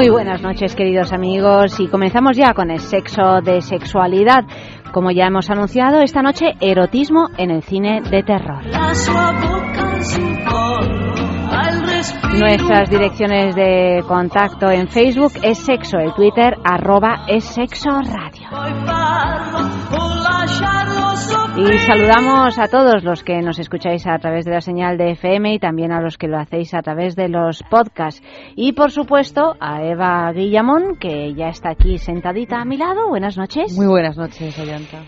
Muy buenas noches, queridos amigos, y comenzamos ya con el sexo de sexualidad. Como ya hemos anunciado, esta noche erotismo en el cine de terror. Nuestras direcciones de contacto en Facebook es sexo, el Twitter arroba es sexo radio. Y saludamos a todos los que nos escucháis a través de la señal de FM y también a los que lo hacéis a través de los podcasts. Y por supuesto a Eva Guillamón, que ya está aquí sentadita a mi lado. Buenas noches. Muy buenas noches, Ayanta.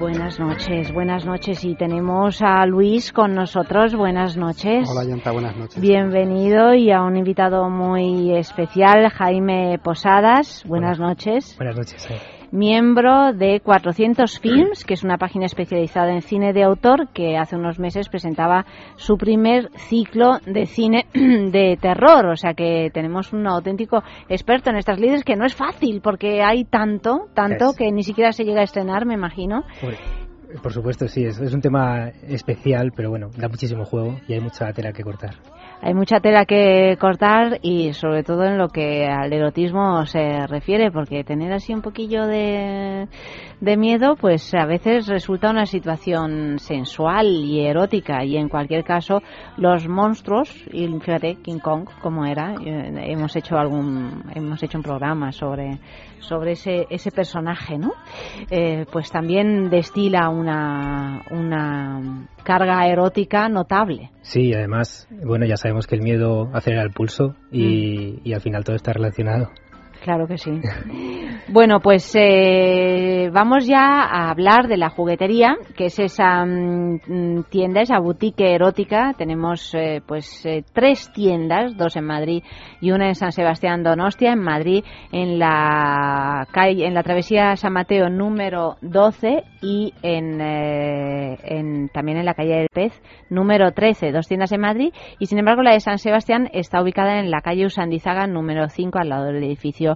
Buenas noches, buenas noches. Y tenemos a Luis con nosotros. Buenas noches. Hola, Yanta, buenas noches. Bienvenido y a un invitado muy especial, Jaime Posadas. Buenas, noches. Buenas noches. Eh miembro de 400 Films, que es una página especializada en cine de autor que hace unos meses presentaba su primer ciclo de cine de terror. O sea que tenemos un auténtico experto en estas líderes que no es fácil porque hay tanto, tanto que ni siquiera se llega a estrenar, me imagino. Por supuesto, sí, es, es un tema especial, pero bueno, da muchísimo juego y hay mucha tela que cortar hay mucha tela que cortar y sobre todo en lo que al erotismo se refiere, porque tener así un poquillo de, miedo, pues a veces resulta una situación sensual y erótica. Y en cualquier caso los monstruos, y fíjate King Kong como era, eh, hemos hecho algún, hemos hecho un programa sobre sobre ese, ese personaje, ¿no? Eh, pues también destila una, una carga erótica notable. Sí, además, bueno, ya sabemos que el miedo acelera el pulso y, mm. y al final todo está relacionado. Claro que sí. Bueno, pues eh, vamos ya a hablar de la juguetería, que es esa mm, tienda, esa boutique erótica. Tenemos eh, pues eh, tres tiendas, dos en Madrid y una en San Sebastián Donostia, en Madrid, en la calle, en la travesía San Mateo número 12 y en, en también en la calle del Pez número 13, dos tiendas en Madrid. Y sin embargo la de San Sebastián está ubicada en la calle Usandizaga número 5 al lado del edificio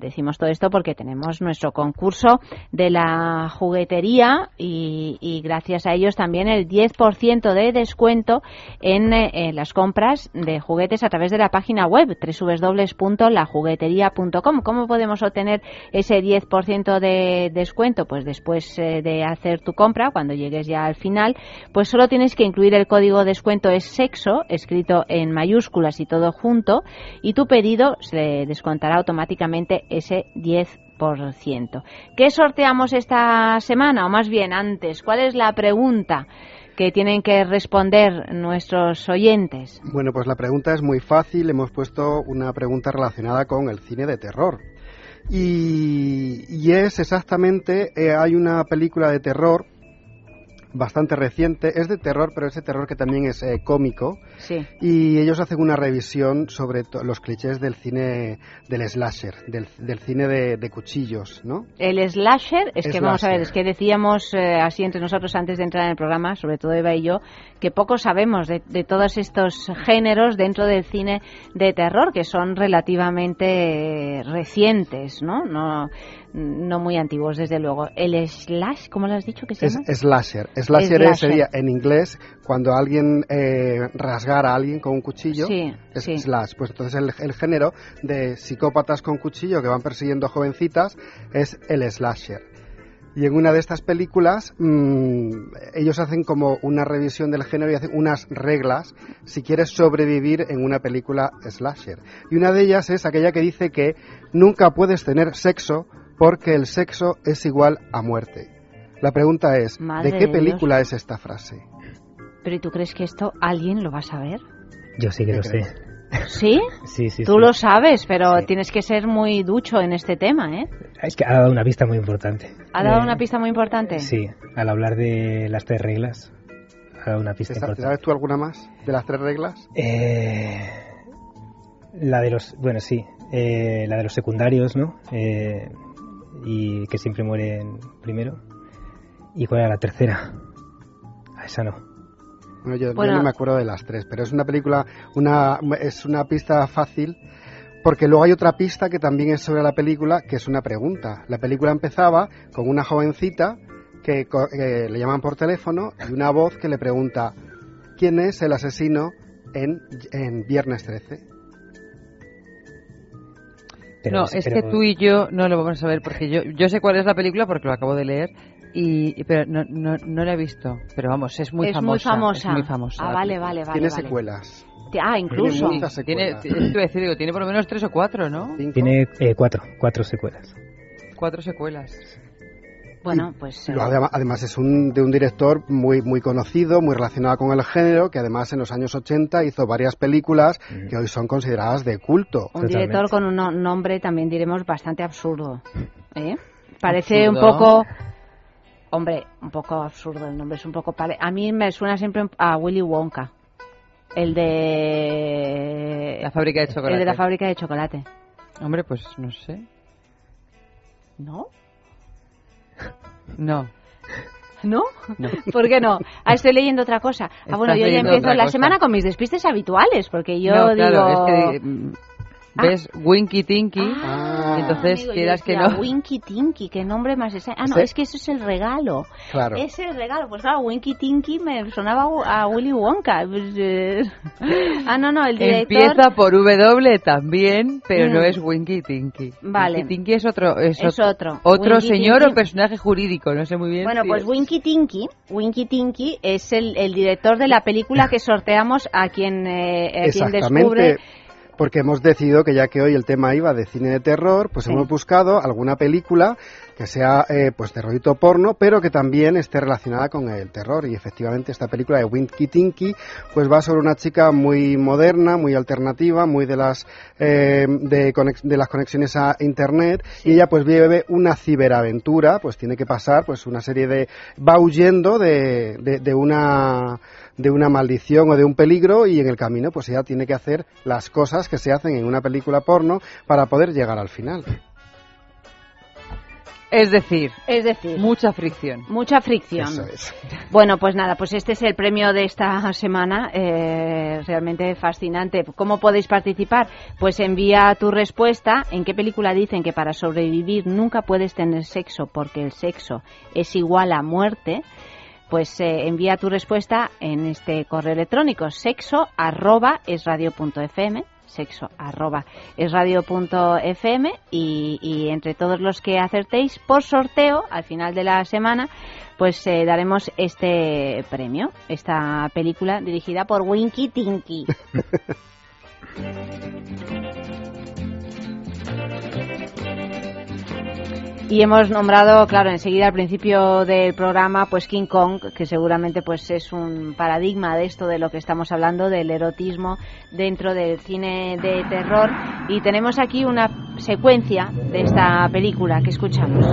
Decimos todo esto porque tenemos nuestro concurso de la juguetería y, gracias a ellos también el 10% de descuento en, eh, las compras de juguetes a través de la página web www.lajuguetería.com. ¿Cómo podemos obtener ese 10% de descuento? Pues después eh, de hacer tu compra, cuando llegues ya al final, pues solo tienes que incluir el código descuento es sexo, escrito en mayúsculas y todo junto, y tu pedido se descontará automáticamente ese 10%. ¿Qué sorteamos esta semana? O más bien antes, ¿cuál es la pregunta? que tienen que responder nuestros oyentes? Bueno, pues la pregunta es muy fácil. Hemos puesto una pregunta relacionada con el cine de terror. Y, es exactamente, eh, hay una película de terror bastante reciente. Es de terror, pero ese terror que también es eh, cómico. Sí. Y ellos hacen una revisión sobre los clichés del cine del slasher, del, del cine de, cuchillos, ¿no? El slasher, es que vamos a ver, es que decíamos eh, así entre nosotros antes de entrar en el programa, sobre todo Eva y yo, que poco sabemos de, de todos estos géneros dentro del cine de terror, que son relativamente recientes, ¿no? No no muy antiguos, desde luego. El slash, ¿cómo lo has dicho que se llama? Es slasher. Slasher, sería en inglés cuando alguien eh, rasgara a alguien con un cuchillo. es slash. Pues entonces el, género de psicópatas con cuchillo que van persiguiendo jovencitas es el slasher. Y en una de estas películas mm, ellos hacen como una revisión del género y hacen unas reglas si quieres sobrevivir en una película slasher. Y una de ellas es aquella que dice que nunca puedes tener sexo porque el sexo es igual a muerte. La pregunta es, ¿de qué película es esta frase? Pero ¿y tú crees que esto alguien lo va a saber? Yo sí que lo sé. ¿Sí? Sí, sí. Tú lo sabes, pero tienes que ser muy ducho en este tema, ¿eh? Es que ha dado una pista muy importante. ¿Ha dado una pista muy importante? Sí, al hablar de las tres reglas, ha dado una pista importante. ¿Sabes tú alguna más de las tres reglas? Eh, la de los, bueno, sí, eh, la de los secundarios, ¿no? Y que siempre mueren primero. ¿Y cuál era la tercera? A esa no. Bueno, yo, no me acuerdo de las tres, pero es una película, una, es una pista fácil, porque luego hay otra pista que también es sobre la película, que es una pregunta. La película empezaba con una jovencita que, le llaman por teléfono y una voz que le pregunta, ¿quién es el asesino en, en Viernes 13? No, es que tú y yo no lo vamos a ver porque yo, yo sé cuál es la película porque lo acabo de leer y pero no, no, no la he visto. Pero vamos, es muy es famosa. Muy famosa. Es muy famosa. Ah, vale, vale, vale. Tiene vale. secuelas. Ah, incluso. Tiene, tiene, decir, digo, tiene por lo menos tres o cuatro, ¿no? Tiene eh, cuatro, cuatro secuelas. Cuatro secuelas. Bueno, pues. Eh... Además, es un, de un director muy, muy conocido, muy relacionado con el género, que además en los años 80 hizo varias películas mm. que hoy son consideradas de culto. Un director con un nombre, también diremos, bastante absurdo. ¿eh? Parece un poco. Hombre, un poco absurdo el nombre, es un poco. Pare... A mí me suena siempre a Willy Wonka. El de. La fábrica de chocolate. El de la fábrica de chocolate. Hombre, pues no sé. ¿No? No. ¿No? no. ¿Por qué no? Ah, estoy leyendo otra cosa. Ah, bueno, yo ya empiezo la cosa. semana con mis despistes habituales, porque yo no, digo... Claro, es que ves ah. Winky Tinky, ah, entonces amigo, quieras que no. Winky Tinky, qué nombre más es. Ah, no, ¿Sí? es que eso es el regalo. Claro. Es el regalo. Pues claro, Winky Tinky me sonaba a Willy Wonka. Ah, no, no, el director. Empieza por W también, pero mm. no es Winky Tinky. Vale. Winky Tinky es otro. Es, es otro. Otro Winky señor Tinky... o personaje jurídico, no sé muy bien. Bueno, si pues es... Winky Tinky, Winky Tinky es el, el, director de la película que sorteamos a quien, eh, a quien descubre porque hemos decidido que ya que hoy el tema iba de cine de terror, pues sí. hemos buscado alguna película que sea eh, pues terrorito porno, pero que también esté relacionada con el terror. Y efectivamente esta película de Winky Tinky pues va sobre una chica muy moderna, muy alternativa, muy de las eh, de, de, las conexiones a internet sí. y ella pues vive una ciberaventura, pues tiene que pasar pues una serie de va huyendo de, de, de una de una maldición o de un peligro y en el camino pues ella tiene que hacer las cosas que se hacen en una película porno para poder llegar al final. Es decir, es decir, mucha fricción. Mucha fricción. Eso es. Bueno, pues nada, pues este es el premio de esta semana, eh, realmente fascinante. ¿Cómo podéis participar? Pues envía tu respuesta. ¿En qué película dicen que para sobrevivir nunca puedes tener sexo porque el sexo es igual a muerte? Pues eh, envía tu respuesta en este correo electrónico sexo arroba es radio fm sexo arroba es radio fm y, y, entre todos los que acertéis por sorteo al final de la semana pues eh, daremos este premio esta película dirigida por Winky Tinky Y hemos nombrado, claro, enseguida al principio del programa, pues King Kong, que seguramente pues es un paradigma de esto de lo que estamos hablando, del erotismo dentro del cine de terror. Y tenemos aquí una secuencia de esta película que escuchamos.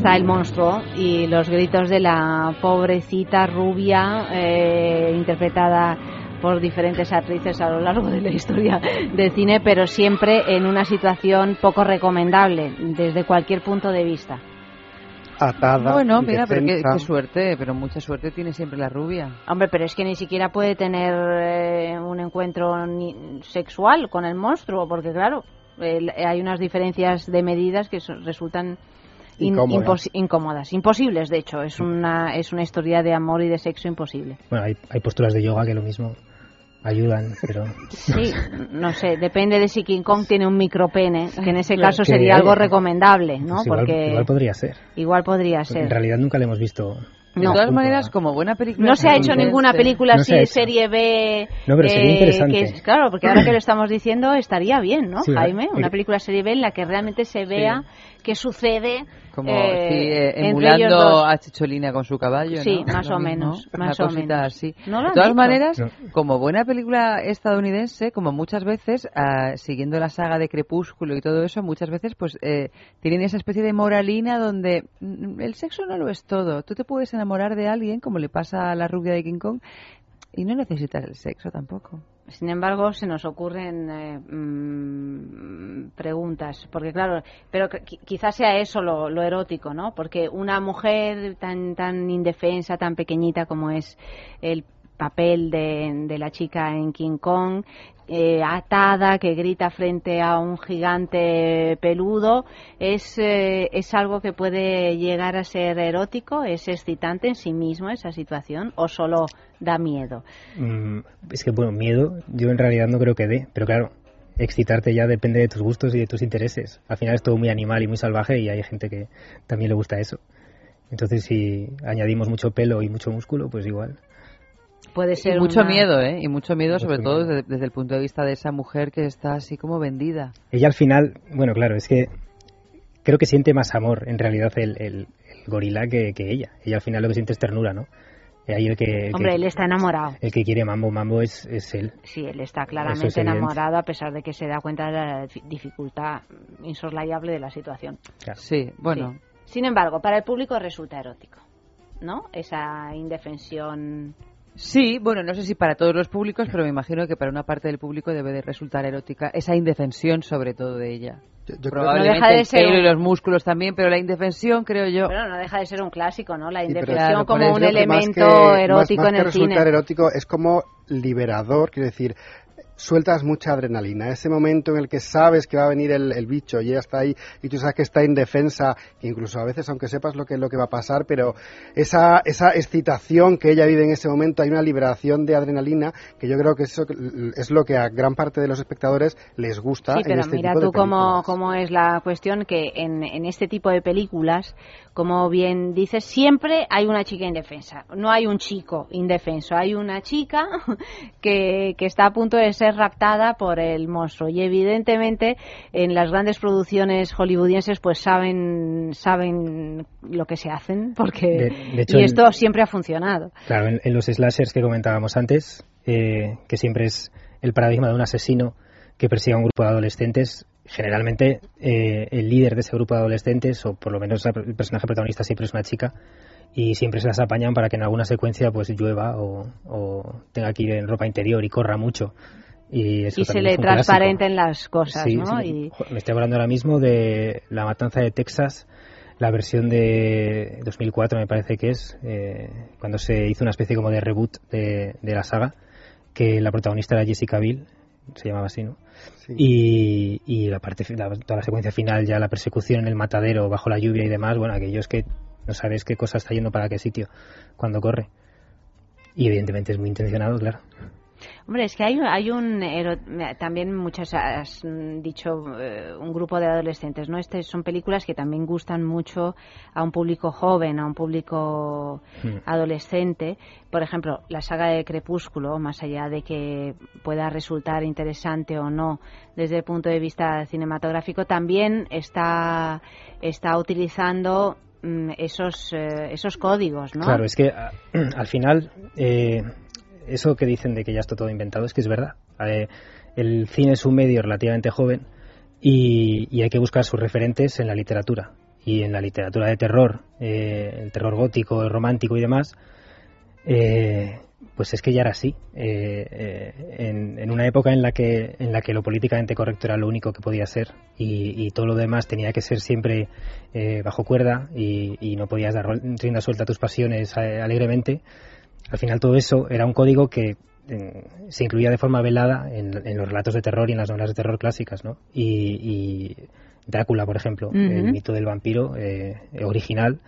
Está el monstruo y los gritos de la pobrecita rubia eh, interpretada por diferentes actrices a lo largo de la historia del cine, pero siempre en una situación poco recomendable desde cualquier punto de vista. Atada, bueno, mira, pero qué, qué, suerte, pero mucha suerte tiene siempre la rubia. Hombre, pero es que ni siquiera puede tener eh, un encuentro ni sexual con el monstruo, porque claro, eh, hay unas diferencias de medidas que so resultan incómodas. Impos incómodas, imposibles de hecho, es una, es una historia de amor y de sexo imposible. Bueno, hay, hay posturas de yoga que lo mismo. ayudan, pero... Sí, no sé, depende de si King Kong tiene un micropene, que en ese caso sería algo recomendable, ¿no? Pues Porque igual podría ser. Igual podría ser. En realidad nunca le hemos visto de todas maneras, como buena película. No se ha hecho ninguna película así serie B. No, pero sería eh, interesante. claro, porque ahora que lo estamos diciendo estaría bien, ¿no, Jaime? Una película serie B en la que realmente se vea qué sucede como eh, eh, emulando a Chicholina con su caballo, Sí, más o menos, más o menos. Así. de todas maneras, como buena película estadounidense, como muchas veces, ah, siguiendo la saga de Crepúsculo y todo eso, muchas veces pues eh, tienen esa especie de moralina donde mm, el sexo no lo es todo. Tú te puedes enamorar de alguien, como le pasa a la rubia de King Kong, y no necesitas el sexo tampoco. Sin embargo, se nos ocurren eh, mm, preguntas, porque claro, pero quizás sea eso lo, erótico, ¿no? Porque una mujer tan tan indefensa, tan pequeñita como es el papel de, la chica en King Kong, eh, atada, que grita frente a un gigante peludo, es, eh, es algo que puede llegar a ser erótico, es excitante en sí mismo esa situación, o solo da miedo. Mm, es que, bueno, miedo yo en realidad no creo que dé, pero claro, excitarte ya depende de tus gustos y de tus intereses. Al final es todo muy animal y muy salvaje y hay gente que también le gusta eso. Entonces, si añadimos mucho pelo y mucho músculo, pues igual. Puede ser y mucho miedo, ¿eh? Y mucho miedo, sobre todo desde, el punto de vista de esa mujer que está así como vendida. Ella al final, bueno, claro, es que creo que siente más amor en realidad el, el, gorila que, ella. Ella al final lo que siente es ternura, ¿no? Ahí el que, Hombre, él está enamorado. El que quiere Mambo, Mambo es, es él. Sí, él está claramente enamorado a pesar de que se da cuenta de la dificultad insoslayable de la situación. Sí, bueno. Sin embargo, para el público resulta erótico, ¿no? Esa indefensión Sí, bueno, no sé si para todos los públicos, pero me imagino que para una parte del público debe de resultar erótica esa indefensión, sobre todo de ella. Probablemente no deja de el y los músculos también, pero la indefensión, creo yo. Pero no deja de ser un clásico, ¿no? La indefensión como un elemento erótico en el cine. erótico es como liberador, quiero decir, sueltas mucha adrenalina. Ese momento en el que sabes que va a venir el, bicho y ella está ahí y tú sabes que está indefensa, incluso a veces aunque sepas lo que lo que va a pasar, pero esa, esa excitación que ella vive en ese momento, hay una liberación de adrenalina que yo creo que eso es lo que a gran parte de los espectadores les gusta. Sí, pero este mira tú cómo, cómo, es la cuestión que en, en este tipo de películas, como bien dices, siempre hay una chica indefensa. No hay un chico indefenso, hay una chica que, que está a punto de ser raptada por el monstruo. Y evidentemente en las grandes producciones hollywoodienses pues saben saben lo que se hacen porque y esto siempre ha funcionado. Claro, en, los slashers que comentábamos antes, eh, que siempre es el paradigma de un asesino que persigue a un grupo de adolescentes, generalmente eh, el líder de ese grupo de adolescentes, o por lo menos el personaje protagonista siempre es una chica, y siempre se las apañan para que en alguna secuencia pues llueva o, o tenga que ir en ropa interior y corra mucho. Y, se le transparenten las cosas, ¿no? Me estoy hablando ahora mismo de La Matanza de Texas, la versión de 2004 me parece que es, eh, cuando se hizo una especie como de reboot de, la saga, que la protagonista era Jessica Biel, se llamaba así, ¿no? Y, la parte, toda la secuencia final, ya la persecución en el matadero bajo la lluvia y demás, bueno, aquello es que no sabes qué cosa está yendo para qué sitio cuando corre. Y evidentemente es muy intencionado, claro. Hombre, es que hay, hay un. También muchas has dicho eh, un grupo de adolescentes, ¿no? Este son películas que también gustan mucho a un público joven, a un público hmm. adolescente. Por ejemplo, la saga de Crepúsculo, más allá de que pueda resultar interesante o no desde el punto de vista cinematográfico, también está, está utilizando mm, esos, eh, esos códigos, ¿no? Claro, es que al final. Eh, eso que dicen de que ya está todo inventado es que es verdad. Eh, el cine es un medio relativamente joven y, hay que buscar sus referentes en la literatura. Y en la literatura de terror, eh, el terror gótico, el romántico y demás, eh, pues es que ya era así. En, una época en la que en la que lo políticamente correcto era lo único que podía ser y, todo lo demás tenía que ser siempre bajo cuerda y, y, no podías dar rienda suelta a tus pasiones alegremente al final todo eso era un código que eh, se incluía de forma velada en, los relatos de terror y en las novelas de terror clásicas, ¿no? Y, Drácula, por ejemplo, el mito del vampiro eh, original,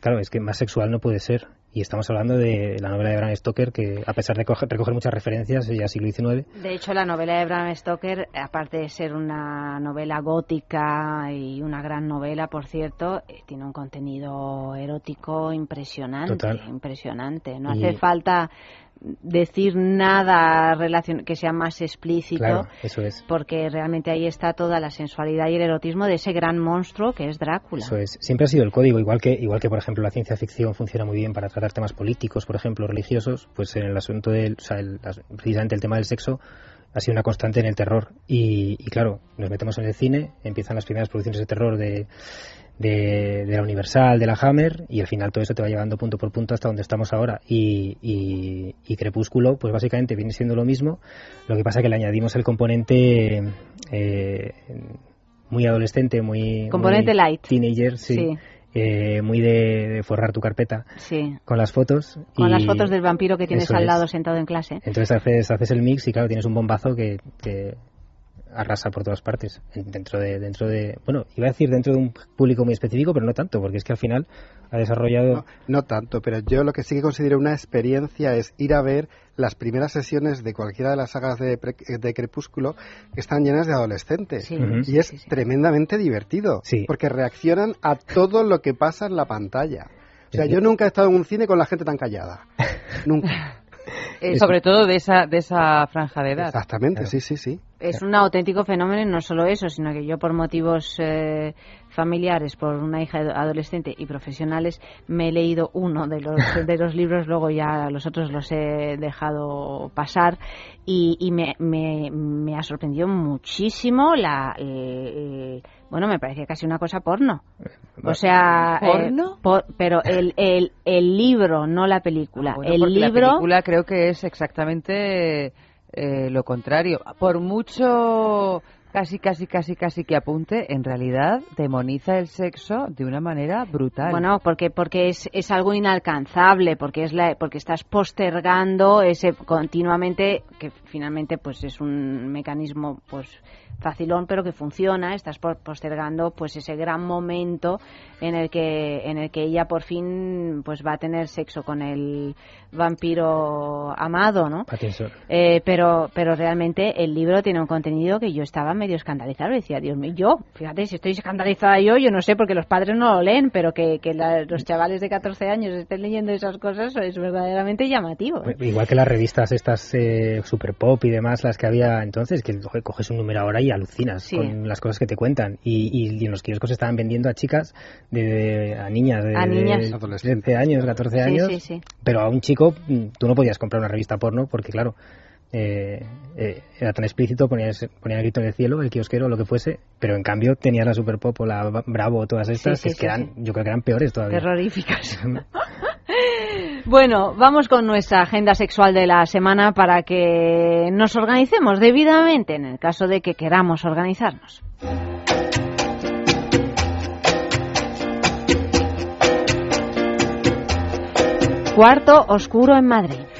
claro, es que más sexual no puede ser. Y estamos hablando de la novela de Bram Stoker, que a pesar de recoger muchas referencias, ya siglo XIX. De hecho, la novela de Bram Stoker, aparte de ser una novela gótica y una gran novela, por cierto, eh, tiene un contenido erótico impresionante. Impresionante. No hace falta decir nada que sea más explícito. eso es. Porque realmente ahí está toda la sensualidad y el erotismo de ese gran monstruo que es Drácula. Eso es. Siempre ha sido el código, igual que, igual que por ejemplo la ciencia ficción funciona muy bien para tratar temas políticos, por ejemplo, religiosos, pues en el asunto del, o sea, precisamente el tema del sexo ha sido una constante en el terror. Y, y, claro, nos metemos en el cine, empiezan las primeras producciones de terror de, de, la Universal, de la Hammer, y al final todo eso te va llevando punto por punto hasta donde estamos ahora. Y, y, Crepúsculo, pues básicamente viene siendo lo mismo, lo que pasa que le añadimos el componente eh, muy adolescente, muy... Componente light. Teenager, sí. Eh, muy de, forrar tu carpeta sí. con las fotos. Con las fotos del vampiro que tienes al lado sentado en clase. Entonces haces, haces el mix y claro, tienes un bombazo que, que, arrasa por todas partes. Dentro de dentro de bueno iba a decir dentro de un público muy específico pero no tanto porque es que al final ha desarrollado no, tanto pero yo lo que sí que considero una experiencia es ir a ver las primeras sesiones de cualquiera de las sagas de, de Crepúsculo que están llenas de adolescentes. Y es tremendamente divertido porque reaccionan a todo lo que pasa en la pantalla. O sea yo nunca he estado en un cine con la gente tan callada. Nunca. Eh, sobre todo de esa, de esa franja de edad. Exactamente, sí, sí, sí. Es un auténtico fenómeno, no solo eso, sino que yo por motivos eh, familiares, por una hija adolescente y profesionales, me he leído uno de los, de los libros, luego ya los otros los he dejado pasar y, y me, me, me, ha sorprendido muchísimo la... bueno, me parece casi una cosa porno. O sea, eh, ¿Porno? pero el, el, el libro, no la película. Ah, el libro. La película creo que es exactamente eh, lo contrario. Por mucho casi, casi, casi, casi que apunte, en realidad demoniza el sexo de una manera brutal. Bueno, porque porque es, es algo inalcanzable, porque es la, porque estás postergando ese continuamente que finalmente pues es un mecanismo pues facilón pero que funciona. Estás postergando pues ese gran momento en el que en el que ella por fin pues va a tener sexo con el vampiro amado no eh, pero pero realmente el libro tiene un contenido que yo estaba medio escandalizado decía Dios mío yo fíjate si estoy escandalizada yo yo no sé porque los padres no lo leen pero que, que los chavales de 14 años estén leyendo esas cosas es verdaderamente llamativo ¿eh? igual que las revistas estas eh, super pop y demás las que había entonces que coges un número ahora y alucinas con las cosas que te cuentan. Y, y, en los kioscos estaban vendiendo a chicas, de, a niñas de, a niñas. de años, 14 años. pero a un chico mm, tú no podías comprar una revista porno porque, claro, eh, eh, era tan explícito, ponía el grito en el cielo, el kiosquero, lo que fuese, pero en cambio tenía la Super Pop o la Bravo, todas estas, que, eran, yo creo que eran peores todavía. Terroríficas. bueno, vamos con nuestra agenda sexual de la semana para que nos organicemos debidamente en el caso de que queramos organizarnos. Cuarto oscuro en Madrid.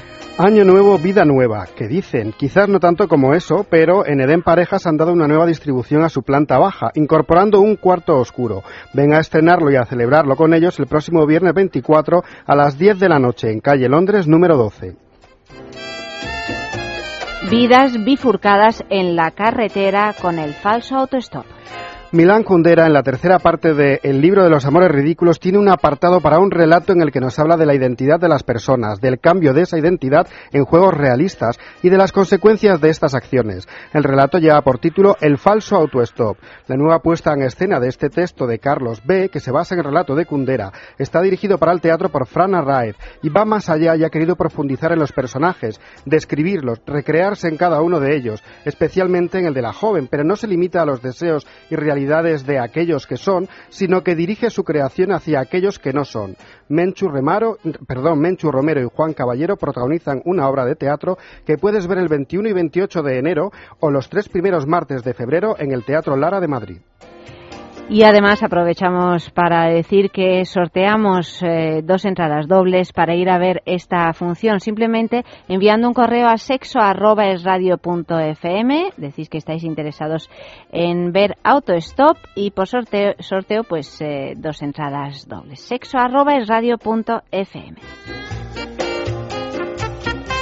Año nuevo, vida nueva, que dicen, quizás no tanto como eso, pero en Edén Parejas han dado una nueva distribución a su planta baja, incorporando un cuarto oscuro. Ven a estrenarlo y a celebrarlo con ellos el próximo viernes 24 a las 10 de la noche en calle Londres número 12. Vidas bifurcadas en la carretera con el falso autostop. Milán Kundera, en la tercera parte de El libro de los amores ridículos, tiene un apartado para un relato en el que nos habla de la identidad de las personas, del cambio de esa identidad en juegos realistas y de las consecuencias de estas acciones. El relato lleva por título El falso autostop. La nueva puesta en escena de este texto de Carlos B., que se basa en el relato de Kundera, está dirigido para el teatro por Fran Arraez y va más allá y ha querido profundizar en los personajes, describirlos, recrearse en cada uno de ellos, especialmente en el de la joven, pero no se limita a los deseos y realidades de aquellos que son, sino que dirige su creación hacia aquellos que no son. Menchu, Remaro, perdón, Menchu Romero y Juan Caballero protagonizan una obra de teatro que puedes ver el 21 y 28 de enero o los tres primeros martes de febrero en el Teatro Lara de Madrid. Y además aprovechamos para decir que sorteamos eh, dos entradas dobles para ir a ver esta función. Simplemente enviando un correo a sexo.esradio.fm. Decís que estáis interesados en ver Autostop y por sorteo, sorteo pues eh, dos entradas dobles. sexo.esradio.fm.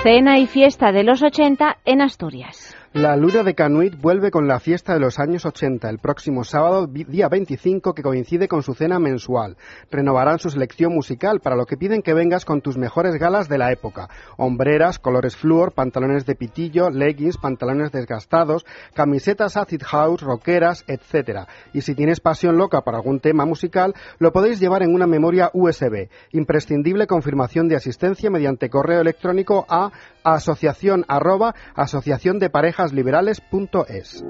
Cena y fiesta de los 80 en Asturias. La Luna de Canuit vuelve con la fiesta de los años 80 el próximo sábado, día 25, que coincide con su cena mensual. Renovarán su selección musical, para lo que piden que vengas con tus mejores galas de la época. Hombreras, colores flúor, pantalones de pitillo, leggings, pantalones desgastados, camisetas acid house, rockeras, etc. Y si tienes pasión loca para algún tema musical, lo podéis llevar en una memoria USB. Imprescindible confirmación de asistencia mediante correo electrónico a asociación arroba asociación de parejas liberales.es.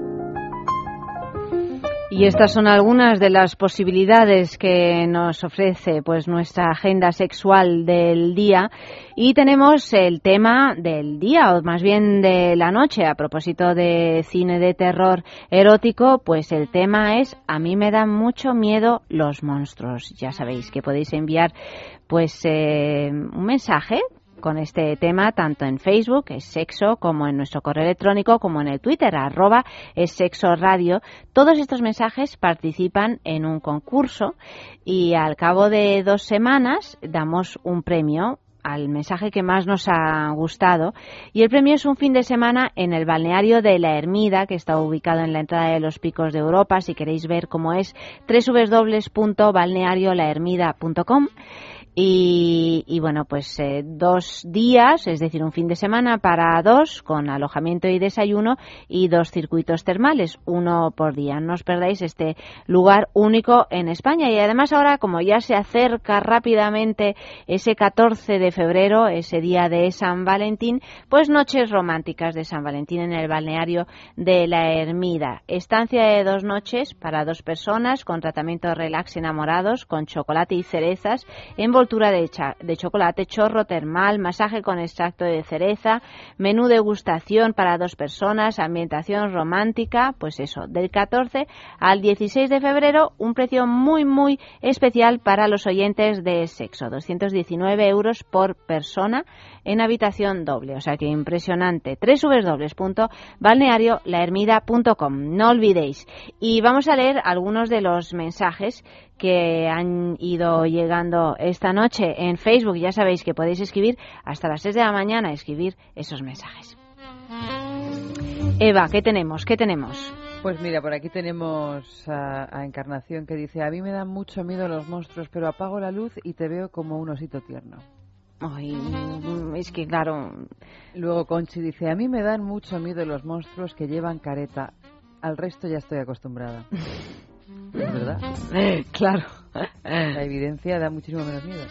Y estas son algunas de las posibilidades que nos ofrece pues nuestra agenda sexual del día y tenemos el tema del día o más bien de la noche a propósito de cine de terror erótico, pues el tema es a mí me dan mucho miedo los monstruos. Ya sabéis que podéis enviar pues eh, un mensaje con este tema tanto en Facebook, es sexo, como en nuestro correo electrónico, como en el Twitter, arroba es sexo radio. Todos estos mensajes participan en un concurso y al cabo de dos semanas damos un premio al mensaje que más nos ha gustado. Y el premio es un fin de semana en el balneario de La Ermida que está ubicado en la entrada de los Picos de Europa. Si queréis ver cómo es www.balneariolahermida.com y, bueno, pues eh, dos días, es decir, un fin de semana para dos, con alojamiento y desayuno y dos circuitos termales, uno por día. No os perdáis este lugar único en España. Y además ahora, como ya se acerca rápidamente ese 14 de febrero, ese día de San Valentín, pues noches románticas de San Valentín en el balneario de la Ermida. Estancia de dos noches para dos personas con tratamiento relax enamorados, con chocolate y cerezas, de, de chocolate, chorro termal, masaje con extracto de cereza, menú degustación para dos personas, ambientación romántica, pues eso, del 14 al 16 de febrero, un precio muy, muy especial para los oyentes de sexo, 219 euros por persona en habitación doble. O sea que impresionante. www.balneariolahermida.com. No olvidéis. Y vamos a leer algunos de los mensajes que han ido llegando esta noche en Facebook. Ya sabéis que podéis escribir hasta las 6 de la mañana, escribir esos mensajes. Eva, ¿qué tenemos? ¿Qué tenemos? Pues mira, por aquí tenemos a, a, Encarnación que dice, a mí me dan mucho miedo los monstruos, pero apago la luz y te veo como un osito tierno. Ay, es que claro. Luego Conchi dice, a mí me dan mucho miedo los monstruos que llevan careta. Al resto ya estoy acostumbrada. ¿Es verdad? claro. La evidencia da muchísimo menos miedo.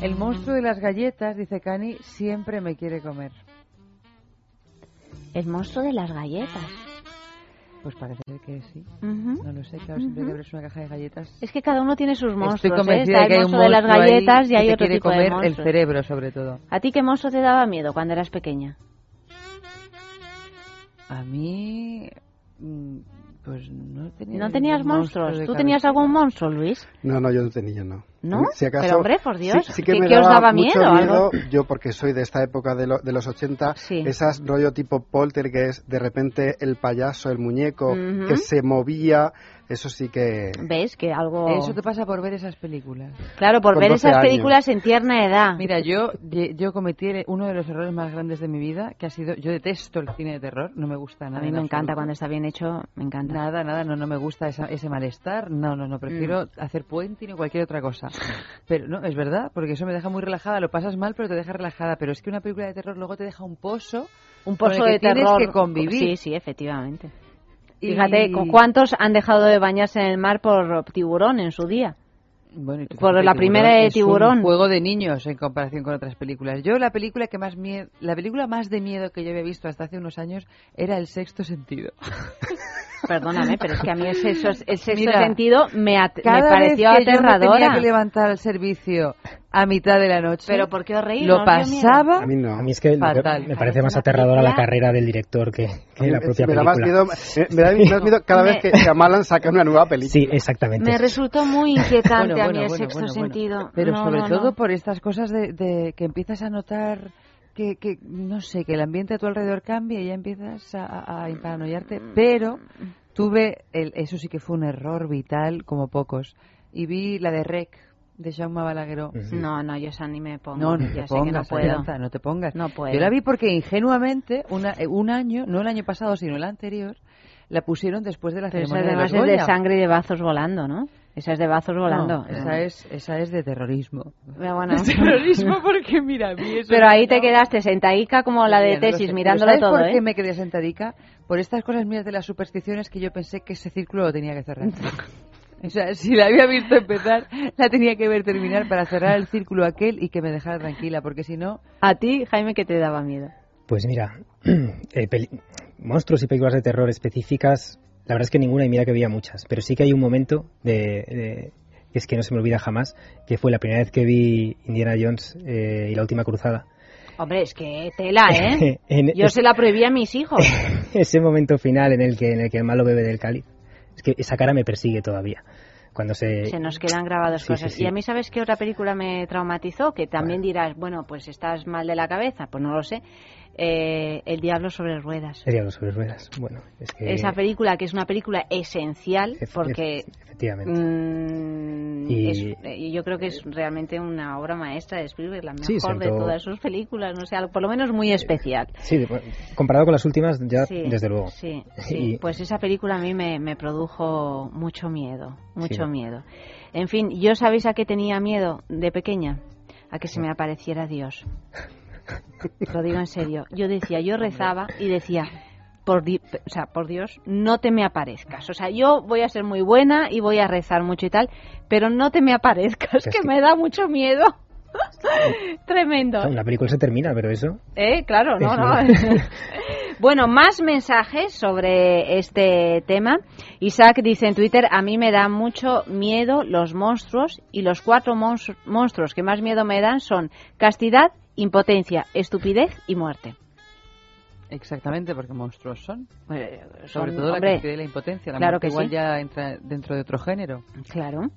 El monstruo de las galletas, dice Cani, siempre me quiere comer. El monstruo de las galletas. Pues parece que sí. No lo sé, claro, siempre que abres una caja de galletas. Es que cada uno tiene sus monstruos. Estoy ¿eh? convencida de que hay un monstruo de las galletas y hay otro tipo comer de el cerebro, sobre todo. ¿A ti qué monstruo te daba miedo cuando eras pequeña? A mí. Pues no tenía. ¿No tenías monstruos? ¿Tú tenías algún monstruo, Luis? No, no, yo no tenía, no. ¿No? Pero hombre, por Dios, sí, que ¿qué, os daba miedo? Yo, porque soy de esta época de, de los 80, esas rollo tipo polter que es de repente el payaso, el muñeco, que se movía eso sí que... ¿Ves? Que algo... Eso te pasa por ver esas películas. Claro, por ver esas películas en tierna edad. Mira, yo, yo cometí uno de los errores más grandes de mi vida, que ha sido... Yo detesto el cine de terror, no me gusta nada. A mí me encanta cuando está bien hecho, me encanta. Nada, nada, no, no me gusta ese malestar. No, no, no, prefiero mm. hacer puente o cualquier otra cosa. Pero no, es verdad, porque eso me deja muy relajada. Lo pasas mal, pero te deja relajada. Pero es que una película de terror luego te deja un pozo... Un pozo de terror. Tienes que convivir. Sí, sí, efectivamente. Fíjate, ¿cuántos han dejado de bañarse en el mar por tiburón en su día? Bueno, por la primera de tiburón. Es un juego de niños en comparación con otras películas. Yo la película que más miedo, la película más de miedo que yo había visto hasta hace unos años era El Sexto Sentido. Perdóname, pero es que a mí el sexto, el sexto sentido me, me pareció vez que aterradora. Yo me tenía que levantar al servicio a mitad de la noche. ¿Pero por qué os reí? Lo pasaba A mí no. A mí es que Fatal. me parece más aterradora la carrera del director que, que la propia me da más película. miedo, me, me da más miedo cada vez que Shyamalan saca una nueva película. Sí, exactamente. Me resultó muy inquietante Bueno, a bueno, mí el bueno, sexto bueno, bueno. sentido. Pero No, sobre no, todo no. por estas cosas de, de que empiezas a notar que, que, no sé, que el ambiente a tu alrededor cambia y ya empiezas a, a, a paranoiarte. Pero tuve, el, eso sí que fue un error vital como pocos. Y vi la de Rec, de Jaume Balagueró. No, no, yo esa ni me pongo. No, no ya te sé que no puedo. Aranza, no te pongas. No puedo. Yo la vi porque ingenuamente, una, eh, un año, no el año pasado, sino el anterior, la pusieron después de la Pero esa ceremonia de además los es de sangre y de bazos volando, ¿no? Esa es de bazos volando. No, esa es, esa es de terrorismo. Pero bueno, terrorismo porque mira, a mí eso pero ahí te da- quedaste sentadica como la de Mira, no tesis, sé. mirándolo ¿sabes todo, por qué ¿eh? me quedé sentadica? Por estas cosas mías de las supersticiones que yo pensé que ese círculo lo tenía que cerrar. O sea, si la había visto empezar, la tenía que ver terminar para cerrar el círculo aquel y que me dejara tranquila, porque si no... A ti, Jaime, que te daba miedo. Pues mira, eh, peli- monstruos y películas de terror específicas, la verdad es que ninguna y mira que había muchas, pero sí que hay un momento de, de- que es que no se me olvida jamás, que fue la primera vez que vi Indiana Jones eh, y la última cruzada. Hombre, es que tela, ¿eh? En Yo es- se la prohibí a mis hijos. ese momento final en el que en el que el malo bebe del cáliz. Es que esa cara me persigue todavía. Cuando se, Se nos quedan grabadas Sí, cosas. sí, sí. Y a mí, ¿sabes qué otra película me traumatizó? Que también dirás, bueno, pues estás mal de la cabeza. Pues no lo sé. Eh, el Diablo sobre ruedas. El diablo sobre ruedas. Bueno, es que Esa película, que es una película esencial, porque ef- efectivamente. mm, Y- es- yo creo que es realmente una obra maestra de Spielberg, la Sí, mejor de todas sus películas, no sé, por lo menos muy especial. Sí, comparado con las últimas, ya Sí, desde luego. Sí, sí. Y- pues esa película a mí me, me produjo mucho miedo, mucho Sí. miedo. En fin, ¿yo sabéis a qué tenía miedo de pequeña? A que se me apareciera Dios. Lo digo en serio. Yo decía, yo rezaba y decía, por, di- o sea, por Dios, no te me aparezcas. O sea, yo voy a ser muy buena y voy a rezar mucho y tal, pero no te me aparezcas, Es que, que- me da mucho miedo. Tremendo. La película se termina, pero eso. Eh, claro, no, no. bueno, más mensajes sobre este tema. Isaac dice en Twitter, a mí me dan mucho miedo los monstruos y los cuatro mons- monstruos que más miedo me dan son castidad, impotencia, estupidez y muerte. Exactamente, porque monstruos son. Eh, Sobre todo la hombre, castidad y la impotencia. La claro muerte que igual sí. ya entra dentro de otro género. Claro.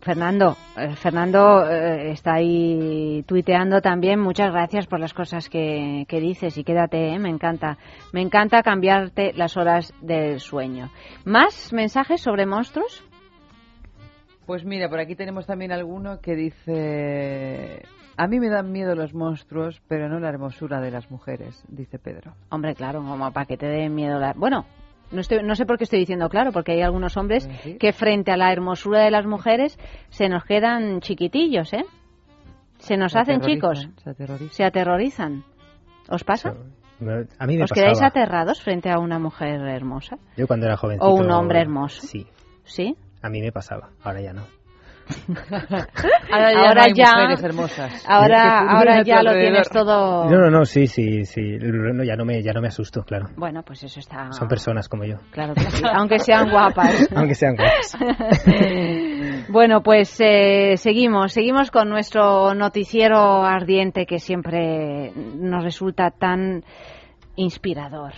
Fernando, eh, Fernando eh, está ahí tuiteando también. Muchas gracias por las cosas que, que dices y quédate, eh, me encanta. Me encanta cambiarte las horas del sueño. ¿Más mensajes sobre monstruos? Pues mira, por aquí tenemos también alguno que dice... A mí me dan miedo los monstruos, pero no la hermosura de las mujeres, dice Pedro. Hombre, claro, como para que te dé miedo la... Bueno, no, estoy, no sé por qué estoy diciendo claro, porque hay algunos hombres Sí. que frente a la hermosura de las mujeres se nos quedan chiquitillos, ¿eh? Se nos Se hacen chicos, Se aterrorizan. se aterrorizan. ¿Os pasa? A mí me ¿Os quedáis aterrados frente a una mujer hermosa? Yo cuando era jovencito. O un hombre hermoso. Sí, ¿Sí? a mí me pasaba. Ahora ya no. Ahora ya, Ahora no hay ya- mujeres hermosas. Ahora, Que ahora pululan a ya tu lo tienes todo... No, no, no, sí, sí, sí. No, ya, no me, ya no me asusto, claro. Bueno, pues eso está... Son personas como yo. Claro que sí, aunque sean guapas. Aunque sean guapas. Bueno, pues eh, seguimos, seguimos con nuestro noticiero ardiente que siempre nos resulta tan inspirador.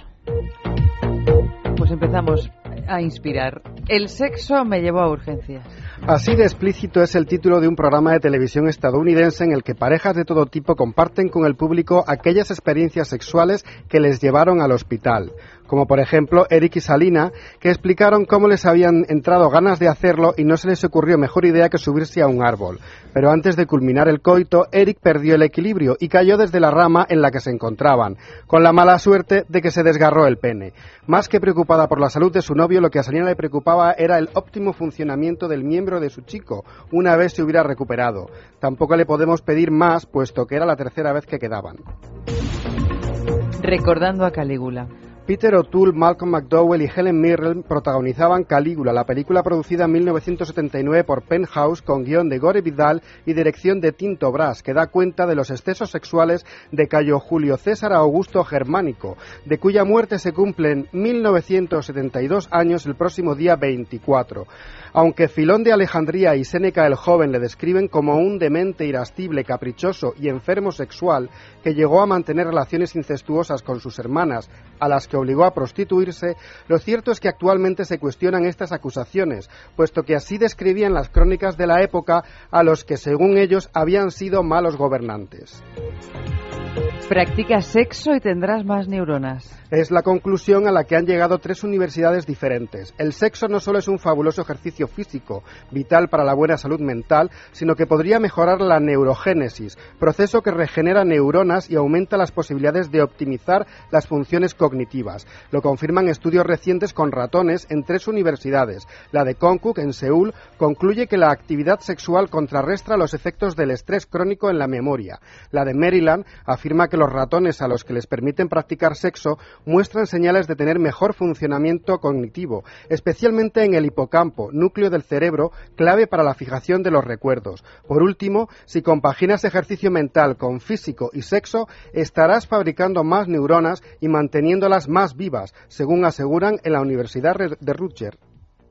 Pues empezamos a inspirar. El sexo me llevó a urgencias. Así de explícito es el título de un programa de televisión estadounidense en el que parejas de todo tipo comparten con el público aquellas experiencias sexuales que les llevaron al hospital, como por ejemplo Eric y Salina, que explicaron cómo les habían entrado ganas de hacerlo y no se les ocurrió mejor idea que subirse a un árbol. Pero antes de culminar el coito, Eric perdió el equilibrio y cayó desde la rama en la que se encontraban, con la mala suerte de que se desgarró el pene. Más que preocupada por la salud de su novio, lo que a Salina le preocupaba era el óptimo funcionamiento del miembro de su chico, una vez se hubiera recuperado. Tampoco le podemos pedir más, puesto que era la tercera vez que quedaban. Recordando a Calígula. Peter O'Toole, Malcolm McDowell y Helen Mirren protagonizaban Calígula, la película producida en 1979 por Penthouse con guion de Gore Vidal y dirección de Tinto Brass, que da cuenta de los excesos sexuales de Cayo Julio César Augusto Germánico, de cuya muerte se cumplen 1972 años el próximo día 24. Aunque Filón de Alejandría y Séneca el joven le describen como un demente irascible, caprichoso y enfermo sexual que llegó a mantener relaciones incestuosas con sus hermanas, a las que obligó a prostituirse, lo cierto es que actualmente se cuestionan estas acusaciones, puesto que así describían las crónicas de la época a los que, según ellos, habían sido malos gobernantes. Practica sexo y tendrás más neuronas. Es la conclusión a la que han llegado tres universidades diferentes. El sexo no solo es un fabuloso ejercicio físico, vital para la buena salud mental, sino que podría mejorar la neurogénesis, proceso que regenera neuronas y aumenta las posibilidades de optimizar las funciones cognitivas. Lo confirman estudios recientes con ratones en tres universidades. La de Konkuk, en Seúl, concluye que la actividad sexual contrarrestra los efectos del estrés crónico en la memoria. La de Maryland afirma que los ratones a los que les permiten practicar sexo muestran señales de tener mejor funcionamiento cognitivo, especialmente en el hipocampo, núcleo del cerebro clave para la fijación de los recuerdos. Por último, si compaginas ejercicio mental con físico y sexo, estarás fabricando más neuronas y manteniéndolas más vivas, según aseguran en la Universidad de Rutgers.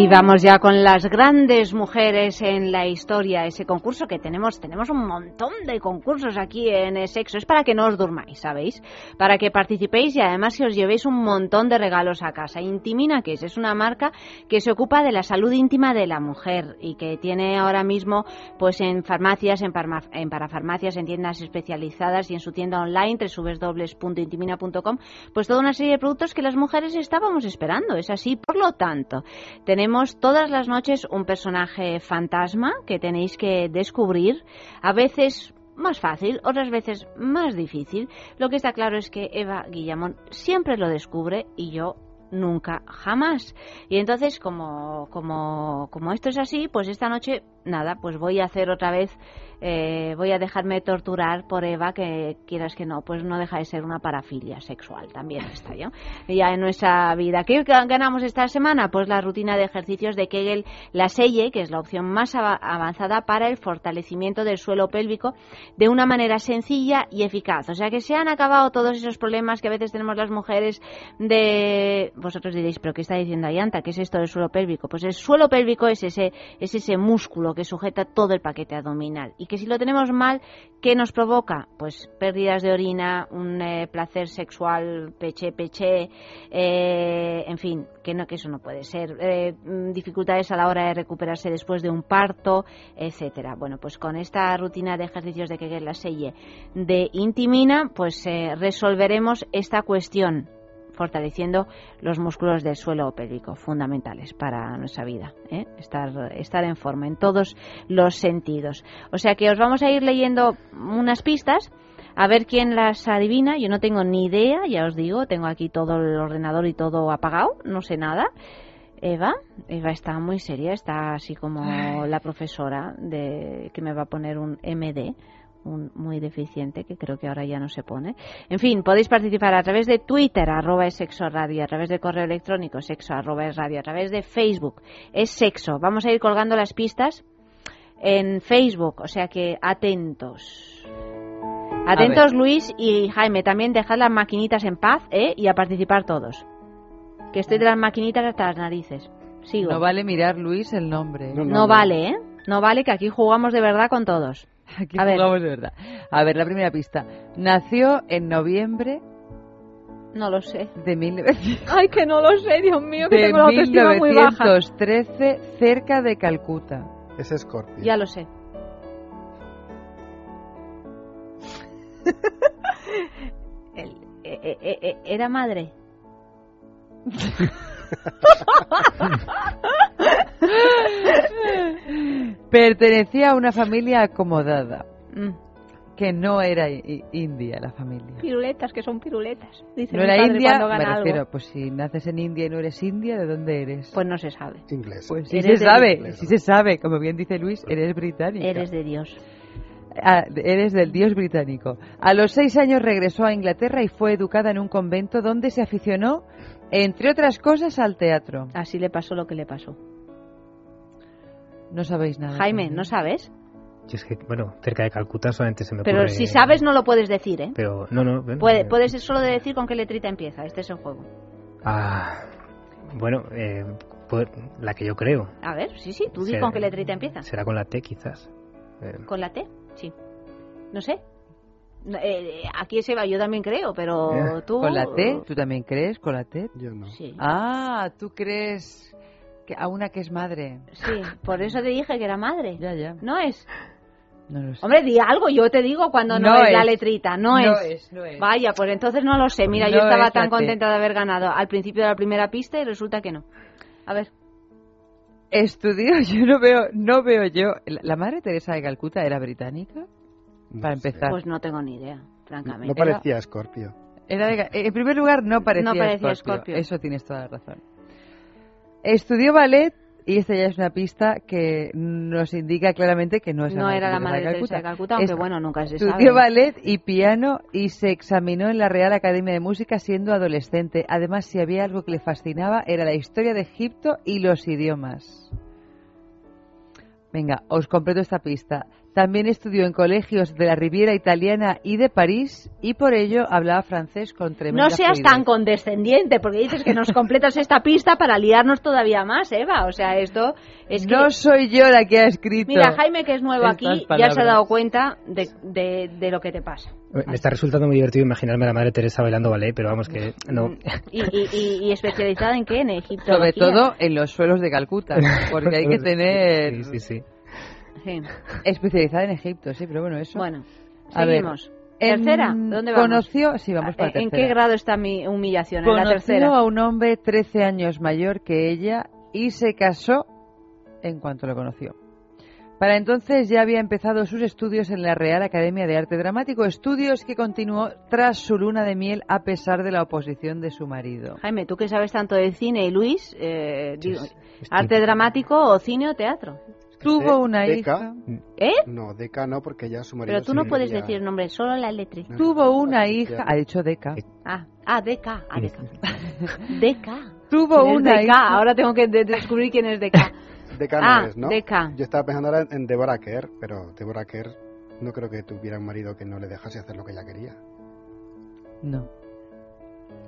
Y vamos ya con las grandes mujeres en la historia, ese concurso que tenemos, tenemos un montón de concursos aquí en Sexo, es para que no os durmáis, ¿sabéis? Para que participéis y además que os llevéis un montón de regalos a casa. Intimina, que es, es una marca que se ocupa de la salud íntima de la mujer y que tiene ahora mismo pues en farmacias, en, en parafarmacias, en tiendas especializadas y en su tienda online, www.intimina.com, pues toda una serie de productos que las mujeres estábamos esperando, es así, por lo tanto, tenemos todas las noches un personaje fantasma que tenéis que descubrir, a veces más fácil, otras veces más difícil. Lo que está claro es que Eva Guillamón siempre lo descubre y yo nunca jamás. Y entonces, como, como, como esto es así, pues esta noche, nada, pues voy a hacer otra vez eh, voy a dejarme torturar por Eva, que quieras que no, pues no deja de ser una parafilia sexual, también está ya, ya en nuestra vida. ¿Qué ganamos esta semana? Pues la rutina de ejercicios de Kegel, la Selle, que es la opción más avanzada para el fortalecimiento del suelo pélvico de una manera sencilla y eficaz. O sea que se han acabado todos esos problemas que a veces tenemos las mujeres de... Vosotros diréis, pero ¿qué está diciendo Ayanta? ¿Qué es esto del suelo pélvico? Pues el suelo pélvico es ese, es ese músculo que sujeta todo el paquete abdominal. Y que si lo tenemos mal, ¿qué nos provoca? Pues pérdidas de orina, un eh, placer sexual peche-peche, eh, en fin, que, no, que eso no puede ser. Eh, mm, dificultades a la hora de recuperarse después de un parto, etcétera. Bueno, pues con esta rutina de ejercicios de que la selle de Intimina, pues resolveremos esta cuestión fortaleciendo los músculos del suelo pélvico, fundamentales para nuestra vida, ¿eh? estar, estar en forma en todos los sentidos. O sea que os vamos a ir leyendo unas pistas. A ver quién las adivina. Yo no tengo ni idea, ya os digo, tengo aquí todo el ordenador y todo apagado, no sé nada. Eva, Eva está muy seria, está así como la profesora de que me va a poner un MD un muy deficiente que creo que ahora ya no se pone. En fin, podéis participar a través de Twitter, arroba es sexo radio, a través de correo electrónico, sexo arroba es radio, a través de Facebook, es sexo. Vamos a ir colgando las pistas en Facebook, o sea que atentos. Atentos Luis y Jaime, también dejad las maquinitas en paz ¿eh? y a participar todos. Que estoy de las maquinitas hasta las narices. Sigo. No vale mirar Luis el nombre. no vale, ¿eh? No vale que aquí jugamos de verdad con todos. Aquí a jugamos de verdad. A ver, la primera pista. Nació en noviembre. No lo sé. De 1913. Ay, que no lo sé, Dios mío, que tengo la autoestima muy baja. 1913, cerca de Calcuta. Es Scorpio. Ya lo sé. El, eh, eh, eh, ¿Era madre? Pertenecía a una familia acomodada. Mm. Que no era india la familia. Piruletas, que son piruletas. Dice no era india, me refiero, pues si naces en India y no eres india, ¿de dónde eres? Pues no se sabe. Inglés. Pues sí se sabe, sí se sabe. Como bien dice Luis, eres británico. Eres de Dios. Ah, eres del dios británico. A los seis años regresó a Inglaterra y fue educada en un convento donde se aficionó, entre otras cosas, al teatro. Así le pasó lo que le pasó. No sabéis nada. Jaime, ¿no sabes? es que, bueno, cerca de Calcuta solamente se me Pero si sabes no lo puedes decir, ¿eh? Pero, no, no. Puede, puedes solo decir con qué letrita empieza. Este es el juego. Ah, bueno, eh, la que yo creo. A ver, sí, sí, tú di con qué letrita empieza. Será con la T, quizás. Eh, ¿Con la T? Sí. No sé. Eh, aquí se va, yo también creo, pero tú... ¿Con la T? ¿Tú también crees con la T? Yo no. Sí. Ah, tú crees a una que es madre. Sí, por eso te dije que era madre. Ya, ya. ¿No es? No lo sé. Hombre, di algo, yo te digo cuando no, es, la letrita, no, es. No es. Vaya, pues entonces no lo sé. Mira, yo estaba tan contenta de haber ganado al principio de la primera pista y resulta que no. A ver. Estudió, yo no veo, no veo yo. ¿La madre Teresa de Calcuta era británica? Para empezar. Pues no tengo ni idea, francamente. No parecía Escorpio. Era en primer lugar, no parecía, no parecía Scorpio. Eso tienes toda la razón. Estudió ballet y esta ya es una pista que nos indica claramente que no es la no era la madre de Calcuta, de Calcuta aunque bueno, nunca se sabe. Estudió ballet y piano y se examinó en la Real Academia de Música siendo adolescente. Además, si había algo que le fascinaba era la historia de Egipto y los idiomas. Venga, os completo esta pista. También estudió en colegios de la Riviera Italiana y de París y por ello hablaba francés con tremenda No seas tan condescendiente porque dices que nos completas esta pista para liarnos todavía más, Eva. O sea, esto es que... No soy yo la que ha escrito. Mira, Jaime, que es nuevo aquí, ya se ha dado cuenta de, de, lo que te pasa. Me está resultando muy divertido imaginarme a la madre Teresa bailando ballet, pero vamos que no. Mm, ¿Y, y, y especializada en qué? En Egipto. Sobre todo en los suelos de Calcuta, porque hay que tener... Sí, sí, sí. Especializada en Egipto, sí, pero bueno, eso. Bueno, seguimos. ¿Tercera? ¿Dónde vamos? Conoció, sí, vamos para ¿En qué grado está mi humillación? en la tercera. a un hombre 13 años mayor que ella y se casó en cuanto lo conoció. Para entonces ya había empezado sus estudios en la Real Academia de Arte Dramático, estudios que continuó tras su luna de miel a pesar de la oposición de su marido. Jaime, tú que sabes tanto de cine y Luis, eh, ¿arte dramático o cine o teatro? Tuvo una hija. ¿Eh? No, Deca no, porque ya su marido. Pero tú no puedes decir nombre, solo la letra. Tuvo una hija. Ha dicho Deca. Ah, ah Deca. Ah, Deca. Deca. Tuvo una Deca? hija. Ahora tengo que descubrir quién es Deca. Deca ah, no es, ¿no? Deca. Yo estaba pensando ahora en Deborah Kerr, pero Deborah Kerr no creo que tuviera un marido que no le dejase hacer lo que ella quería. No.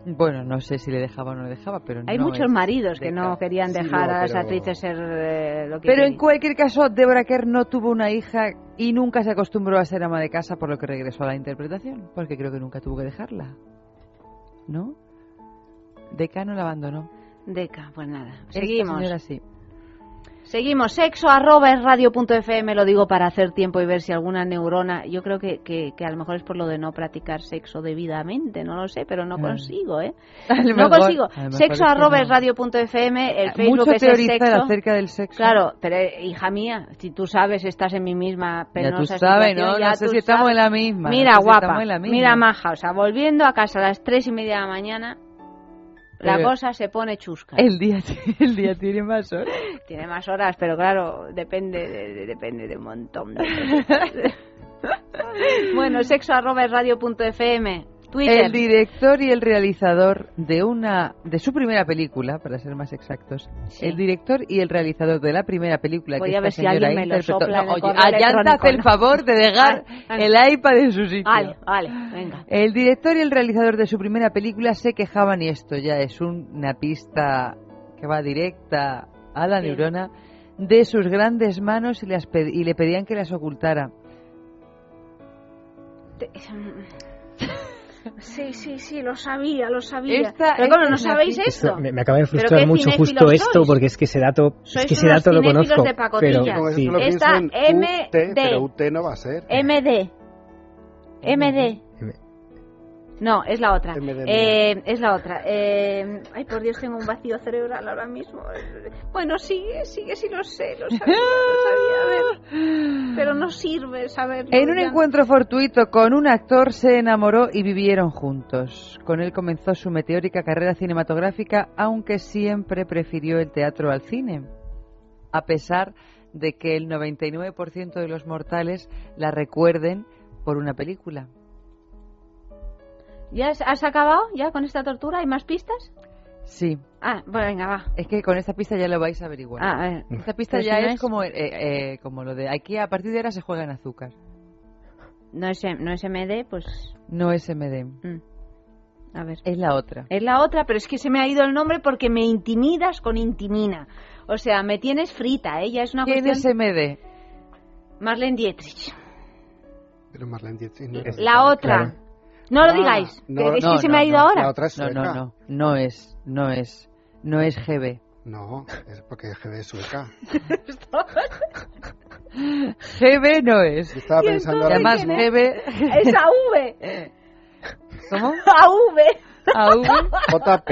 Bueno, no sé si le dejaba o no le dejaba, pero Hay muchos maridos que no querían dejar a las actrices ser eh, lo que Pero en cualquier caso, Deborah Kerr no tuvo una hija y nunca se acostumbró a ser ama de casa, por lo que regresó a la interpretación, porque creo que nunca tuvo que dejarla. ¿No? Deca no la abandonó. Deca, pues nada. Seguimos. sí. Seguimos, sexo arroba es radio.fm, lo digo para hacer tiempo y ver si alguna neurona, yo creo que, que, a lo mejor es por lo de no practicar sexo debidamente, no lo sé, pero no ah. consigo, ¿eh? No consigo. Sexo arroba es radio.fm, el Facebook Mucho es el sexo. acerca del sexo. Claro, pero hija mía, si tú sabes, estás en mi misma penosa ya tú sabes, ¿no? no sé si estamos en la misma. Mira, guapa, mira, maja, o sea, volviendo a casa a las tres y media de la mañana, la cosa se pone chusca. El día, el día tiene más horas. tiene más horas, pero claro, depende de, depende de un montón de bueno, sexo arroba radio.fm. El director y el realizador de una de su primera película, para ser más exactos, el director y el realizador de la primera película Voy que a ver si alguien me lo sopla no, oye, el favor de dejar el iPad en su sitio. Vale, vale, venga. El director y el realizador de su primera película se quejaban y esto ya es una pista que va directa a la neurona de sus grandes manos y, las y le pedían que las ocultara. Sí, sí, sí, lo sabía, lo sabía. Pero bueno, ¿no sabéis esto? Me, acaba de frustrar mucho justo esto, porque es que ese dato, es que ese dato lo conozco. De pero, sí. Esta MD. pero UT no va a ser. MD. MD. No, es la otra. Eh, es la otra. Eh, ay, por Dios, tengo un vacío cerebral ahora mismo. Bueno, sigue, sigue, sí lo sé, lo sabía, lo sabía, pero no sirve saberlo. En un encuentro fortuito con un actor se enamoró y vivieron juntos. Con él comenzó su meteórica carrera cinematográfica, aunque siempre prefirió el teatro al cine. A pesar de que el 99% de los mortales la recuerden por una película. ¿Ya has acabado ya con esta tortura? ¿Hay más pistas? Sí. Ah, bueno, venga, va. Es que con esta pista ya lo vais a averiguar. Ah, a ver. Esta pista ya es, como, eh, eh, como lo de aquí a partir de ahora se juega en azúcar. No es, no es MD, pues... No es MD. Mm. A ver. Es la otra. Es la otra, pero es que se me ha ido el nombre porque me intimidas con intimina. O sea, me tienes frita, ella ¿eh? es una ¿Quién es MD? Marlene Dietrich. Pero Marlene Dietrich no es La otra. No lo ah, digáis, no, es que se me ha ido ahora. La otra es no, no, no, no es, no es, no es GB. No, es porque GB es sueca. GB no es. estaba pensando Además, GB es AV. ¿Cómo? AV. AV. JP.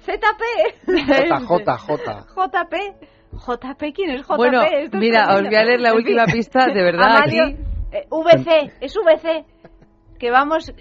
ZP. JJ. JP. JP, ¿quién es JP? Bueno, mira, os voy a leer la última pista, de verdad, aquí. Eh, VC, es VC que vamos,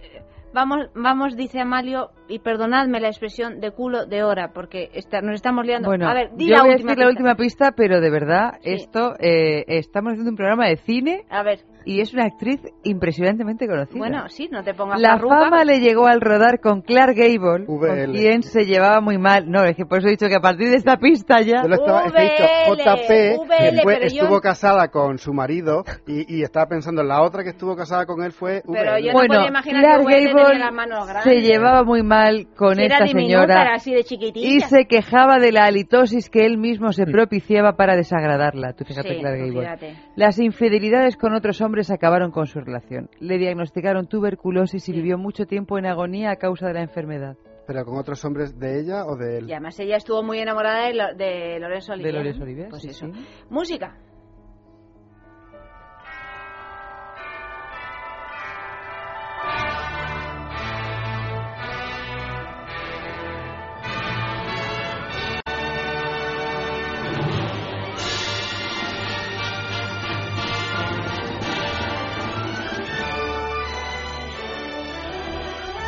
vamos, vamos, dice Amalio, y perdonadme la expresión de culo de hora, porque nos estamos liando. Bueno, a ver, di la voy última a decir la última pista, pero de verdad, esto, eh, estamos haciendo un programa de cine. A ver y es una actriz impresionantemente conocida. Bueno, sí, no te pongas La fama le llegó al rodar con Clark Gable, con quien se llevaba muy mal. No, es que por eso he dicho que a partir de esta pista ya... Yo lo estaba, JP, que estuvo casada con su marido y, estaba pensando en la otra que estuvo casada con él fue Pero yo no bueno, podía imaginar Clark que Gable las manos grandes. se llevaba muy mal con esta señora así de y se quejaba de la halitosis que él mismo se propiciaba para desagradarla. Tú fíjate, Clark Gable. Las infidelidades con otros hombres acabaron con su relación. Le diagnosticaron tuberculosis y vivió mucho tiempo en agonía a causa de la enfermedad. ¿Pero con otros hombres de ella o de él? Y además ella estuvo muy enamorada de, Lorenzo Olivier. De Lorenzo Olivier, pues eso. Música.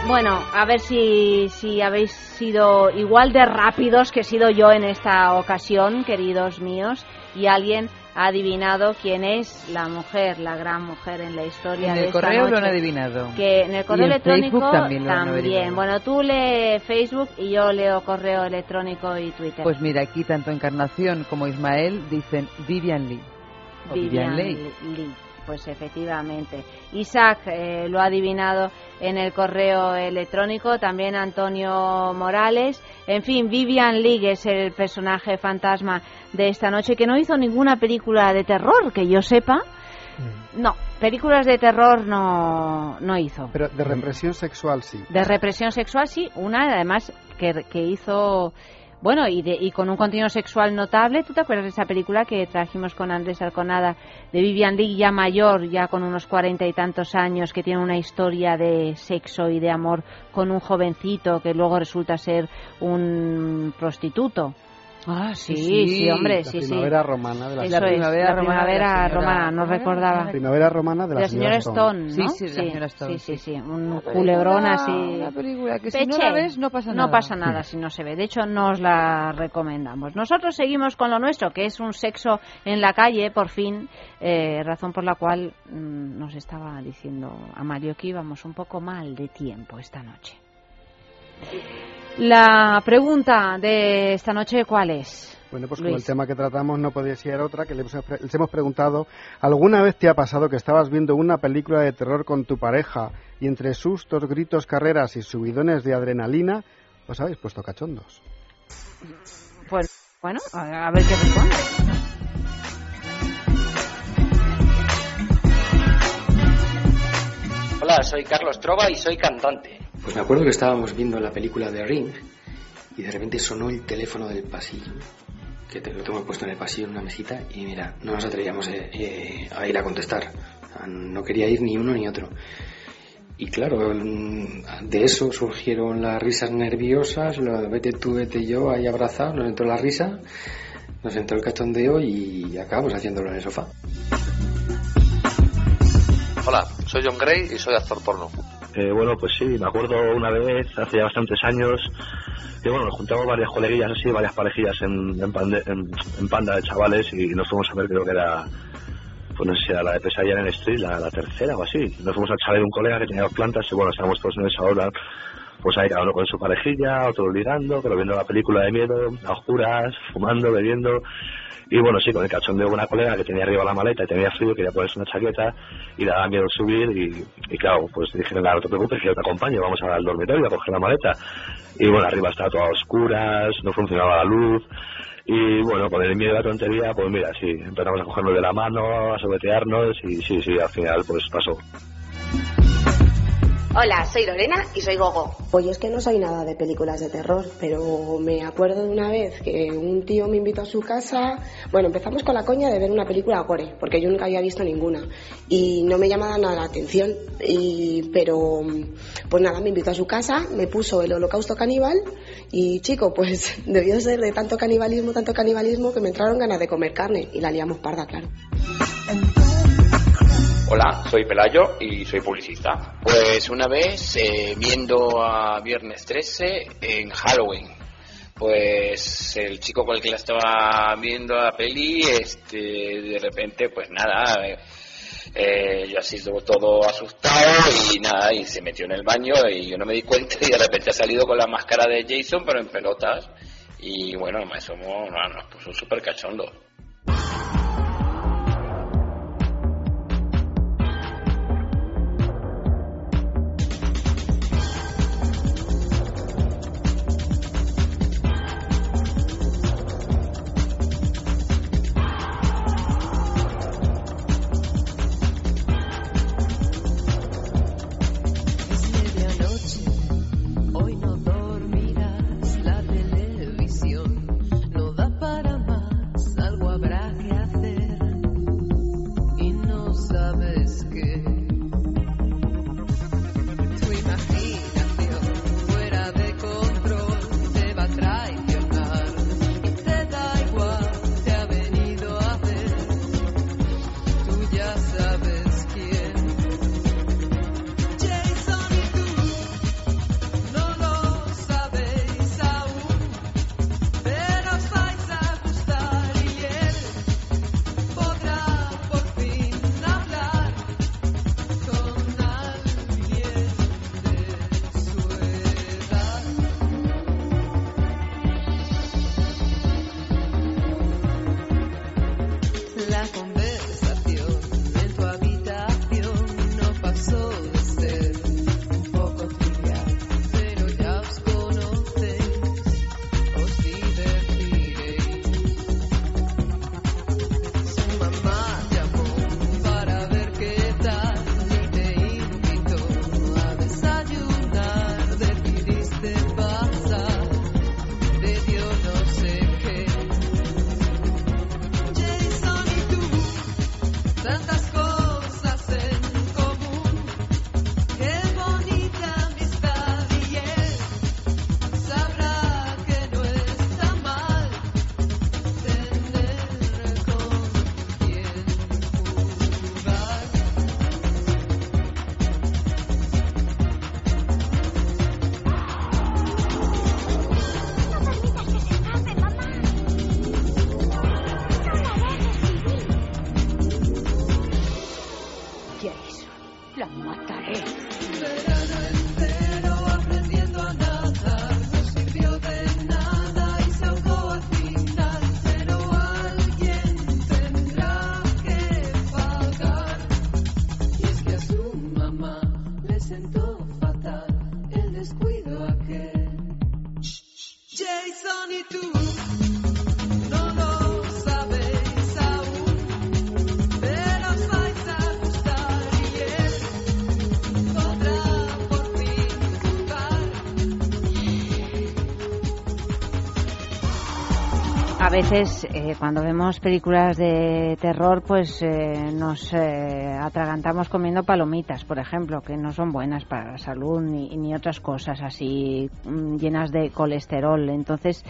Bueno, a ver si, si habéis sido igual de rápidos que he sido yo en esta ocasión, queridos míos, y alguien ha adivinado quién es la mujer, la gran mujer en la historia en el correo lo han adivinado. Que en el correo electrónico también. también. Bueno, tú lee Facebook y yo leo correo electrónico y Twitter. Pues mira, aquí tanto Encarnación como Ismael dicen Vivian Lee. Vivian, Lee pues efectivamente. Isaac eh, lo ha adivinado en el correo electrónico, también Antonio Morales. En fin, Vivian League es el personaje fantasma de esta noche que no hizo ninguna película de terror, que yo sepa. Mm. No, películas de terror no, no hizo. Pero de represión sexual sí. De represión sexual sí, una además que, que hizo bueno, y, y con un contenido sexual notable. ¿Tú te acuerdas de esa película que trajimos con Andrés Alconada de Vivian Leigh, ya mayor, ya con unos cuarenta y tantos años, que tiene una historia de sexo y de amor con un jovencito que luego resulta ser un prostituto? Ah, sí, sí, hombre, la sí, primavera romana de la, Eso primavera, romana, primavera romana, no recordaba. La primavera romana de la, señora, Stone, ¿no? Sí, sí, la señora Stone. Sí, sí, sí, un culebrón así. Una película que si no la ves no pasa nada. No pasa nada si no se ve. De hecho, nos la recomendamos. Nosotros seguimos con lo nuestro, que es un sexo en la calle, por fin, eh, razón por la cual mmm, nos estaba diciendo a Mario que íbamos un poco mal de tiempo esta noche. La pregunta de esta noche, ¿cuál es? Bueno, pues con el tema que tratamos no podía ser otra, que les hemos preguntado, ¿alguna vez te ha pasado que estabas viendo una película de terror con tu pareja y entre sustos, gritos, carreras y subidones de adrenalina os habéis puesto cachondos? Pues bueno, a ver qué responde. Hola, soy Carlos Trova y soy cantante. Pues me acuerdo que estábamos viendo la película de Ring y de repente sonó el teléfono del pasillo, que lo tengo puesto en el pasillo en una mesita y mira, no nos atrevíamos eh, eh, a ir a contestar. No quería ir ni uno ni otro. Y claro, de eso surgieron las risas nerviosas, lo vete tú, vete yo, ahí abrazados, nos entró la risa, nos entró el cachondeo y acabamos haciéndolo en el sofá. Hola, soy John Gray y soy actor porno. Eh, bueno, pues sí, me acuerdo una vez, hace ya bastantes años, que bueno, nos juntamos varias coleguillas así, varias parejillas en, en, panda de chavales y nos fuimos a ver, creo que era, pues no sé si la de Pesadilla en el Street, la, tercera o así. Nos fuimos a chaval de un colega que tenía dos plantas y bueno, estábamos todos en esa hora, pues ahí cada uno con su parejilla, otro ligando, pero viendo la película de miedo, a oscuras, fumando, bebiendo. Y bueno, sí, con el cachón de una colega que tenía arriba la maleta y tenía frío, quería ponerse una chaqueta y le daba miedo subir y, claro, pues dije, no te preocupes que yo te acompaño, vamos al dormitorio a coger la maleta. Y bueno, arriba estaba todo a oscuras, no funcionaba la luz. Y bueno, con el miedo y la tontería, pues mira, sí, empezamos a cogernos de la mano, a sobetearnos y sí, sí, al final pues pasó. Hola, soy Lorena y soy Gogo. Pues es que no soy nada de películas de terror, pero me acuerdo de una vez que un tío me invitó a su casa. Bueno, empezamos con la coña de ver una película gore, porque yo nunca había visto ninguna. Y no me llamaba nada la atención. Y, pero, pues nada, me invitó a su casa, me puso el holocausto caníbal. Y chico, pues debió ser de tanto canibalismo, tanto canibalismo, que me entraron ganas de comer carne. Y la liamos parda, claro. Hola, soy Pelayo y soy publicista. Pues una vez eh, viendo a Viernes 13 en Halloween, pues el chico con el que la estaba viendo la peli, este, de repente, pues nada, eh, yo así estuvo todo asustado y nada, y se metió en el baño y yo no me di cuenta y de repente ha salido con la máscara de Jason, pero en pelotas. Y bueno, eso no, nos puso súper cachondo. A veces eh, cuando vemos películas de terror pues eh, nos eh, atragantamos comiendo palomitas, por ejemplo, que no son buenas para la salud ni, ni otras cosas así mm, llenas de colesterol. Entonces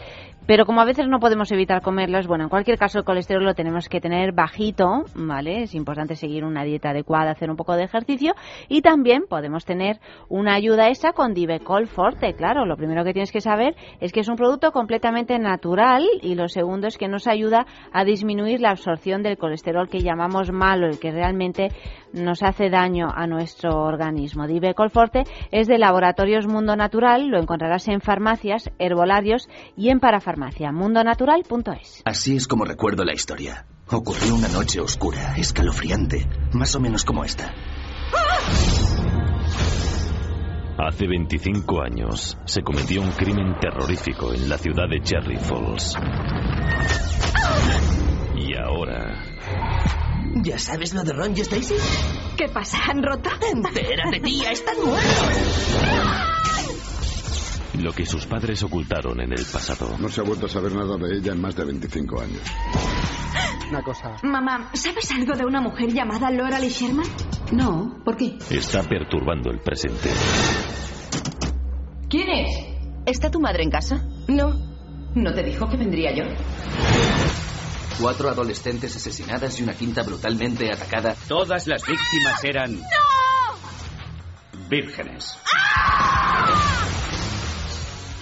pero como a veces no podemos evitar comerlos, bueno, en cualquier caso el colesterol lo tenemos que tener bajito, ¿vale? Es importante seguir una dieta adecuada, hacer un poco de ejercicio y también podemos tener una ayuda esa con Divecol Forte, claro. Lo primero que tienes que saber es que es un producto completamente natural y lo segundo es que nos ayuda a disminuir la absorción del colesterol que llamamos malo, el que realmente nos hace daño a nuestro organismo. Divecol Forte es de Laboratorios Mundo Natural, lo encontrarás en farmacias, herbolarios y en parafarmacias mundonatural.es. Así es como recuerdo la historia. Ocurrió una noche oscura, escalofriante, más o menos como esta. Hace 25 años se cometió un crimen terrorífico en la ciudad de Cherry Falls. Y ahora... ¿Ya sabes lo de Ron y Stacy? ¿Qué pasa? ¿Han roto? Entérate, tía, están muertos lo que sus padres ocultaron en el pasado. No se ha vuelto a saber nada de ella en más de 25 años. Una cosa. Mamá, ¿sabes algo de una mujer llamada Laura Lee Sherman? No, ¿por qué? Está perturbando el presente. ¿Quién es? ¿Está tu madre en casa? No. ¿No te dijo que vendría yo? Cuatro adolescentes asesinadas y una quinta brutalmente atacada. Todas las víctimas eran... ¡No! Vírgenes. ¡Ah!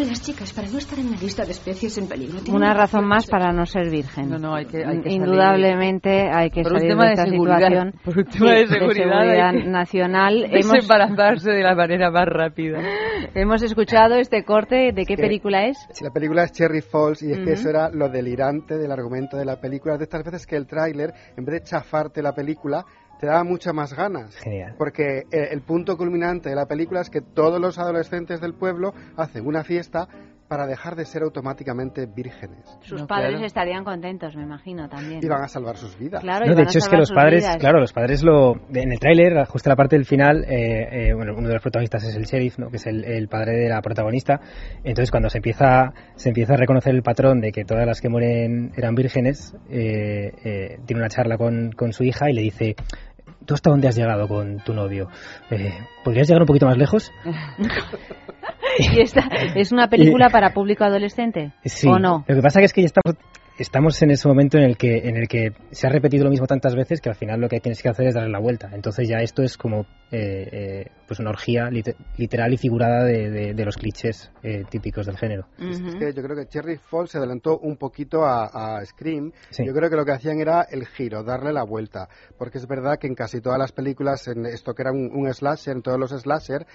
Las chicas, para no estar en la lista de especies en peligro. Una razón más para no ser virgen. No, no, hay que, Indudablemente hay que salir de esta situación. Por un tema de seguridad, nacional. Hemos embarazarse de la manera más rápida. Hemos escuchado este corte. ¿De qué película es? La película es Cherry Falls y es que eso era lo delirante del argumento de la película. De estas veces que el tráiler, en vez de chafarte la película, te da muchas más ganas. Genial. Porque eh, el punto culminante de la película es que todos los adolescentes del pueblo hacen una fiesta para dejar de ser automáticamente vírgenes. Sus padres estarían contentos, me imagino, también. Y van a salvar sus vidas. Claro, de hecho es que los padres, claro, los padres lo... En el tráiler, justo la parte del final, eh, eh, bueno, uno de los protagonistas es el sheriff, ¿no? que es el, padre de la protagonista. Entonces cuando se empieza, se empieza a reconocer el patrón de que todas las que mueren eran vírgenes, tiene una charla con, con su hija y le dice, ¿tú hasta dónde has llegado con tu novio? Eh, ¿Podrías llegar un poquito más lejos? ¿Y esta es una película para público adolescente? Sí. ¿O no? Lo que pasa es que ya estamos estamos en ese momento en el que en el que se ha repetido lo mismo tantas veces que al final lo que tienes que hacer es darle la vuelta. Entonces ya esto es como eh, eh, pues una orgía literal y figurada de, de, los clichés eh, típicos del género. es que yo creo que Cherry Falls se adelantó un poquito a, Scream. Yo creo que lo que hacían era el giro, darle la vuelta. Porque es verdad que en casi todas las películas, en esto que era un, un slasher, en todos los slasher,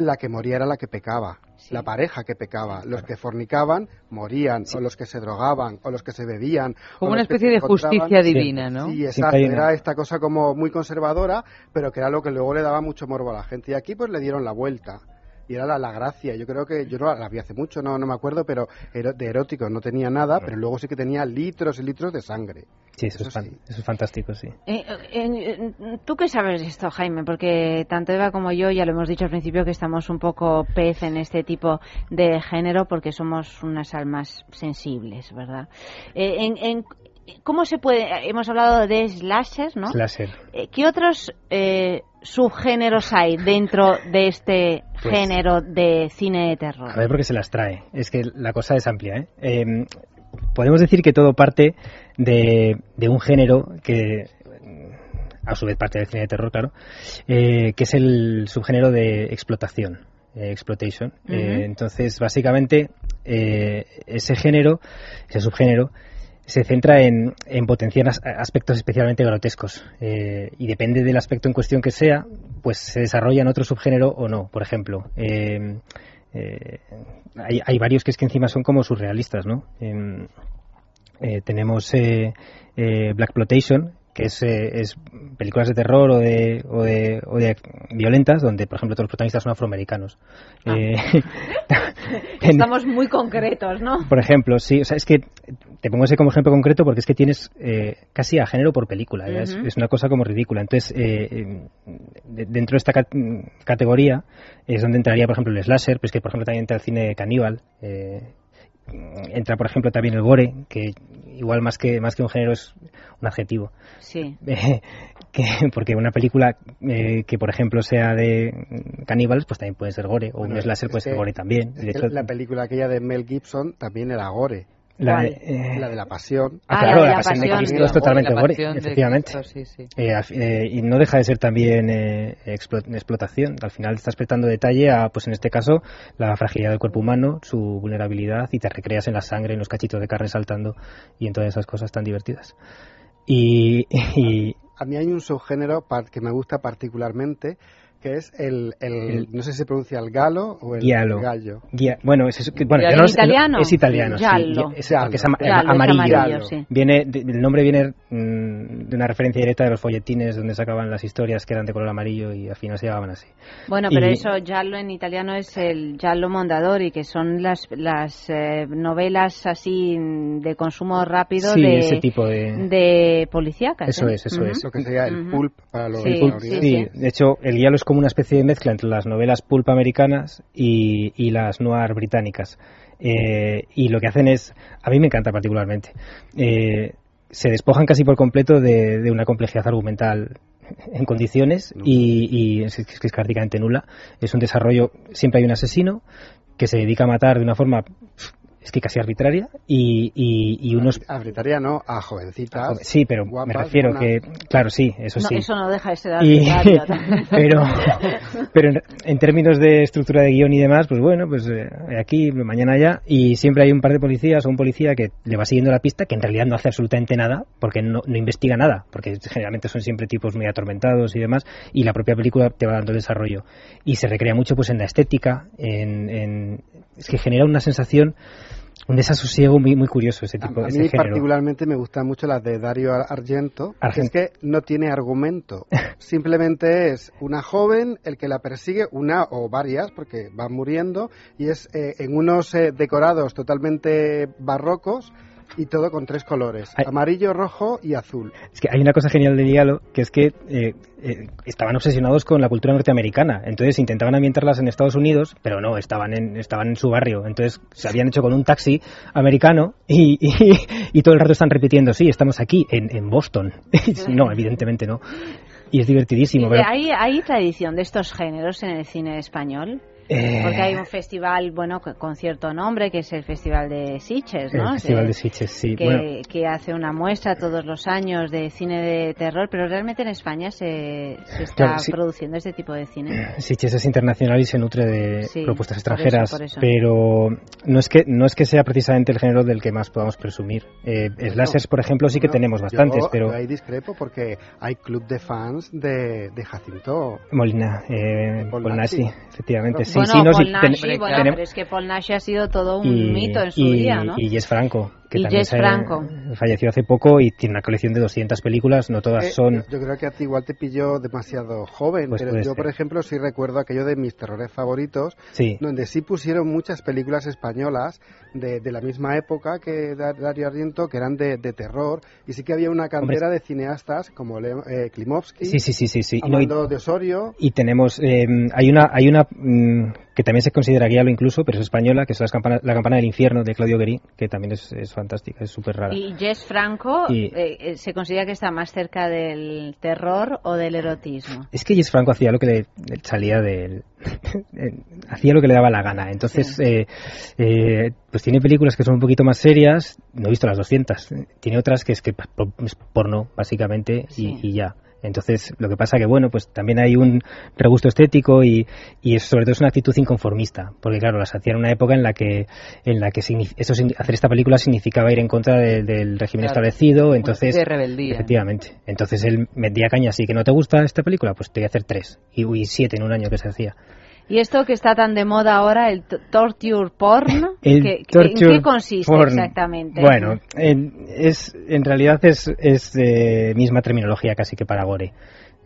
la que moría era la que pecaba, la pareja que pecaba. Los que fornicaban morían, o los que se drogaban, o los que se bebían. Como una especie de justicia divina, ¿no? Sí, exacto. Era esta cosa como muy conservadora, pero que era lo que luego le daba mucho morbo a la gente. Y aquí pues le dieron la vuelta y era la, gracia. Yo creo que yo no la vi hace mucho, no, no me acuerdo, pero de erótico no tenía nada, pero luego sí que tenía litros y litros de sangre. Sí, eso, es, eso es, fantástico, sí. Eh, eh, ¿Tú qué sabes de esto, Jaime? Porque tanto Eva como yo ya lo hemos dicho al principio que estamos un poco pez en este tipo de género porque somos unas almas sensibles, ¿verdad? Eh, en, ¿cómo se puede...? Hemos hablado de slasher, ¿no? Slasher. Eh, ¿Qué otros eh, subgéneros hay dentro de este pues género de cine de terror? A ver, porque se las trae. Es que la cosa es amplia, ¿eh? Em, podemos decir que todo parte de, un género que a su vez parte del cine de terror, claro, que es el subgénero de explotación. exploitation. entonces, básicamente, ese género, ese subgénero, se centra en, potenciar aspectos especialmente grotescos eh, y depende del aspecto en cuestión que sea, pues se desarrolla en otro subgénero o no. Por ejemplo, eh, eh, hay, varios que es que encima son como surrealistas, ¿no? Em, tenemos Black Plotation, que es, es, películas de terror o de, o de, o de, violentas, donde, por ejemplo, todos los protagonistas son afroamericanos. Ah. Estamos muy concretos, ¿no? Por ejemplo, sí, o sea, es que te pongo ese como ejemplo concreto porque es que tienes eh, casi a género por película, es, una cosa como ridícula. Entonces, eh, dentro de esta categoría es donde entraría, por ejemplo, el slasher, pero es que, por ejemplo, también entra el cine caníbal. Eh, entra, por ejemplo, también el gore, que igual más que, más que un género es un adjetivo. Sí. que, porque una película que, por ejemplo, sea de caníbales, pues también puede ser gore, o un slasher puede ser gore también. De hecho, la película aquella de Mel Gibson también era gore. La, eh, la, de la pasión. Ah, claro, la, pasión, de Cristo es totalmente gore, efectivamente. Eh, eh, y no deja de ser también explotación. Al final estás prestando detalle a, pues en este caso, la fragilidad del cuerpo humano, su vulnerabilidad, y te recreas en la sangre, en los cachitos de carne saltando y en todas esas cosas tan divertidas. Y, y a mí hay un subgénero que me gusta particularmente, que es el, el, no sé si se pronuncia el galo o el gallo. bueno, es, bueno italiano? es italiano, sí, es, amarillo. Viene, el nombre viene mm, de una referencia directa de los folletines donde sacaban las historias que eran de color amarillo y al final se llamaban así. Bueno, pero eso giallo en italiano es el giallo mondadori, que son las las eh, novelas así de consumo rápido de ese tipo de, de policíacas. Eso ¿eh? es, eso es. Lo que sería el pulp para los sí, sí, de hecho el giallo es como una especie de mezcla entre las novelas pulp americanas y, las noir británicas. Eh, y lo que hacen es, a mí me encanta particularmente, eh, se despojan casi por completo de, una complejidad argumental en condiciones y, es, es, prácticamente nula. Es un desarrollo, siempre hay un asesino que se dedica a matar de una forma es que casi arbitraria y, y, unos... Arbitraria no, a jovencitas. sí, pero me refiero que, claro, sí, eso sí. Eso no deja de ser arbitrario. pero pero en, términos de estructura de guion y demás, pues bueno, pues eh, aquí, mañana ya, y siempre hay un par de policías o un policía que le va siguiendo la pista, que en realidad no hace absolutamente nada, porque no, no investiga nada, porque generalmente son siempre tipos muy atormentados y demás, y la propia película te va dando desarrollo. Y se recrea mucho pues en la estética, en, en es que genera una sensación un desasosiego muy muy curioso ese tipo a, a mí particularmente me gustan mucho las de Dario Argento, porque es que no tiene argumento. Simplemente es una joven el que la persigue una o varias porque van muriendo y es eh, en unos eh, decorados totalmente barrocos y todo con tres colores, amarillo, rojo y azul. Es que hay una cosa genial de Diallo, que es que eh, eh, estaban obsesionados con la cultura norteamericana, entonces intentaban ambientarlas en Estados Unidos, pero no, estaban en, estaban en su barrio, entonces se habían hecho con un taxi americano y, y, todo el rato están repitiendo, sí, estamos aquí, en, en Boston. no, evidentemente no. Y es divertidísimo. ¿Hay, ¿Hay tradición de estos géneros en el cine español? Porque hay un festival, bueno, con cierto nombre, que es el Festival de Sitges, ¿no? El Festival de Sitges, sí. Que, que, hace una muestra todos los años de cine de terror, pero realmente en España se, se está produciendo este tipo de cine. Eh, Sitges es internacional y se nutre de propuestas extranjeras, pero no es que no es que sea precisamente el género del que más podamos presumir. Eh, slashers, por ejemplo, sí que tenemos bastantes, pero... Hay discrepo porque hay club de fans de, de Jacinto Molina, eh, Polnasi, efectivamente, sí bueno, Paul Nash, bueno, pero es que Paul Nash ha sido todo un mito en su día, ¿no? Y Jess Franco, que y también Jess Franco. falleció hace poco y tiene una colección de 200 películas, no todas eh, son... Yo creo que a ti igual te pilló demasiado joven, pues pero yo, por ejemplo, sí recuerdo aquello de mis terrores favoritos, donde sí pusieron muchas películas españolas de, de la misma época que Dario Argento, que eran de, de terror, y sí que había una cantera de cineastas como eh, Klimovsky, sí, sí, sí, sí, sí. de Osorio... Y tenemos, eh, hay una... Hay una mm, que también se consideraría lo incluso, pero es española, que es la campana, la campana del infierno de Claudio Guerín, que también es, es fantástica, es súper rara. Y Jess Franco eh, eh, se considera que está más cerca del terror o del erotismo. Es que Jess Franco hacía lo que le, salía del... hacía lo que le daba la gana. Entonces, pues tiene películas que son un poquito más serias, no he visto las 200, tiene otras que es que es porno, básicamente, y ya. Entonces, lo que pasa que, bueno, pues también hay un regusto estético y, y sobre todo es una actitud inconformista, porque claro, las hacía en una época en la que, en la que eso, hacer esta película significaba ir en contra del régimen establecido, entonces... De rebeldía. Efectivamente. Entonces él metía caña así, que no te gusta esta película, pues te voy a hacer tres, y, y siete en un año que se hacía. Y esto que está tan de moda ahora, el torture porn, ¿en qué consiste exactamente? Bueno, en, es, en realidad es, es misma terminología casi que para gore.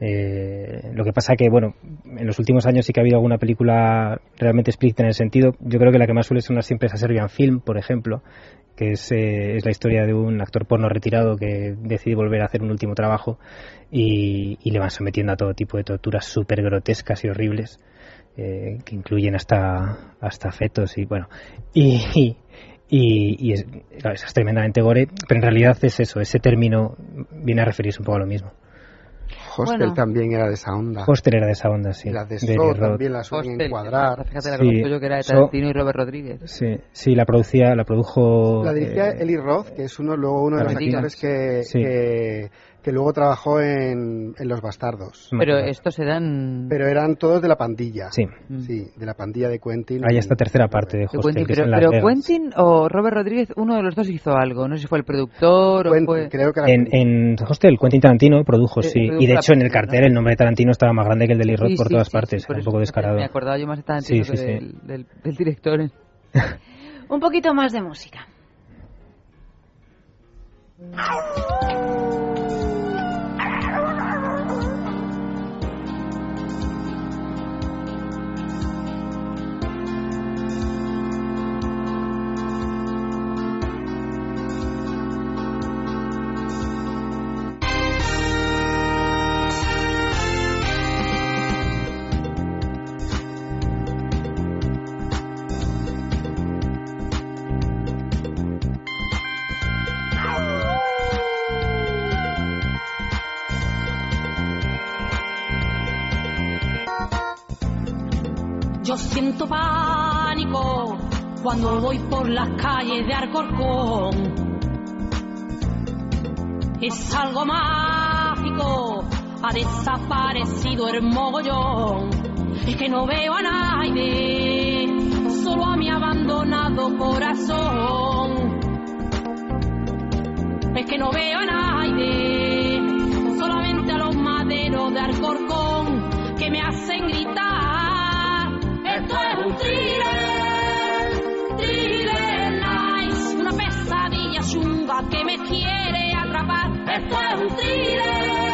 Eh, lo que pasa que, bueno, en los últimos años sí que ha habido alguna película realmente explícita en el sentido. Yo creo que la que más suele sonar siempre es a Serbian Film, por ejemplo, que es, eh, es la historia de un actor porno retirado que decide volver a hacer un último trabajo y, y le van sometiendo a todo tipo de torturas súper grotescas y horribles. Eh, que incluyen hasta, hasta fetos y bueno, y, y, es, es, tremendamente gore, pero en realidad es eso, ese término viene a referirse un poco a lo mismo. Hostel también era de esa onda. Hostel era de esa onda, sí. la de, de también la suelen encuadrar. Fíjate, la sí. yo que era de Tarantino y Robert Rodríguez. Sí, sí, la producía, la produjo... La dirigía eh, Eli Roth, que es uno, luego uno de los actores que, que que luego trabajó en, en Los Bastardos. Pero estos eran... Pero eran todos de la pandilla. Sí. Mm. Sí, de la pandilla de Quentin. Hay esta tercera parte de Hostel, Pero, pero Quentin o Robert Rodríguez, uno de los dos hizo algo. No sé si fue el productor o fue... Creo que en, en, Hostel, Quentin Tarantino produjo, eh, sí. y de hecho en el cartel el nombre de Tarantino estaba más grande que el de Lee Roth por todas partes. un poco descarado. Me acordaba yo más de Tarantino que del, del, del director. un poquito más de música. Siento pánico cuando voy por las calles de Arcorcón. Es algo mágico, ha desaparecido el mogollón. Es que no veo a nadie, solo a mi abandonado corazón. Es que no veo a nadie, solamente a los maderos de Arcorcón que me hacen gritar thriller, thriller nice, una pesadilla chunga que me quiere atrapar. Esto es un thriller,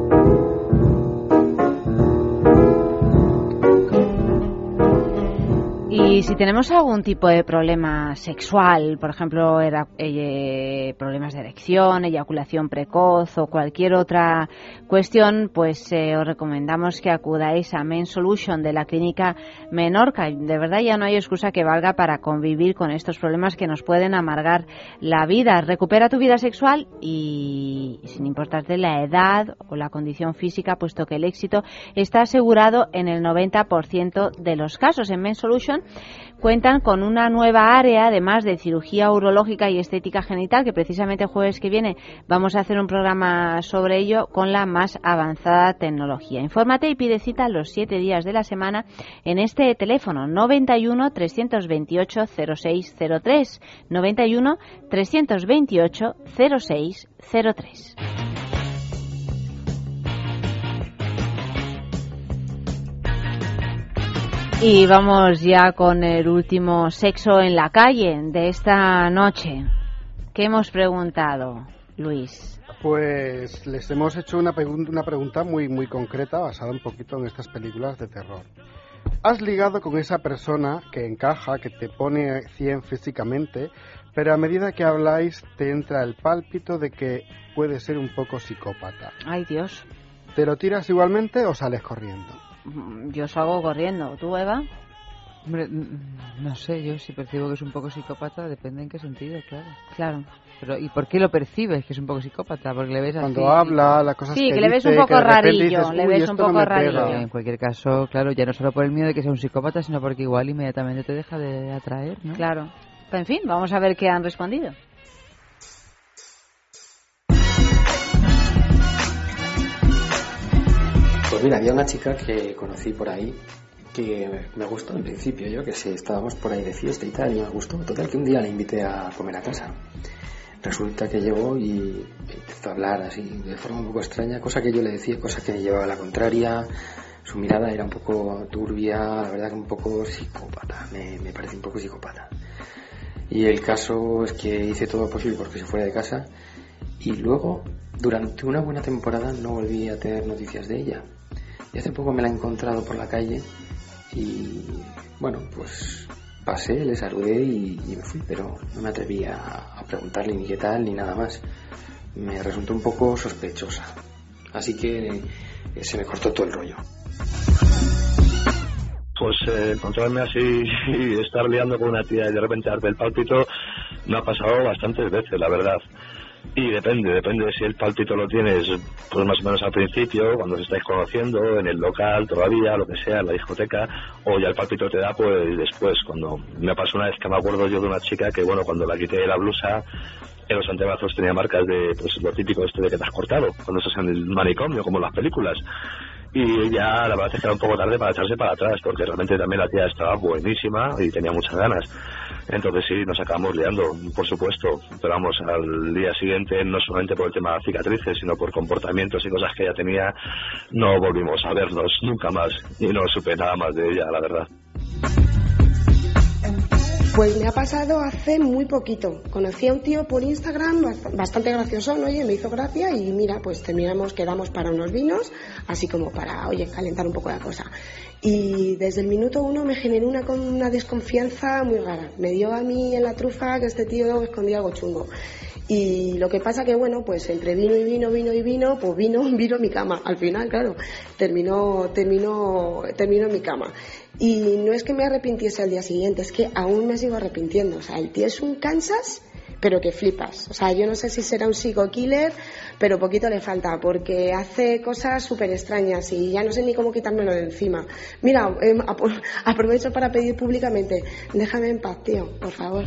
Y si tenemos algún tipo de problema sexual, por ejemplo, eh, problemas de erección, eyaculación precoz o cualquier otra cuestión, pues eh, os recomendamos que acudáis a Men Solution de la clínica Menorca. De verdad ya no hay excusa que valga para convivir con estos problemas que nos pueden amargar la vida. Recupera tu vida sexual y sin importarte la edad o la condición física, puesto que el éxito está asegurado en el 90% de los casos. En Men Solution cuentan con una nueva área, además de cirugía urológica y estética genital, que precisamente el jueves que viene vamos a hacer un programa sobre ello con la más avanzada tecnología. Infórmate y pide cita los siete días de la semana en este teléfono 91 328 0603 91 328 0603. Y vamos ya con el último sexo en la calle de esta noche. ¿Qué hemos preguntado, Luis? Pues les hemos hecho una, una pregunta muy, muy concreta basada un poquito en estas películas de terror. ¿Has ligado con esa persona que encaja, que te pone 100 físicamente, pero a medida que habláis te entra el pálpito de que puede ser un poco psicópata? Ay, Dios. ¿Te lo tiras igualmente o sales corriendo? Mm, yo salgo corriendo. ¿Tú, Eva? Hombre, no sé, yo si percibo que es un poco psicópata, depende en qué sentido, claro. Claro. Pero, ¿y por qué lo percibes que es un poco psicópata? Porque le ves Cuando habla, las cosas sí, que, le ves un poco rarillo, le ves un poco rarillo. En cualquier caso, claro, ya no solo por el miedo de que sea un psicópata, sino porque igual inmediatamente te deja de atraer, ¿no? Claro. en fin, vamos a ver qué han respondido. Pues mira, había una chica que conocí por ahí que me gustó en principio, yo que sé, estábamos por ahí de fiesta y tal, y me gustó. Total, que un día le invité a comer a casa. Resulta que llegó y empezó a hablar así de forma un poco extraña, cosa que yo le decía, cosa que me llevaba a la contraria. Su mirada era un poco turbia, la verdad que un poco psicópata, me, me parece un poco psicópata. Y el caso es que hice todo lo posible porque se fuera de casa y luego, durante una buena temporada, no volví a tener noticias de ella. Y hace poco me la he encontrado por la calle y bueno, pues pasé, le saludé y, me fui, pero no me atreví a, preguntarle ni qué tal ni nada más. Me resultó un poco sospechosa. Así que eh, se me cortó todo el rollo. Pues eh, encontrarme así y estar liando con una tía y de repente darme el pálpito me ha pasado bastantes veces, la verdad. Y depende, depende de si el palpito lo tienes pues más o menos al principio, cuando os estáis conociendo, en el local todavía, lo que sea, en la discoteca, o ya el palpito te da pues después, cuando me pasó una vez que me acuerdo yo de una chica que bueno, cuando la quité la blusa, en los antebrazos tenía marcas de pues lo típico este de que te has cortado, cuando estás en el manicomio, como en las películas. Y ya la verdad es que era un poco tarde para echarse para atrás porque realmente también la tía estaba buenísima y tenía muchas ganas entonces sí nos acabamos liando por supuesto. Pero vamos al día siguiente no solamente por el tema de cicatrices sino por comportamientos y cosas que ella tenía no volvimos a vernos nunca más y no supe nada más de ella la verdad pues me ha pasado hace muy poquito. Conocí a un tío por Instagram bastante gracioso, ¿no? Oye, me hizo gracia y mira, pues terminamos, quedamos para unos vinos, así como para, oye, calentar un poco la cosa. Y desde el minuto uno me generó una, una desconfianza muy rara. Me dio a mí en la trufa que este tío escondía algo chungo. Y lo que pasa que, bueno, pues entre vino y vino, vino y vino, pues vino, vino mi cama. Al final, claro, terminó, terminó, terminó mi cama. Y no es que me arrepintiese al día siguiente, es que aún me sigo arrepintiendo. O sea, el tío es un Kansas, pero que flipas. O sea, yo no sé si será un psico-killer, pero poquito le falta, porque hace cosas súper extrañas y ya no sé ni cómo quitármelo de encima. Mira, eh, aprovecho para pedir públicamente, déjame en paz, tío, por favor.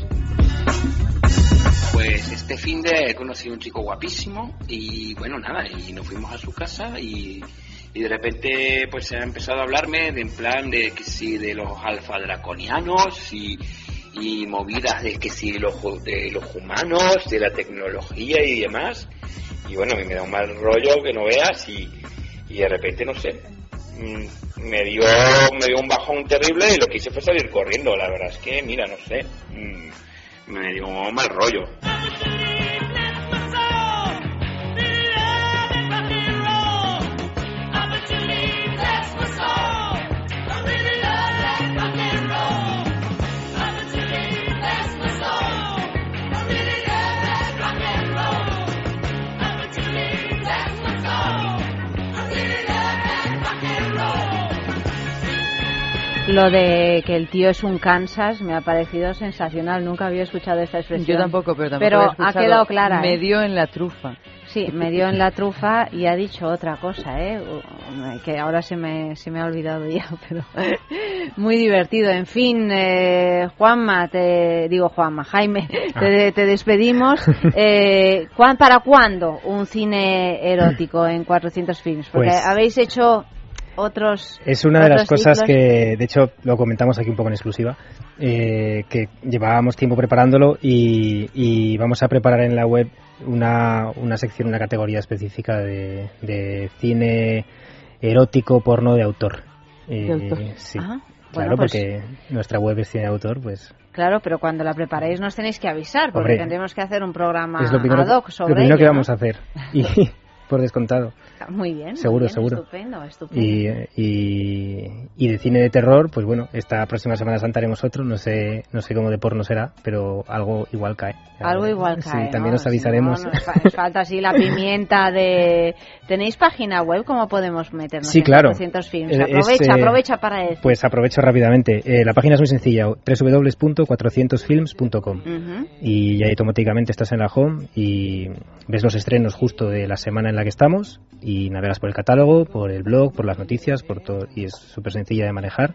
Pues este fin de he conocido un chico guapísimo y bueno, nada, y nos fuimos a su casa y, de repente pues se ha empezado a hablarme de en plan de que si de los alfa draconianos y, y movidas de que si los, de los humanos, de la tecnología y demás. Y bueno, a mí me da un mal rollo que no veas y, y de repente no sé, mm, me dio, me dio un bajón terrible y lo que hice fue salir corriendo. La verdad es que, mira, no sé. Mm, me dio un mal rollo. Lo de que el tío es un Kansas me ha parecido sensacional. Nunca había escuchado esa expresión. Yo tampoco, pero tampoco Pero ha quedado clara. Me ¿eh? dio en la trufa. Sí, me dio en la trufa y ha dicho otra cosa, ¿eh? Que ahora se me, se me ha olvidado ya, pero muy divertido. En fin, eh, Juanma, te digo Juanma, Jaime, te, te despedimos. Eh, ¿Para cuándo un cine erótico en 400 films? Porque pues habéis hecho otros. Es una de las cosas que, de hecho, lo comentamos aquí un poco en exclusiva, eh, que llevábamos tiempo preparándolo y, vamos a preparar en la web una, una sección, una categoría específica de, cine erótico porno de autor. Eh, sí. Ah, claro, pues porque nuestra web es cine de autor, pues Claro, pero cuando la preparéis nos tenéis que avisar, porque tendremos que hacer un programa ad hoc sobre Lo primero que vamos a hacer. Y, por descontado. Muy bien. Seguro, seguro. Estupendo, estupendo. Y, y, y, de cine de terror, pues bueno, esta próxima Semana Santa haremos otro, no sé, no sé cómo de porno será, pero algo igual cae. Algo igual cae. Sí, también os avisaremos. nos, falta así la pimienta de. ¿Tenéis página web? ¿Cómo podemos meternos? Sí, claro. films? Eh, aprovecha, eh, aprovecha para eso. Pues aprovecho rápidamente. Eh, la página es muy sencilla, www.400films.com. Y ya automáticamente estás en la home y ves los estrenos justo de la semana en la que estamos y navegas por el catálogo, por el blog, por las noticias, por todo y es súper sencilla de manejar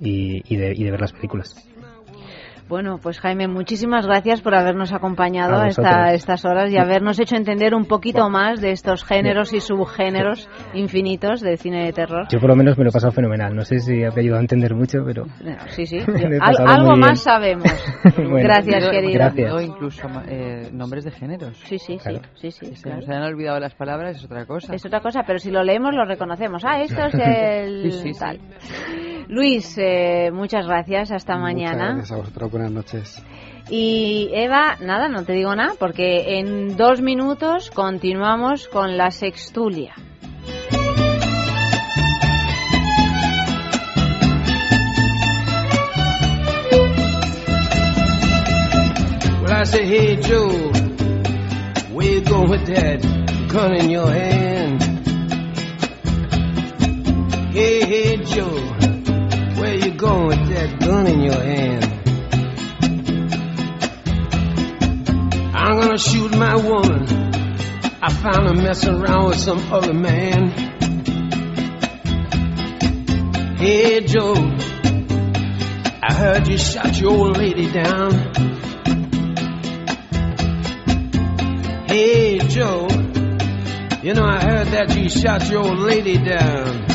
y, y, de, y de ver las películas. Bueno, pues Jaime, muchísimas gracias por habernos acompañado a esta, estas horas y habernos hecho entender un poquito más de estos géneros y subgéneros infinitos del cine de terror. Yo por lo menos me lo he pasado fenomenal. No sé si ha ayudado a entender mucho, pero... Sí, sí. algo más sabemos. gracias, querido. Gracias. O incluso eh, nombres de géneros. Sí, sí, sí. sí, Se nos han olvidado las palabras, es otra cosa. Es otra cosa, pero si lo leemos lo reconocemos. Ah, esto es el tal. Luis, eh, muchas gracias. Hasta mañana. Gracias a vosotros. Buenas noches. Y Eva, nada, no te digo nada, porque en dos minutos continuamos con la sextulia. Well, I say, hey Joe, where you going with that gun in your hand? Hey, hey Joe. Going with that gun in your hand? I'm gonna shoot my woman. I found her messing around with some other man. Hey Joe, I heard you shot your old lady down. Hey Joe, you know I heard that you shot your old lady down.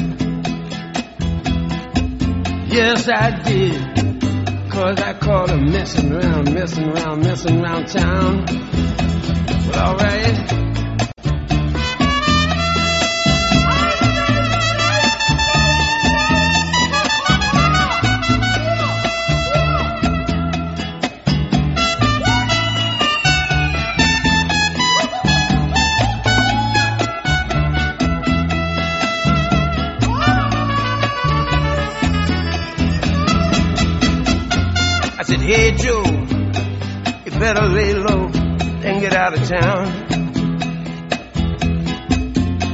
Yes, I did. Cause I caught her messing around, messing around, messing around town. Well, alright. Hey Joe, you better lay low and get out of town.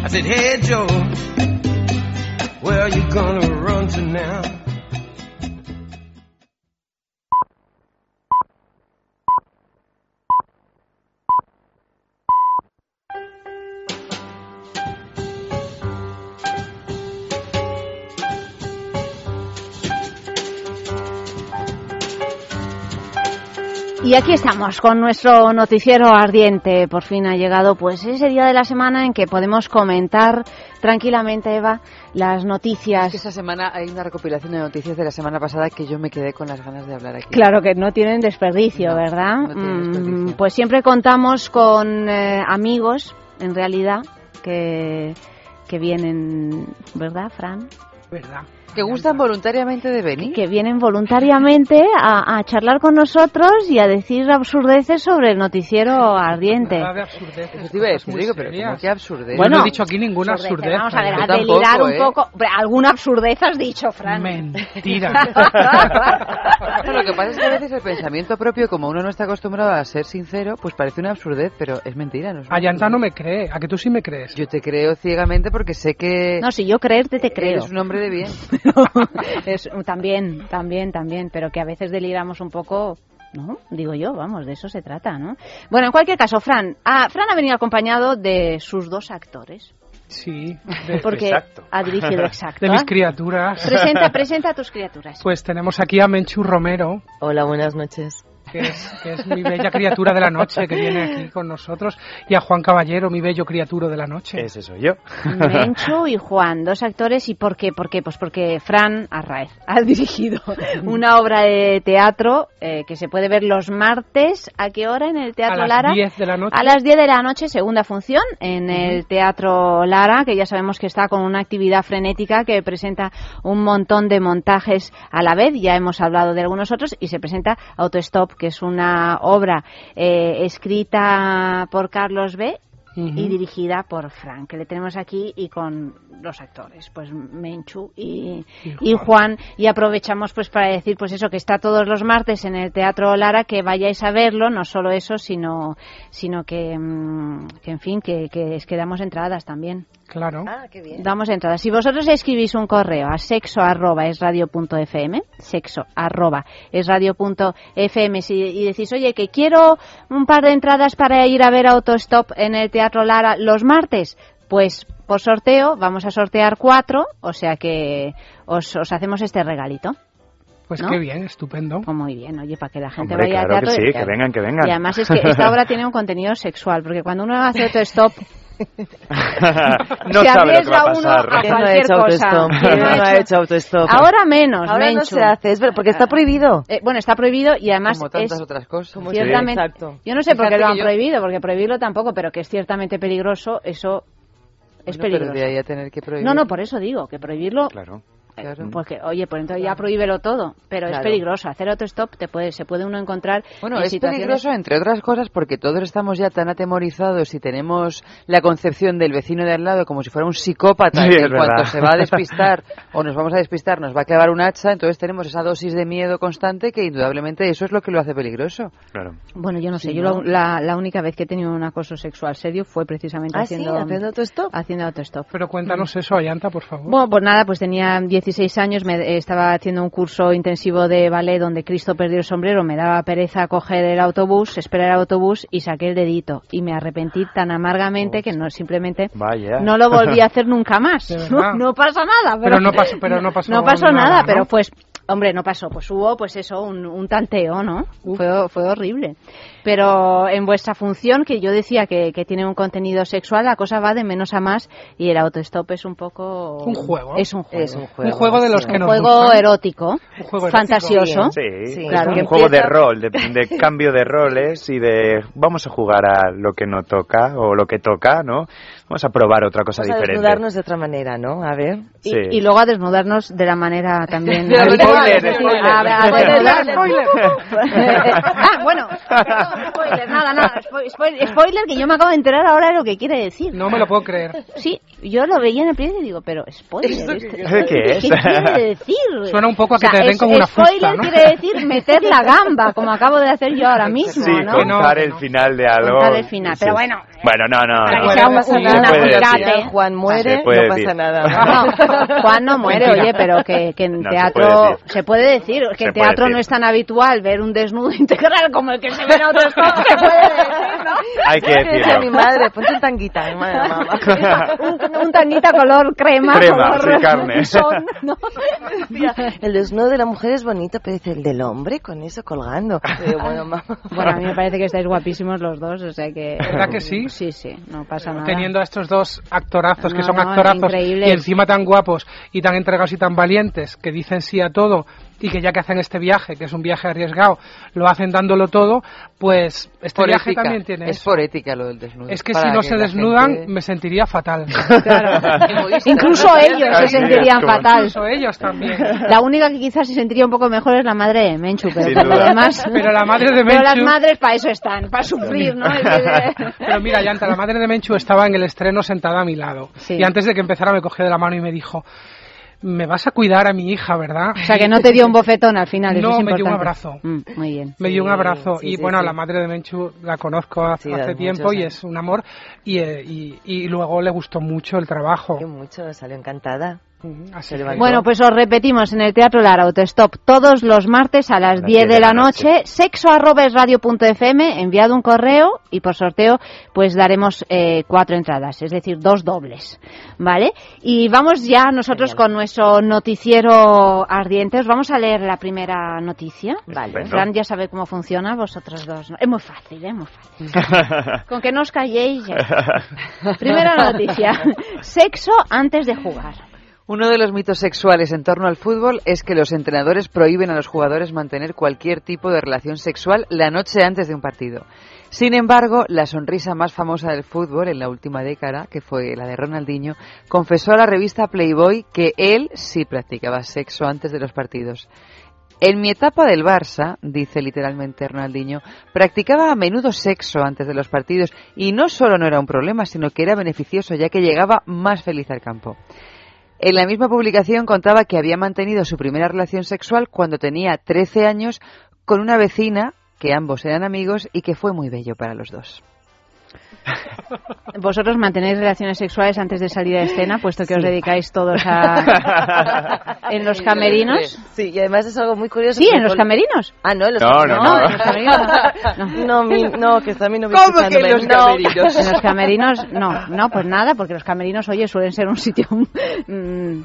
I said, Hey Joe, where are you gonna run to now? Y aquí estamos con nuestro noticiero ardiente. Por fin ha llegado pues ese día de la semana en que podemos comentar tranquilamente, Eva, las noticias. esta semana hay una recopilación de noticias de la semana pasada que yo me quedé con las ganas de hablar aquí. Claro que no tienen desperdicio, ¿verdad? Mm, pues siempre contamos con eh, amigos, en realidad, que, que vienen, ¿verdad, Fran? ¿Verdad? Que gustan voluntariamente de venir. Que vienen voluntariamente a, a, charlar con nosotros y a decir absurdeces sobre el noticiero ardiente. Absurdeces. Es digo, pero ¿cómo que absurdez? Bueno, no he dicho aquí ninguna absurdez. Vamos a ver, a delirar tampoco, un ¿eh? poco. Alguna absurdez has dicho, Fran. Mentira. Lo que pasa es que a veces el pensamiento propio, como uno no está acostumbrado a ser sincero, pues parece una absurdez, pero es mentira. No es una Ayanta no me cree. ¿A que tú sí me crees? Yo te creo ciegamente porque sé que... No, si yo creerte te creo. Eres un hombre de bien. es, también, también, también, pero que a veces deliramos un poco. ¿No? Digo yo, vamos, de eso se trata, ¿no? Bueno, en cualquier caso, Fran, ah, Fran ha venido acompañado de sus dos actores. Sí, porque exacto. ha dirigido exacto. De mis criaturas. Presenta, presenta a tus criaturas. Pues tenemos aquí a Menchu Romero. Hola, buenas noches. Que es, que es mi bella criatura de la noche que viene aquí con nosotros, y a Juan Caballero, mi bello criatura de la noche. Ese soy yo. Menchu y Juan, dos actores, ¿y por qué? ¿Por qué? Pues porque Fran Arraez ha dirigido una obra de teatro eh, que se puede ver los martes, ¿a qué hora en el Teatro a Lara? las 10 de la noche. A las 10 de la noche, segunda función en el Teatro Lara, que ya sabemos que está con una actividad frenética que presenta un montón de montajes a la vez, ya hemos hablado de algunos otros, y se presenta Autostop, que es una obra eh, escrita por Carlos B. y dirigida por Frank, que le tenemos aquí y con los actores, pues Menchu y, y Juan, y aprovechamos pues para decir pues eso que está todos los martes en el Teatro Lara, que vayáis a verlo, no solo eso, sino sino que, mm, que en fin, que, que es que damos entradas también. Claro. Ah, qué bien. Damos entradas. Si vosotros escribís un correo a sexo arroba es radio punto fm, sexo arroba es radio punto fm, si, y decís, oye, que quiero un par de entradas para ir a ver Autostop en el Teatro Lara los martes, pues por sorteo vamos a sortear cuatro, o sea que os, os hacemos este regalito. Pues ¿no? qué bien, estupendo. Pues muy bien, oye, para que la gente Hombre, vaya claro al teatro. que sí, que vengan, que vengan. Y además es que esta obra tiene un contenido sexual, porque cuando uno hace autostop no se sabe lo que va a arriesga uno pasar. a ¿Quién no ha hecho autostop? ¿Quién ¿Quién no ha no ha hecho? hecho autostop? Ahora menos, Ahora no se hace, es porque está prohibido. Eh, bueno, está prohibido y además Como tantas es otras cosas. Como ciertamente. Exacto. Yo no sé por qué lo han yo- prohibido, porque prohibirlo tampoco, pero que es ciertamente peligroso, eso es Bueno, pero peligroso. de ahí a tener que prohibir. No, no, por eso digo que prohibirlo. Claro. Eh, Porque, oye, pues entonces ya prohíbelo todo, pero es Claro. peligroso. Hacer autostop te puede, se puede uno encontrar Bueno, en es situaciones- peligroso entre otras cosas porque todos estamos ya tan atemorizados y tenemos la concepción del vecino de al lado como si fuera un psicópata Sí, que es en cuanto se va a despistar o nos vamos a despistar nos va a clavar un hacha, entonces tenemos esa dosis de miedo constante que indudablemente eso es lo que lo hace peligroso. Claro. Bueno, yo no sé, Sí, yo ¿no? la, la única vez que he tenido un acoso sexual serio fue precisamente Ah, sí, haciendo, haciendo autostop. haciendo autostop. Pero cuéntanos eso, Ayanta, por favor. Bueno, pues nada, pues tenía 16 años, me estaba haciendo un curso intensivo de ballet donde Cristo perdió el sombrero, me daba pereza coger el autobús, esperar el autobús y saqué el dedito y me arrepentí tan amargamente que no simplemente Vaya. no lo volví a hacer nunca más. No, no pasa nada, pero, Pero no pasó- pero no pasó nada, nada, ¿no? pero pues Hombre, no pasó, pues hubo pues eso, un, un tanteo, ¿no? Fue, fue horrible. Pero en vuestra función, que yo decía que, que tiene un contenido sexual, la cosa va de menos a más y el autostop es un poco... Un juego. Es un juego. Es un juego. Un juego de los que Un nos juego gustan. erótico, Un juego erótico. fantasioso. Sí, Sí, claro. un juego de rol, de, de cambio de roles y de vamos a jugar a lo que no toca o lo que toca, ¿no? Vamos a probar otra cosa Vamos a diferente. desnudarnos de otra manera, ¿no? A ver. Y, Sí. y luego a desnudarnos de la manera también Spoiler, spoiler. a- a ah, bueno, spoiler, nada, nada, spo- spoiler, spoiler que yo me acabo de enterar ahora de lo que quiere decir. No me lo puedo creer. Sí, yo lo veía en el periódico y digo, pero spoiler, ¿Esto ¿esto- qué- qué es? quiere decir? Suena un poco a que O sea, te den como una spoiler fusta, ¿no? quiere decir meter la gamba, como acabo de hacer yo ahora mismo, Sí, ¿no? contar Que el no. final de algo. Contar el final, pero bueno. Bueno, no, no. Para no. que sea un- No Juan muere, no pasa decir. nada. No, Juan no muere, oye, pero que, que en No, se teatro puede decir. se puede decir, que en teatro decir. no es tan habitual ver un desnudo integral como el que se ve en otros cosas, se puede decir, ¿no? Hay que decirlo. Mi madre, ponte un tanguita, mi madre, mamá. un, un tanguita color crema. Crema, color sí, carne. son, ¿no? El desnudo de la mujer es bonito, pero dice el del hombre con eso colgando. Digo, bueno, mamá. Bueno, a mí me parece que estáis guapísimos los dos, o sea que... ¿Verdad que sí? Sí, sí, no pasa nada. Teniendo a estos dos actorazos, que No, son no, actorazos, y encima tan guapos, y tan entregados y tan valientes, que dicen sí a todo, y que ya que hacen este viaje, que es un viaje arriesgado, lo hacen dándolo todo, pues este Por viaje ética. también tiene Es eso. por ética lo del desnudo. Es que si no que se desnudan, gente- me sentiría fatal. Incluso ellos se sentirían fatal. Incluso ellos también. La única que quizás se sentiría un poco mejor es la madre de Menchu, pero Sin por lo duda. demás... Pero la madre de Pero las Menchu- madres para eso están, para sufrir, ¿no? Pero mira, Yanta, la madre de Menchu estaba en el estreno sentada a mi lado. Sí. Y antes de que empezara me cogió de la mano y me dijo, me vas a cuidar a mi hija, ¿verdad? O sea, que no te dio un bofetón al final, eso No, es me dio un abrazo. Mm, muy bien. Me dio un abrazo sí, y sí, bueno, sí. la madre de Menchu la conozco hace, Sí, hace tiempo y es un amor y, eh, y, y luego le gustó mucho el trabajo. mucho, salió encantada. Así Bueno, pues os repetimos en el Teatro Lara Autostop todos los martes a las 10 de la noche, sexo arroba es radio punto FM, enviado un correo y por sorteo pues daremos eh, cuatro entradas, es decir, dos dobles, ¿vale? Y vamos ya nosotros con nuestro noticiero ardiente, os vamos a leer la primera noticia, ¿vale? Estupendo. Fran ya sabe cómo funciona, vosotros dos, ¿no? Es muy fácil, es muy fácil. Con que no os calléis ya. Primera noticia, sexo antes de jugar. Uno de los mitos sexuales en torno al fútbol es que los entrenadores prohíben a los jugadores mantener cualquier tipo de relación sexual la noche antes de un partido. Sin embargo, la sonrisa más famosa del fútbol en la última década, que fue la de Ronaldinho, confesó a la revista Playboy que él sí practicaba sexo antes de los partidos. En mi etapa del Barça, dice literalmente Ronaldinho, practicaba a menudo sexo antes de los partidos y no solo no era un problema, sino que era beneficioso ya que llegaba más feliz al campo. En la misma publicación contaba que había mantenido su primera relación sexual cuando tenía 13 años con una vecina, que ambos eran amigos y que fue muy bello para los dos. Vosotros mantenéis relaciones sexuales antes de salir a escena, puesto que os dedicáis todos a... en los camerinos. Sí, y además es algo muy curioso. Sí, en los camerinos. Ah, no, en los No, camerinos. no, no. en los camerinos. No, mi- no, que está mi novio ¿Cómo que en los No. camerinos? En los camerinos, no, no, pues nada, porque los camerinos, oye, suelen ser un sitio mm,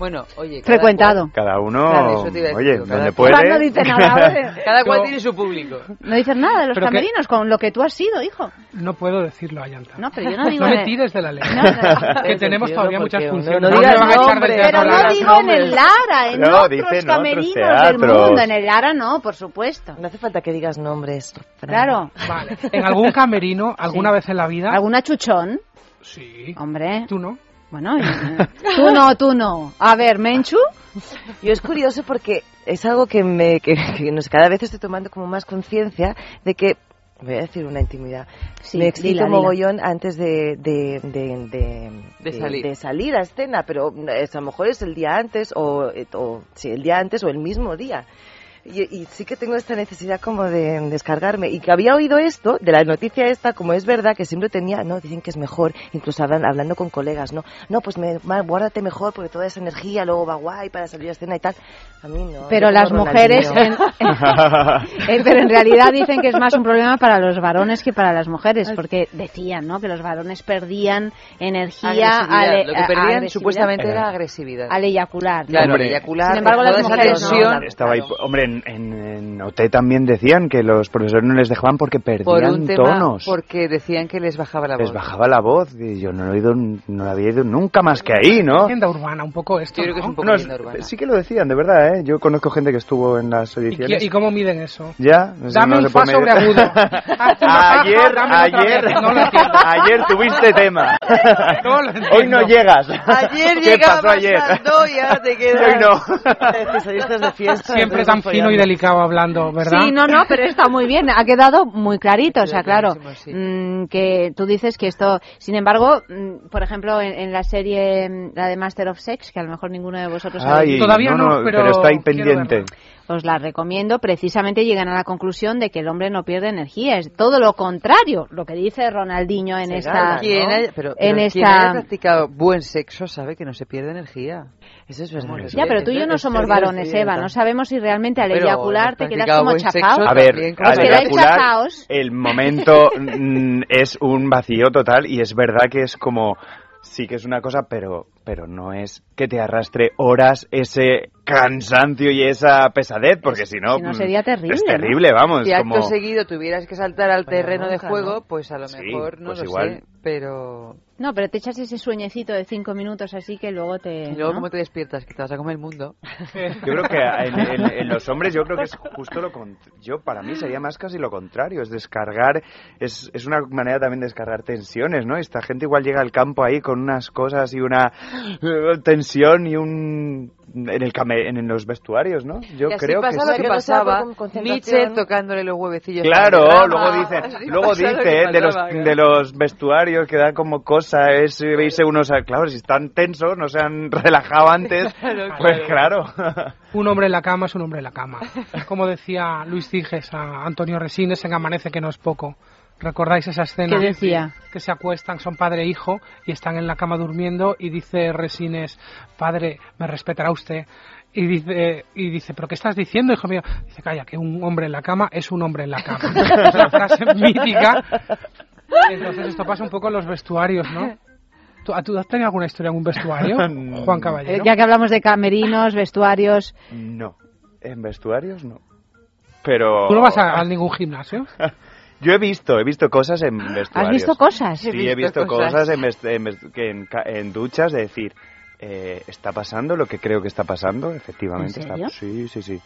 Bueno, oye, cada frecuentado. Cada uno, Claro, decir oye, cada donde cual- puede. No dice nada, ¿vale? cual- cada cual tiene su público. No dices nada de los Pero que- camerinos, con lo que tú has sido, hijo. No puedo decirlo, Ayanta. No, pero yo no digo No en me el- tires de la ley. No, no. que tenemos todavía muchas funciones. no digas teatro Pero no Lara. digo en el Lara, en No, otros dice en otros camerinos del mundo. En el Lara no, por supuesto. No hace falta que digas nombres. Claro. Vale. ¿En algún camerino, alguna vez en la vida? ¿Alguna chuchón? Sí. Hombre. ¿Tú no? Bueno, y- tú no, tú no. A ver, Menchu. Yo es curioso porque es algo que me que, que no sé, cada vez estoy tomando como más conciencia de que voy a decir una intimidad Sí, me excito dila, dila. mogollón antes de de, de, de- De salir. de salir a escena pero es, a lo mejor es el día antes o, o sí, el día antes o el mismo día y, y sí que tengo esta necesidad como de descargarme y que había oído esto de la noticia esta como es verdad que siempre tenía no dicen que es mejor incluso hablan- hablando con colegas no no pues me, guárdate mejor porque toda esa energía luego va guay para salir a escena y tal a mí no Pero las mujeres, en- pero en realidad dicen que es más un problema para los varones que para las mujeres, porque decían, ¿no? Que los varones perdían energía al, Lo que perdían supuestamente era agresividad. al eyacular. ¿no? Claro, Hombre. al eyacular. Sin embargo, las toda esa mujeres no. tensión, Estaba ahí, hombre, en, en, en OT también decían que los profesores no les dejaban porque perdían por un tema, tonos. porque decían que les bajaba la voz. Les bajaba la voz y yo no lo he oído, no lo había ido nunca más que ahí, ¿no? Leyenda urbana, un poco esto. Yo creo que es un poco No, leyenda urbana. sí que lo decían, de verdad, ¿eh? Yo conozco gente que estuvo en las ¿Y, ediciones. qué- y cómo miden eso? Ya, Dame no un fa sobre agudo. Una fa, ayer, ayer, ayer tuviste tema. No lo entiendo. Hoy no llegas. Ayer ¿Qué pasó ayer? ya te quedas. Hoy no. Que saliste de fiesta Siempre tan follando. Fino y delicado hablando, ¿verdad? Sí, no, no, pero está muy bien, ha quedado muy clarito, o sea, claro, sí. mm, que tú dices que esto, sin embargo, mm, por ejemplo, en, en la serie, mm, la de Master of Sex, que a lo mejor ninguno de vosotros Ay, visto, Todavía no, pero está ahí pendiente. os la recomiendo, precisamente llegan a la conclusión de que el hombre no pierde energía, es todo lo contrario, lo que dice Ronaldinho en esta... gana, ¿no? Quien haya, pero, En pero quien esta- haya practicado buen sexo sabe que no se pierde energía. Eso es verdad Ya, pero tú y yo no somos es- varones, es- Eva, no sabemos si realmente al eyacular te quedas como chafado. A ver, al eyacular el momento mm, es un vacío total y es verdad que es como sí que es una cosa, pero, pero no es que te arrastre horas ese cansancio y esa pesadez, porque si no, no sería terrible. Es terrible, vamos. Si acto seguido tuvieras que saltar al terreno de juego, pues a lo mejor no pues lo igual. sé, pero no, pero te echas ese sueñecito de cinco minutos así que luego te... Y luego cómo te despiertas, que te vas a comer el mundo. Yo creo que en, los hombres yo creo que es justo lo contrario. Yo para mí sería más casi lo contrario, es descargar, es, es una manera también de descargar tensiones, ¿no? Esta gente igual llega al campo ahí con unas cosas y una eh, tensión y un en el en los vestuarios, ¿no? Yo creo que, lo que pasaba Nietzsche tocándole los huevecillos. Claro, luego dice, luego dice de los de los vestuarios que dan como cosa es veis unos, claro, si están tensos, no se han relajado antes, pues claro. un hombre en la cama es un hombre en la cama. Como decía Luis Ciges a Antonio Resines en Amanece que no es poco. ¿Recordáis esa escena? ¿Qué decía? Que se acuestan, son padre e hijo, y están en la cama durmiendo, y dice Resines, padre, me respetará usted. Y dice, y dice, ¿pero qué estás diciendo, hijo mío? Dice, calla, que un hombre en la cama es un hombre en la cama. es una frase mítica. Entonces esto pasa un poco en los vestuarios, ¿no? ¿Tú, ¿Tú, has tenido alguna historia en un vestuario, Juan Caballero? Ya que hablamos de camerinos, vestuarios... No, en vestuarios no. Pero... ¿Tú no vas a ningún gimnasio? Yo he visto, he visto cosas en vestuarios. ¿Has visto cosas? Sí, he visto, cosas, en, en, duchas de decir, eh, ¿está pasando lo que creo que está pasando? Efectivamente. Está, sí, sí, sí.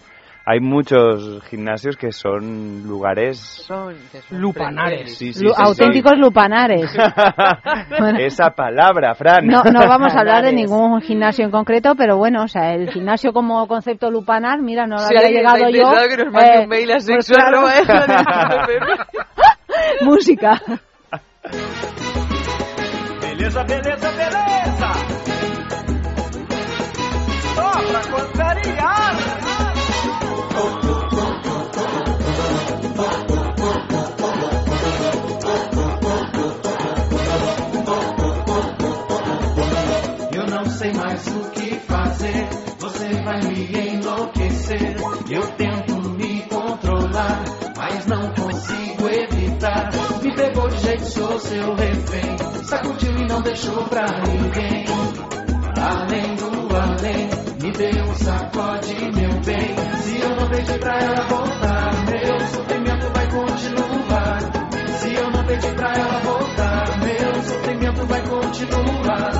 Hay muchos gimnasios que son lugares son, lupanares. auténticos lupanares. Esa palabra, Fran. No, no vamos a hablar de ningún gimnasio en concreto, pero bueno, o sea, el gimnasio como concepto lupanar, mira, no lo había llegado yo. Que nos mande un mail a pues Música. Beleza, beleza, beleza. Só pra contrariar. Eu não sei mais o que fazer, você vai me enlouquecer. Eu tento me controlar, mas não consigo evitar. Me pegou de jeito, sou seu refém. Sacudiu e não deixou pra ninguém. Além do além, deu um sacode, meu bem. Se eu não pedir pra ela voltar, meu sofrimento vai continuar. Se eu não pedir pra ela voltar, meu sofrimento vai continuar.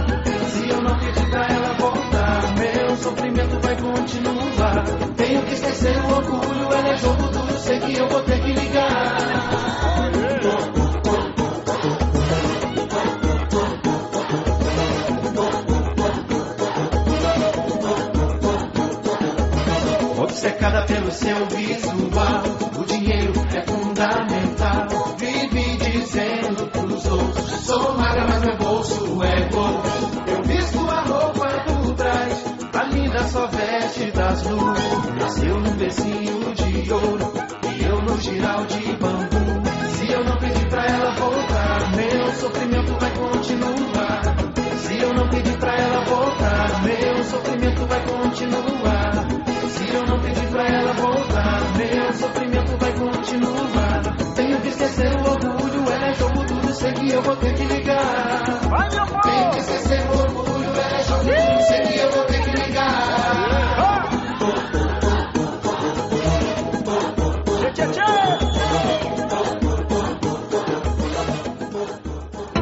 Se eu não pedir pra ela voltar, meu sofrimento vai continuar. Tenho que esquecer o orgulho, ela é jogo duro, sei que eu vou ter que obcecada pelo seu visual. O dinheiro é fundamental. Vive dizendo pros outros: sou magra, mas meu bolso é gordo. Eu visto a roupa do trás, a linda só veste das nuvens. Nasceu num becinho de ouro e eu no giral de bambu. Se eu não pedir pra ela voltar, meu sofrimento vai continuar. Se eu não pedir pra ela voltar, meu sofrimento vai continuar. Se eu não pedir pra ela voltar, meu sofrimento vai continuar. Tenho que esquecer o orgulho, ela é jogo duro, sei que eu vou ter que ligar.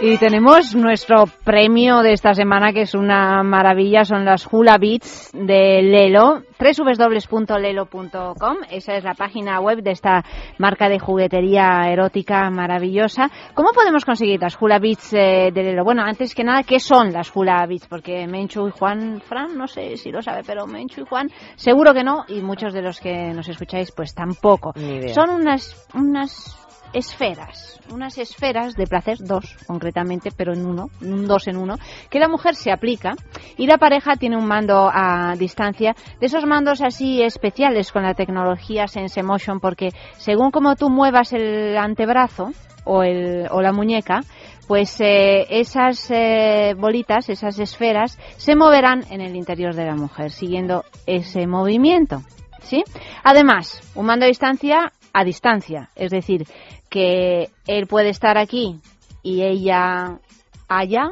Y tenemos nuestro premio de esta semana, que es una maravilla, son las Hula Beats de Lelo, www.lelo.com, esa es la página web de esta marca de juguetería erótica maravillosa. ¿Cómo podemos conseguir las Hula Beats eh, de Lelo? Bueno, antes que nada, ¿qué son las Hula Beats? Porque Menchu y Juan, Fran, no sé si lo sabe, pero Menchu y Juan seguro que no, y muchos de los que nos escucháis pues tampoco. Son unas, unas esferas, unas esferas de placer, dos concretamente, pero en uno, un dos en uno, que la mujer se aplica y la pareja tiene un mando a distancia, de esos mandos así especiales con la tecnología Sense Motion, porque según como tú muevas el antebrazo o, el, o la muñeca, pues eh, esas eh, bolitas, esas esferas, se moverán en el interior de la mujer, siguiendo ese movimiento. ¿Sí? Además, un mando a distancia a distancia, es decir, que él puede estar aquí y ella allá.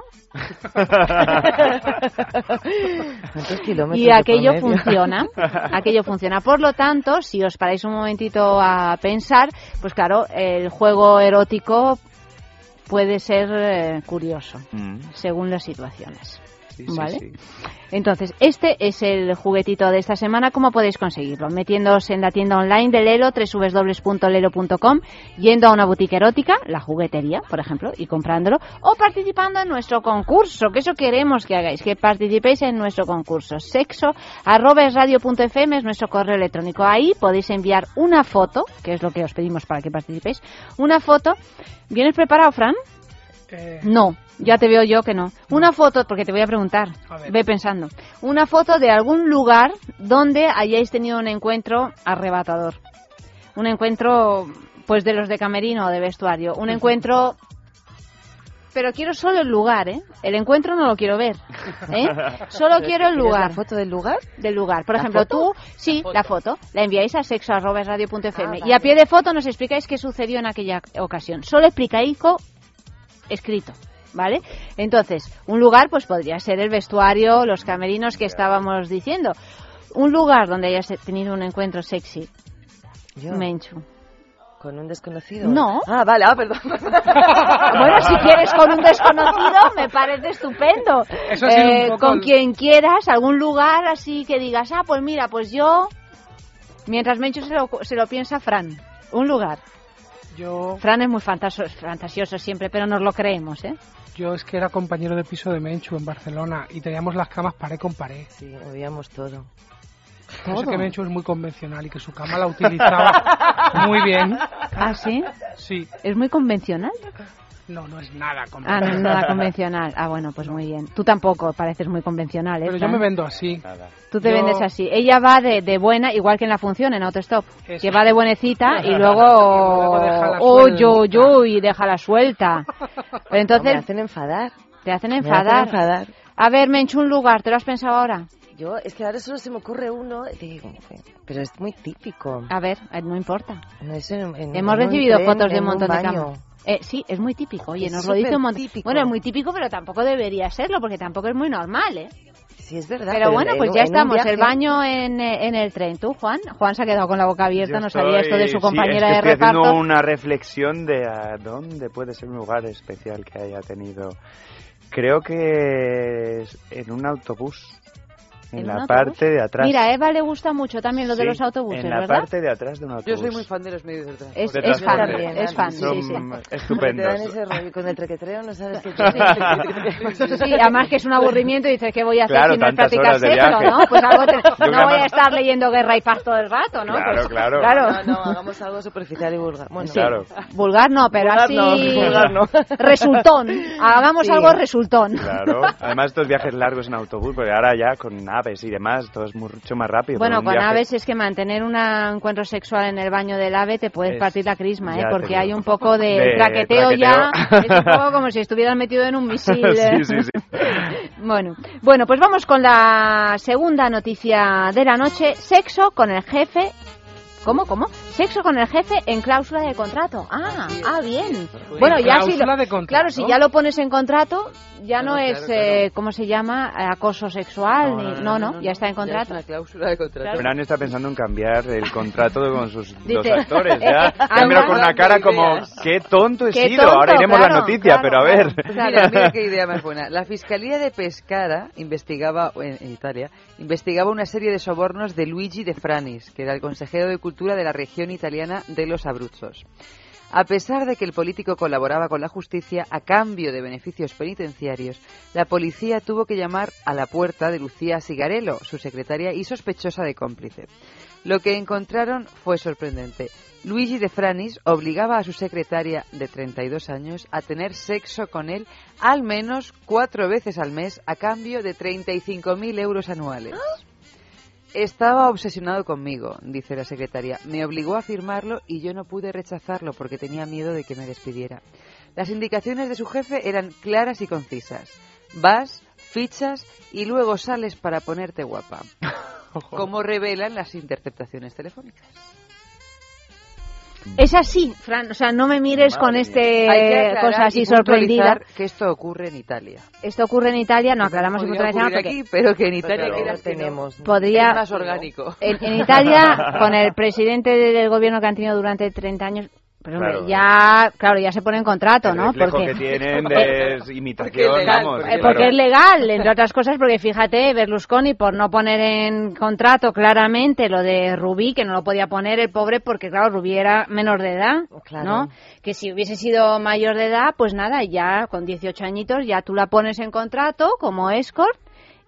y aquello funciona, aquello funciona. Por lo tanto, si os paráis un momentito a pensar, pues claro, el juego erótico puede ser eh, curioso, mm. según las situaciones. ¿Vale? Entonces, este es el juguetito de esta semana. ¿Cómo podéis conseguirlo? Metiéndose en la tienda online de Lelo, www.lelo.com, yendo a una boutique erótica, la juguetería, por ejemplo, y comprándolo, o participando en nuestro concurso, que eso queremos que hagáis, que participéis en nuestro concurso. Sexo arroba es radio.fm es nuestro correo electrónico. Ahí podéis enviar una foto, que es lo que os pedimos para que participéis, una foto. ¿Vienes preparado, Fran? Eh, no, ya te veo yo que no. Una foto, porque te voy a preguntar, ve pensando. Una foto de algún lugar donde hayáis tenido un encuentro arrebatador. Un encuentro, pues de los de camerino o de vestuario. Un encuentro pero quiero solo el lugar, ¿eh? El encuentro no lo quiero ver, ¿eh? Solo quiero el lugar. ¿La foto del lugar? Del lugar. Por ejemplo, tú, sí, la foto, la enviáis a sexo.radio.fm ah, y a pie de foto nos explicáis qué sucedió en aquella ocasión. Solo explicáis escrito. ¿Vale? Entonces, un lugar pues podría ser el vestuario, los camerinos que estábamos diciendo. Un lugar donde hayas tenido un encuentro sexy. Yo. Menchu. ¿Con un desconocido? No. Ah, vale, ah, perdón. bueno, si quieres con un desconocido, me parece estupendo. Eso eh, Con quien quieras, algún lugar así que digas, ah, pues mira, pues yo... Mientras Menchu se lo, se lo piensa Fran. Un lugar. Yo... Fran es muy fantasioso siempre, pero nos lo creemos, ¿eh? Yo es que era compañero de piso de Menchu en Barcelona y teníamos las camas pared con pared. Sí, odiamos todo. Yo sé que Menchu es muy convencional y que su cama la utilizaba muy bien. ¿Ah, sí? Sí. ¿Es muy convencional? No, no es nada convencional. Ah, no es nada convencional. Ah, bueno, pues muy bien. Tú tampoco pareces muy convencional, ¿eh? Pero yo me vendo así. Tú te vendes así. Ella va de, de, buena, igual que en la función, en Autostop. Que va de buenecita y luego... oh, yo, yo, y déjala suelta. Pero entonces... me hacen enfadar. Te hacen enfadar. enfadar. A ver, Menchu, un lugar. ¿Te lo has pensado ahora? Yo, es que ahora solo se me ocurre uno, pero es muy típico. A ver, eh, no importa. en, Hemos recibido fotos de un montón de camas. Eh, sí, es muy típico. Oye, nos lo dice un montón. Bueno, es muy típico, pero tampoco debería serlo, porque tampoco es muy normal, ¿eh? Sí, es verdad. Pero, bueno, pues ya estamos. El baño en, en, el tren. ¿Tú, Juan? Juan se ha quedado con la boca abierta, no sabía esto de su compañera de estoy reparto. Haciendo una reflexión de a dónde puede ser un lugar especial que haya tenido. Creo que es en un autobús en, la parte de atrás. Mira, a Eva le gusta mucho también lo de los autobuses, en la parte de atrás de un autobús. Yo soy muy fan de los medios de transporte. Es, es fan, también, es fan, sí, sí. Estupendos. Te dan ese rollo con el trequetreo, no sabes qué Sí, además que es un aburrimiento, dices, ¿qué voy a hacer si no es practicar sexo, no? Pues algo no voy a estar leyendo Guerra y Paz todo el rato, ¿no? Claro, pues, claro. claro. No, no, hagamos algo superficial y vulgar. Bueno, claro. Vulgar no, pero vulgar así... No, vulgar no. Resultón. Hagamos algo resultón. Claro. Además, estos viajes largos en autobús, porque ahora ya con naves y demás, todo es mucho más rápido. Bueno, con aves es que mantener un encuentro sexual en el baño del ave te puedes partir la crisma, ¿eh? porque hay un poco de, traqueteo, ya. Es un poco como si estuvieras metido en un misil. sí, sí, sí. bueno, bueno, pues vamos con la segunda noticia de la noche. Sexo con el jefe ¿Cómo, cómo? Sexo con el jefe en cláusula de contrato. Ah, ah, bien. Bueno, ya si lo, claro, si ya lo pones en contrato, ya no es, eh, ¿cómo se llama? Acoso sexual. ni, no, no, ya está en contrato. una cláusula de contrato. Fran está pensando en cambiar el contrato con sus dos actores. Ya, ya con una cara como, qué tonto he Qué sido. tonto, Ahora iremos a la claro, noticia, claro, pero a ver. Mira, mira qué idea más buena. La Fiscalía de Pescara investigaba, en, en Italia, investigaba una serie de sobornos de Luigi de Franis, que era el consejero de Cultura de la región italiana de los Abruzos. A pesar de que el político colaboraba con la justicia a cambio de beneficios penitenciarios, la policía tuvo que llamar a la puerta de Lucía Sigarello, su secretaria y sospechosa de cómplice. Lo que encontraron fue sorprendente. Luigi de Franis obligaba a su secretaria de 32 años a tener sexo con él al menos cuatro veces al mes a cambio de 35.000 euros anuales. Estaba obsesionado conmigo, dice la secretaria. Me obligó a firmarlo y yo no pude rechazarlo porque tenía miedo de que me despidiera. Las indicaciones de su jefe eran claras y concisas. Vas, fichas y luego sales para ponerte guapa. Como revelan las interceptaciones telefónicas. Es así, Fran, o sea, no me mires con este cosa así y sorprendida. que esto ocurre en Italia. Esto ocurre en Italia, no aclaramos ocurrir porque aquí, pero que en Italia Pero que tenemos. podría es más orgánico. En, en Italia, con el presidente del gobierno que han tenido durante 30 años, pero hombre, Claro. ya, claro, ya se pone en contrato, El ¿no? Porque, que tienen de imitación, Porque es legal, vamos. claro. porque es legal, entre otras cosas, porque fíjate, Berlusconi, por no poner en contrato claramente lo de Rubí, que no lo podía poner el pobre, porque claro, Rubí era menor de edad, Claro. ¿no? Que si hubiese sido mayor de edad, pues nada, ya con 18 añitos ya tú la pones en contrato como escort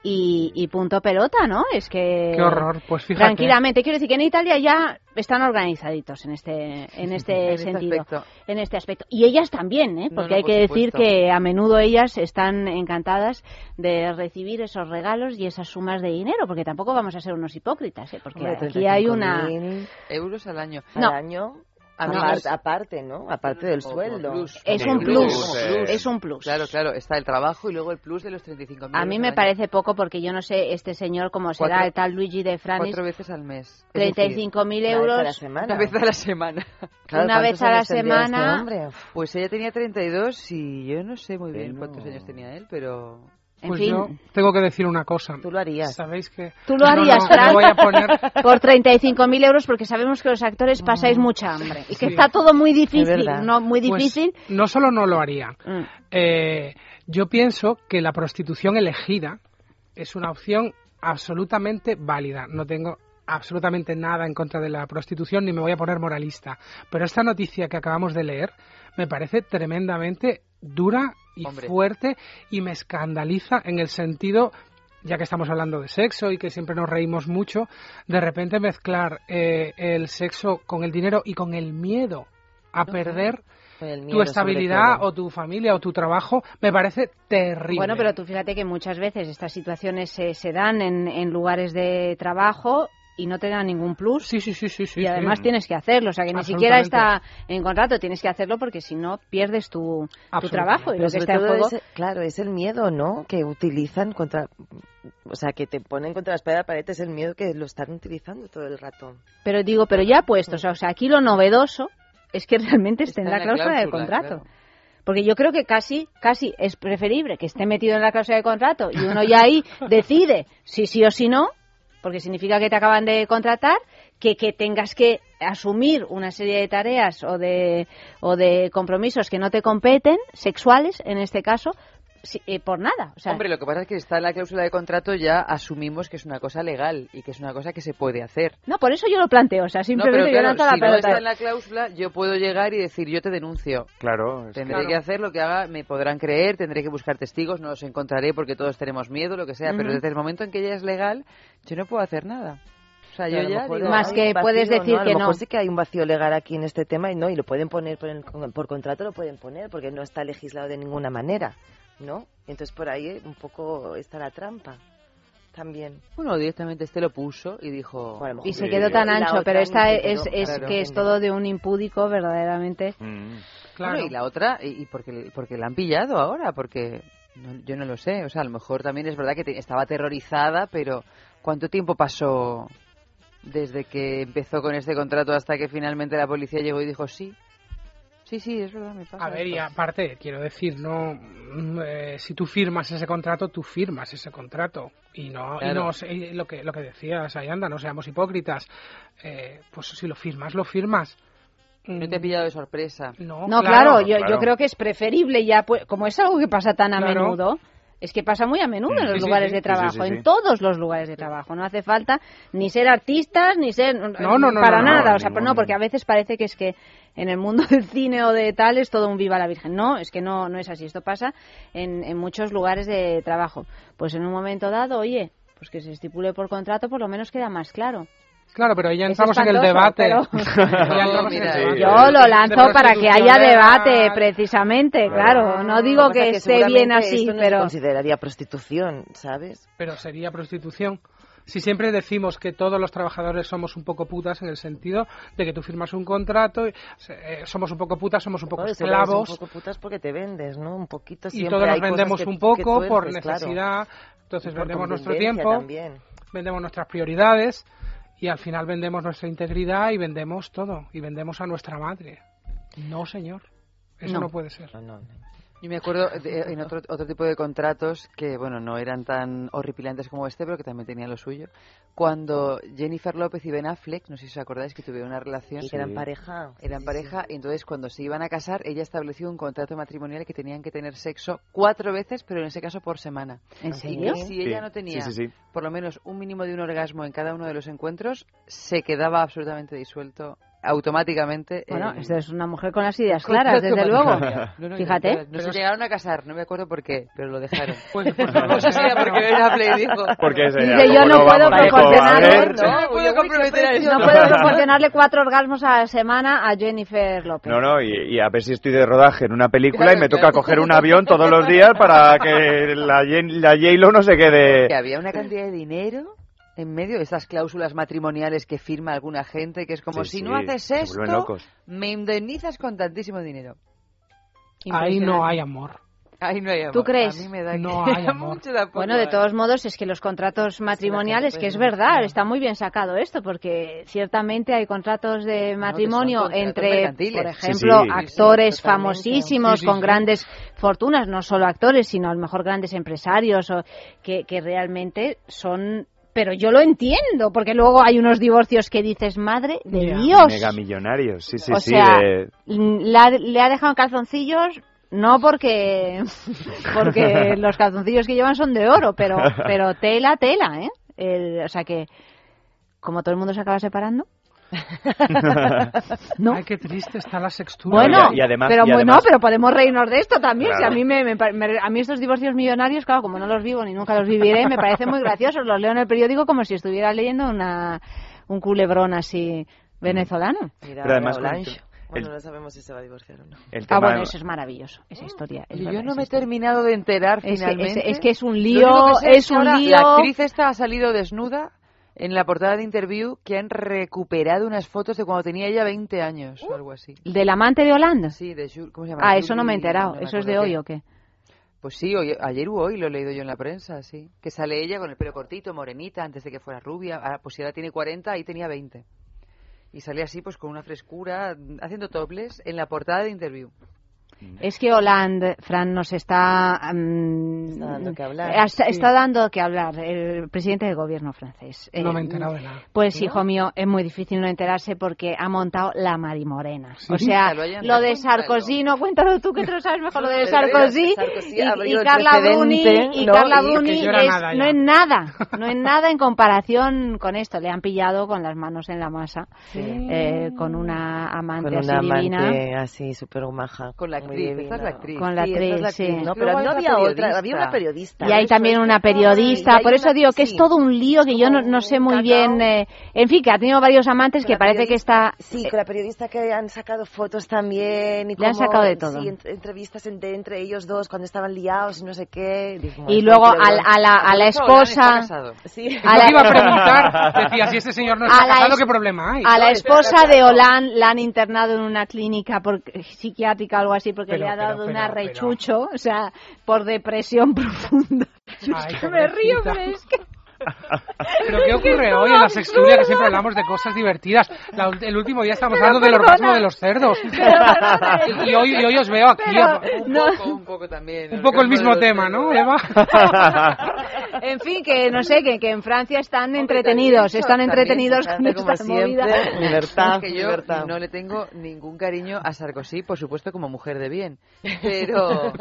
y, y punto pelota, ¿no? Es que... Qué horror, pues fíjate. Tranquilamente, quiero decir que en Italia ya están organizaditos en este en este En este sentido, aspecto. en este aspecto. Y ellas también, ¿eh? Porque no, hay por que decir supuesto. que a menudo ellas están encantadas de recibir esos regalos y esas sumas de dinero, porque tampoco vamos a ser unos hipócritas, ¿eh? Porque Hombre, aquí hay una 35.000 Euros al año. al No. año. Aparte, aparte, ¿no? Aparte del sueldo. plus. es un plus, plus, es un plus. Claro, claro, está el trabajo y luego el plus de los 35.000 A mí euros me año. parece poco porque yo no sé este señor cómo será Cuatro- el tal Luigi de Franis, Cuatro veces al mes. Es decir, 35.000 Una vez a la euros semana. Una vez a la semana. Claro, una vez ¿cuántos a la este semana. Pues ella tenía 32 y yo no sé muy bien Bueno. cuántos años tenía él, pero... En Pues fin, yo tengo que decir una cosa. Tú lo harías. ¿Sabéis que Tú lo No, harías, no, Fran, me voy a poner por 35.000 euros porque sabemos que los actores pasáis mucha hambre y que Sí. está todo muy difícil, no muy Pues, difícil. no solo no lo haría. Mm. Eh, yo pienso que la prostitución elegida es una opción absolutamente válida. No tengo absolutamente nada en contra de la prostitución ni me voy a poner moralista. Pero esta noticia que acabamos de leer me parece tremendamente dura y Hombre. fuerte y me escandaliza en el sentido ya que estamos hablando de sexo y que siempre nos reímos mucho, de repente mezclar eh, el sexo con el dinero y con el miedo a perder tu estabilidad o tu familia o tu trabajo me parece terrible. Bueno, pero tú fíjate que muchas veces estas situaciones se, se dan en, en lugares de trabajo y no te dan ningún plus. Sí, sí, sí, sí. sí y además sí. tienes que hacerlo, o sea que ni siquiera está en contrato, tienes que hacerlo porque si no pierdes tu, tu trabajo y Pero lo que está en juego. es, claro, es el miedo, ¿no? Que utilizan contra, o sea, que te ponen contra la espada de la pared, es el miedo que lo están utilizando todo el rato. Pero digo, pero ya puestos, o sea, aquí lo novedoso es que realmente esté en Está la en la cláusula del contrato. claro. Porque yo creo que casi, casi es preferible que esté metido en la cláusula de contrato y uno ya ahí decide si sí o si no, porque significa que te acaban de contratar, que, que tengas que asumir una serie de tareas o de, o de compromisos que no te competen, sexuales en este caso, eh, por nada. O sea, Hombre, lo que pasa es que está en la cláusula de contrato ya asumimos que es una cosa legal y que es una cosa que se puede hacer. no, por eso yo lo planteo, o sea, No, simplemente pero yo claro, lanzo la si no está en la cláusula, yo puedo llegar y decir, yo te denuncio. Claro, es Tendré claro. que hacer lo que haga, me podrán creer, tendré que buscar testigos, no los encontraré porque todos tenemos miedo, lo que sea, pero desde el momento en que ya es legal, yo no puedo hacer nada. O sea, yo ya digo, Más que vacío, puedes decir ¿no? A que lo mejor no. sí que hay un vacío legal aquí en este tema y no, y lo pueden poner por, el- por contrato, lo pueden poner porque no está legislado de ninguna manera, ¿no? Entonces por ahí un poco está la trampa también. Bueno, directamente este lo puso y dijo... Bueno, Y se Sí. quedó tan ancho, pero esta es, quedó, es claro, que es todo de un impúdico verdaderamente. Mm. Claro. Bueno, y la otra, y, y porque, porque la han pillado ahora, porque no- yo no lo sé. O sea, a lo mejor también es verdad que te- estaba aterrorizada, pero ¿cuánto tiempo pasó desde que empezó con este contrato hasta que finalmente la policía llegó y dijo sí. Sí, sí, es verdad, me pasa. A ver, y aparte, quiero decir, no mm, eh, si tú firmas ese contrato, tú firmas ese contrato. Y no, y Claro. no y lo que lo que decías, Ayanda, no seamos hipócritas. Eh, pues si lo firmas, lo firmas. No te he pillado de sorpresa. No, No, claro, yo, yo creo que es preferible ya, pues, como es algo que pasa tan a Claro. menudo, es que pasa muy a menudo en los sí, lugares sí. de trabajo, sí, en todos los lugares de trabajo. No hace falta ni ser artistas, ni ser... No, no, no, Para no, nada, o sea, ninguno. no, porque a veces parece que es que en el mundo del cine o de tal es todo un viva la Virgen. No, es que no, no es así. Esto pasa en, en muchos lugares de trabajo. Pues en un momento dado, oye, pues que se estipule por contrato, por lo menos queda más claro. Claro, pero ahí ya Es entramos en el debate. pero- Ya entramos en el debate. Yo lo lanzo para que haya de- debate, precisamente, claro. No digo que que es esté bien así, esto no se pero... consideraría prostitución, ¿sabes? Pero sería prostitución. Si siempre decimos que todos los trabajadores somos un poco putas en el sentido de que tú firmas un contrato, y, eh, somos un poco putas, somos un poco esclavos un poco putas porque te vendes, ¿no? Un poquito y siempre todos nos vendemos que- un poco por claro. necesidad. Entonces Y por vendemos nuestro tiempo, también. vendemos nuestras prioridades y al final vendemos nuestra integridad y vendemos todo y vendemos a nuestra madre. No, señor. Eso no, No. puede ser. Yo me acuerdo de- en otro, otro tipo de contratos que, bueno, no eran tan horripilantes como este, pero que también tenían lo suyo. Cuando Jennifer López y Ben Affleck, no sé si os acordáis que tuvieron una relación. Y que eran pareja. Eran Sí, pareja, y entonces cuando se iban a casar, ella estableció un contrato matrimonial que tenían que tener sexo cuatro veces, pero en ese caso por semana. ¿En serio? si ella Sí, no tenía sí, sí, sí. por lo menos un mínimo de un orgasmo en cada uno de los encuentros, se quedaba absolutamente disuelto automáticamente. Bueno, el- esto es una mujer con las ideas claras, desde luego. No, no, Fíjate. No, no se llegaron a casar, no me acuerdo por qué, pero lo dejaron. Pues, pues no sé si era porque Ben Affleck dijo... Porque Dice, yo ¿cómo no puedo proporcionarle, no, No puedo comprometer a eso. no puedo proporcionarle cuatro orgasmos a la semana a Jennifer López. No, no, y, y a ver si estoy de rodaje en una película Claro, y me toca claro. coger un avión todos los días para que la, la J-Lo no se Que quede... había una cantidad de dinero en medio de estas cláusulas matrimoniales que firma alguna gente, que es como Sí, si sí, no haces esto, me indemnizas con tantísimo dinero. Ahí no hay amor. Ahí no hay amor. ¿Tú crees? A mí me da No que- hay amor. Bueno, de hay. todos modos es que los contratos matrimoniales, que es verdad, está muy bien sacado esto, porque ciertamente hay contratos de matrimonio contratos entre, mercantiles. por ejemplo, sí. actores Sí, sí, totalmente. famosísimos Sí, sí, con sí. grandes fortunas, no solo actores, sino a lo mejor grandes empresarios, o que, que realmente son... Pero yo lo entiendo, porque luego hay unos divorcios que dices, madre de Ya. Dios. Mega millonarios, sí, sí, o sí. sea, de- le ha, le ha dejado calzoncillos no porque porque los calzoncillos que llevan son de oro, pero pero tela, tela, ¿eh? El- o sea que como todo el mundo se acaba separando. ¿No? Ay, qué triste está la sextura. Bueno, y- y además- pero y podemos reírnos de esto también. Si a mí me, me a mí estos divorcios millonarios, claro, como no los vivo ni nunca los viviré, me parecen muy graciosos. Los leo en el periódico como si estuviera leyendo una un culebrón así venezolano. Mira, Pero además Bueno, el- no sabemos si se va a divorciar o no. el Ah, bueno, eso es maravilloso, esa historia. es verdad, yo no me he historia. terminado de enterar Es que- finalmente. es- es que es un lío, que es que un ahora lío. La actriz esta ha salido desnuda en la portada de Interview que han recuperado unas fotos de cuando tenía ella 20 años o algo así. ¿Del amante de Holanda? Sí, de Ju- ¿cómo se llama? Ah, eso no me he enterado. no me ¿Eso es de hoy o qué? Pues sí, hoy- ayer u hoy lo he leído yo en la prensa, sí. Que sale ella con el pelo cortito, morenita, antes de que fuera rubia. Ahora, pues si ahora tiene 40, ahí tenía 20. Y sale así, pues con una frescura, haciendo toples en la portada de Interview. Es que Hollande, Fran, nos está... mm, Está dando que hablar. eh, Está, Sí. está dando que hablar el presidente del gobierno francés. No Eh, me he enterado de nada. Pues, ¿No? hijo mío, es muy difícil no enterarse porque ha montado la marimorena. Sí. O sea, lo de. Sarkozy, no, cuéntalo tú que tú lo sabes mejor, lo de Sarkozy, Sarkozy y, Carla Bruni, y ¿no? Carla Y Bruni que es- nada no es nada, no es nada en comparación con esto. Le han pillado con las manos en la masa, eh, con una amante Con así una divina. amante así súper maja. Con la muy actriz, esta divina. es la actriz. Con la Sí, esta es actriz, sí. No, pero no había otra, había una periodista. Y hay también una periodista, por eso digo que es todo un lío que yo no, sé muy bien. eh, en fin, que ha tenido varios amantes que parece que está. Sí, con la periodista que han sacado fotos también. Y Le han sacado de todo. Sí, ent- entrevistas entre, entre ellos dos cuando estaban liados y no sé qué. Y "Madre, luego a, vergüenza". a la, a esposa. Sí. A la- te iba a preguntar, decía, si este señor no está casado, ¿qué problema hay? A la esposa de. Hollande la han internado en una clínica porque, psiquiátrica o algo así porque Pero, le ha dado pero, una pero. rechucho, o sea, por depresión profunda. Yo es Ay, que me río, pero es que... ¿Pero qué ocurre hoy en la sextulia que siempre hablamos de cosas divertidas? La, el último día estamos hablando del orgasmo de los cerdos. y, hoy, y, hoy, os veo aquí. un, poco, un poco también. Un poco el mismo tema, ¿no, Eva? en fin, que no sé, que, que en Francia están entretenidos, están entretenidos con esta movida. Libertad, que yo no le tengo ningún cariño a Sarkozy, por supuesto, como mujer de bien. Pero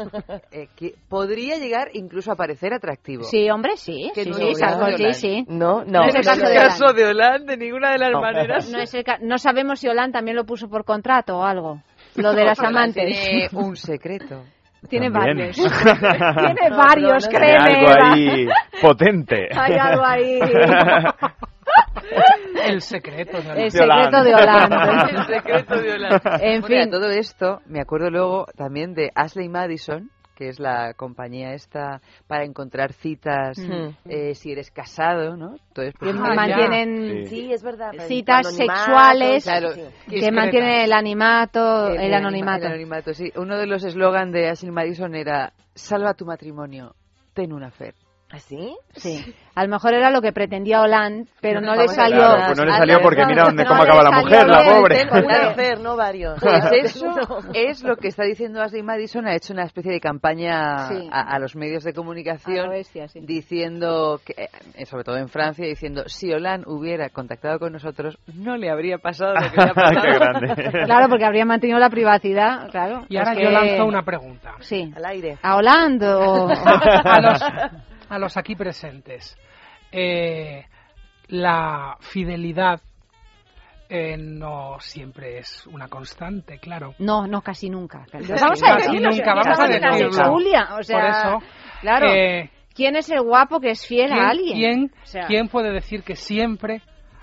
eh, que podría llegar incluso a parecer atractivo. Sí, hombre, sí. sí, sí, Sarkozy, sí. No, no. No es el caso, de, caso de Hollande, de ninguna de las no. maneras. No, es el no sabemos si Hollande también lo puso por contrato o algo. Lo de las amantes. Tiene un secreto. Tiene También. varios. Tiene varios, Hay créeme. algo Eva. ahí potente. Hay algo ahí. El secreto de El secreto de Hollande. El secreto de Hollande. En Bueno, y a fin. todo esto, me acuerdo luego también de Ashley Madison, que es la compañía esta para encontrar citas Mm. eh, si eres casado, ¿no? Entonces, pues, Que ah, mantienen. Sí, es verdad. citas sexuales Claro, que mantienen el animato, el, anima- anonimato. el anonimato, sí. Uno de los eslogan de Ashley Madison era salva tu matrimonio, ten una fe. ¿Así? Sí. A lo mejor era lo que pretendía Hollande, pero no le salió. Claro, pues no le salió porque mira dónde cómo acaba la mujer, la pobre. Fer, no varios. Pues eso es lo que está diciendo Ashley Madison. Ha hecho una especie de campaña Sí. a, a los medios de comunicación bestia, sí. diciendo, que, eh, sobre todo en Francia, diciendo si Hollande hubiera contactado con nosotros, no le habría pasado lo que le ha pasado. Qué grande. Claro, porque habría mantenido la privacidad, claro. Y ahora Es yo que- lanzo una pregunta. Sí. Al aire. ¿A Hollande o...? a los, a los aquí presentes. Eh, la fidelidad eh, no siempre es una constante, claro. No, no, casi nunca. Casi. Casi Vamos a decirlo, nunca, vamos a decirlo. tertulia, o sea, Por eso, claro. eh, ¿Quién es el guapo que es fiel ¿quién, a alguien? quién- O sea, quién puede decir que siempre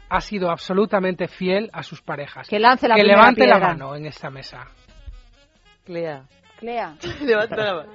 ha sido absolutamente fiel a sus parejas? Que lance la que levante la mano en esta mesa. Clea. Clea. Levanta la mano.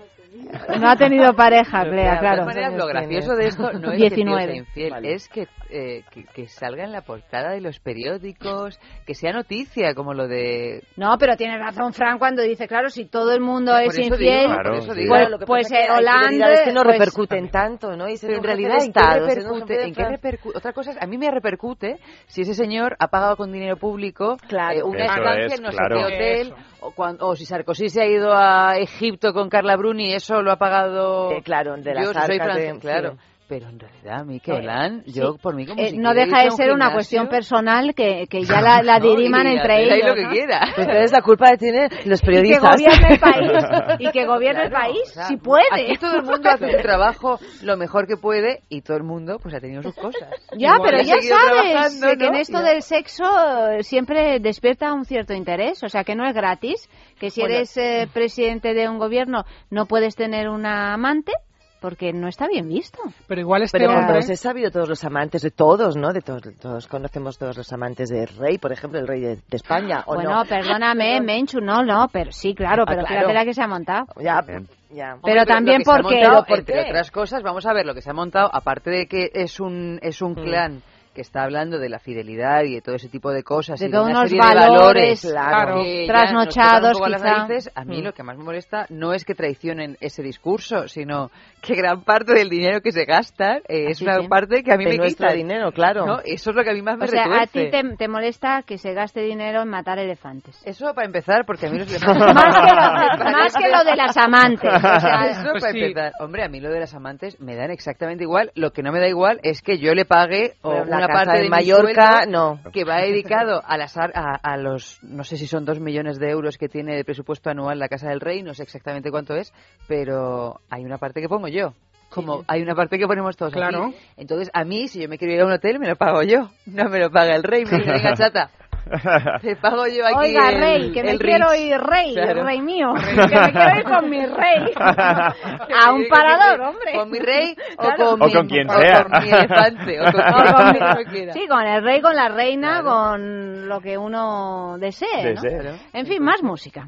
No ha tenido pareja, Clea, claro. todas maneras, lo gracioso de esto no es 19. que sea infiel, es que, eh, que, que salga en la portada de los periódicos, que sea noticia, como lo de... No, pero tiene razón Fran cuando dice, claro, si todo el mundo Por es eso infiel, digo, por eso digo. pues, Claro, lo que pues pasa es que eh, que no pues, repercuten tanto, ¿no? Y se en realidad, ¿en qué repercute? ¿En qué repercute? Otra cosa es, a mí me repercute si ese señor ha pagado con dinero público Claro. eh, una estancia es, en no claro. sé qué hotel, Eso. O, cuan- o si Sarkozy se ha ido a Egipto con Carla Bruni, eso lo ha pagado... Eh, claro, de las yo, soy arcas de- francés, claro. sí. Pero en realidad, a mí que Eh, sí. yo por mí como eh, si no deja de un ser una cuestión personal que, que ya la, la No, diriman entre ellos. lo que ¿no? quiera. Entonces la culpa la tienen los Y que periodistas. gobierne el país. Y que gobierne el país, o sea, si puede. Aquí todo el mundo hace un trabajo lo mejor que puede y todo el mundo pues ha tenido sus cosas. Ya, Igual pero ya sabes que en esto Ya. del sexo eh, siempre despierta un cierto interés, o sea que no es gratis, que si Bueno. eres eh, presidente de un gobierno no puedes tener una amante porque no está bien visto. Pero igual este Pero hombre... pues he sabido todos los amantes de todos, ¿no? De todos, todos conocemos todos los amantes del rey, por ejemplo, el rey de, de España, ¿o bueno, no? perdóname, Menchu, no, no, pero sí, claro, Ah, pero claro. fíjate la que se ha montado. Ya, Bien. ya. Pero Hombre, también lo que se ha porque- montado, ¿Pero por entre otras cosas, vamos a ver lo que se ha montado, aparte de que es un es un clan que está hablando de la fidelidad y de todo ese tipo de cosas De y de todos una unos serie de valores, valores que ya trasnochados, las quizá. narices, a mí Mm. lo que más me molesta no es que traicionen ese discurso, sino que gran parte del dinero que se gasta eh, es Así una sí. parte que a mí De me nuestro quita dinero, claro. ¿no? Eso es lo que a mí más me O sea, a ti te, te molesta que se gaste dinero en matar elefantes. Eso para empezar, porque a mí los elefantes... Más que lo, más que lo de las amantes. O sea, Eso Pues para sí. empezar. Hombre, a mí lo de las amantes me dan exactamente igual. Lo que no me da igual es que yo le pague o una casa parte de Mallorca, no. que va dedicado a, las, a, a los, no sé si son dos millones de euros que tiene de presupuesto anual la Casa del Rey, no sé exactamente cuánto es, pero hay una parte que pongo yo. Como hay una parte que ponemos todos aquí. Claro. Entonces, a mí, si yo me quiero ir a un hotel, me lo pago yo. No me lo paga el rey. Me dice, venga, chata, te pago yo aquí Oiga, el- rey, que me quiero Ritz". ir rey, Claro. rey mío, que me quiero ir con mi rey a un parador, hombre. ¿Con mi rey o Claro. con, O mi, con quien o sea. con mi elefante? O con, O con mi- sí, con el rey, con la reina, con lo que uno desee, ¿no? Desee. En fin, más música.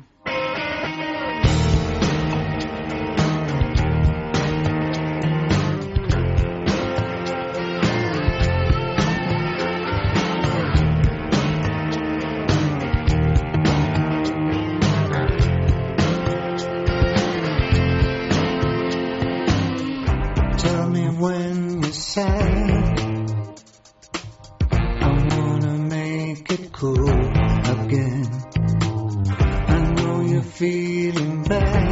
when you say, I wanna make it cool again. I know you're feeling bad.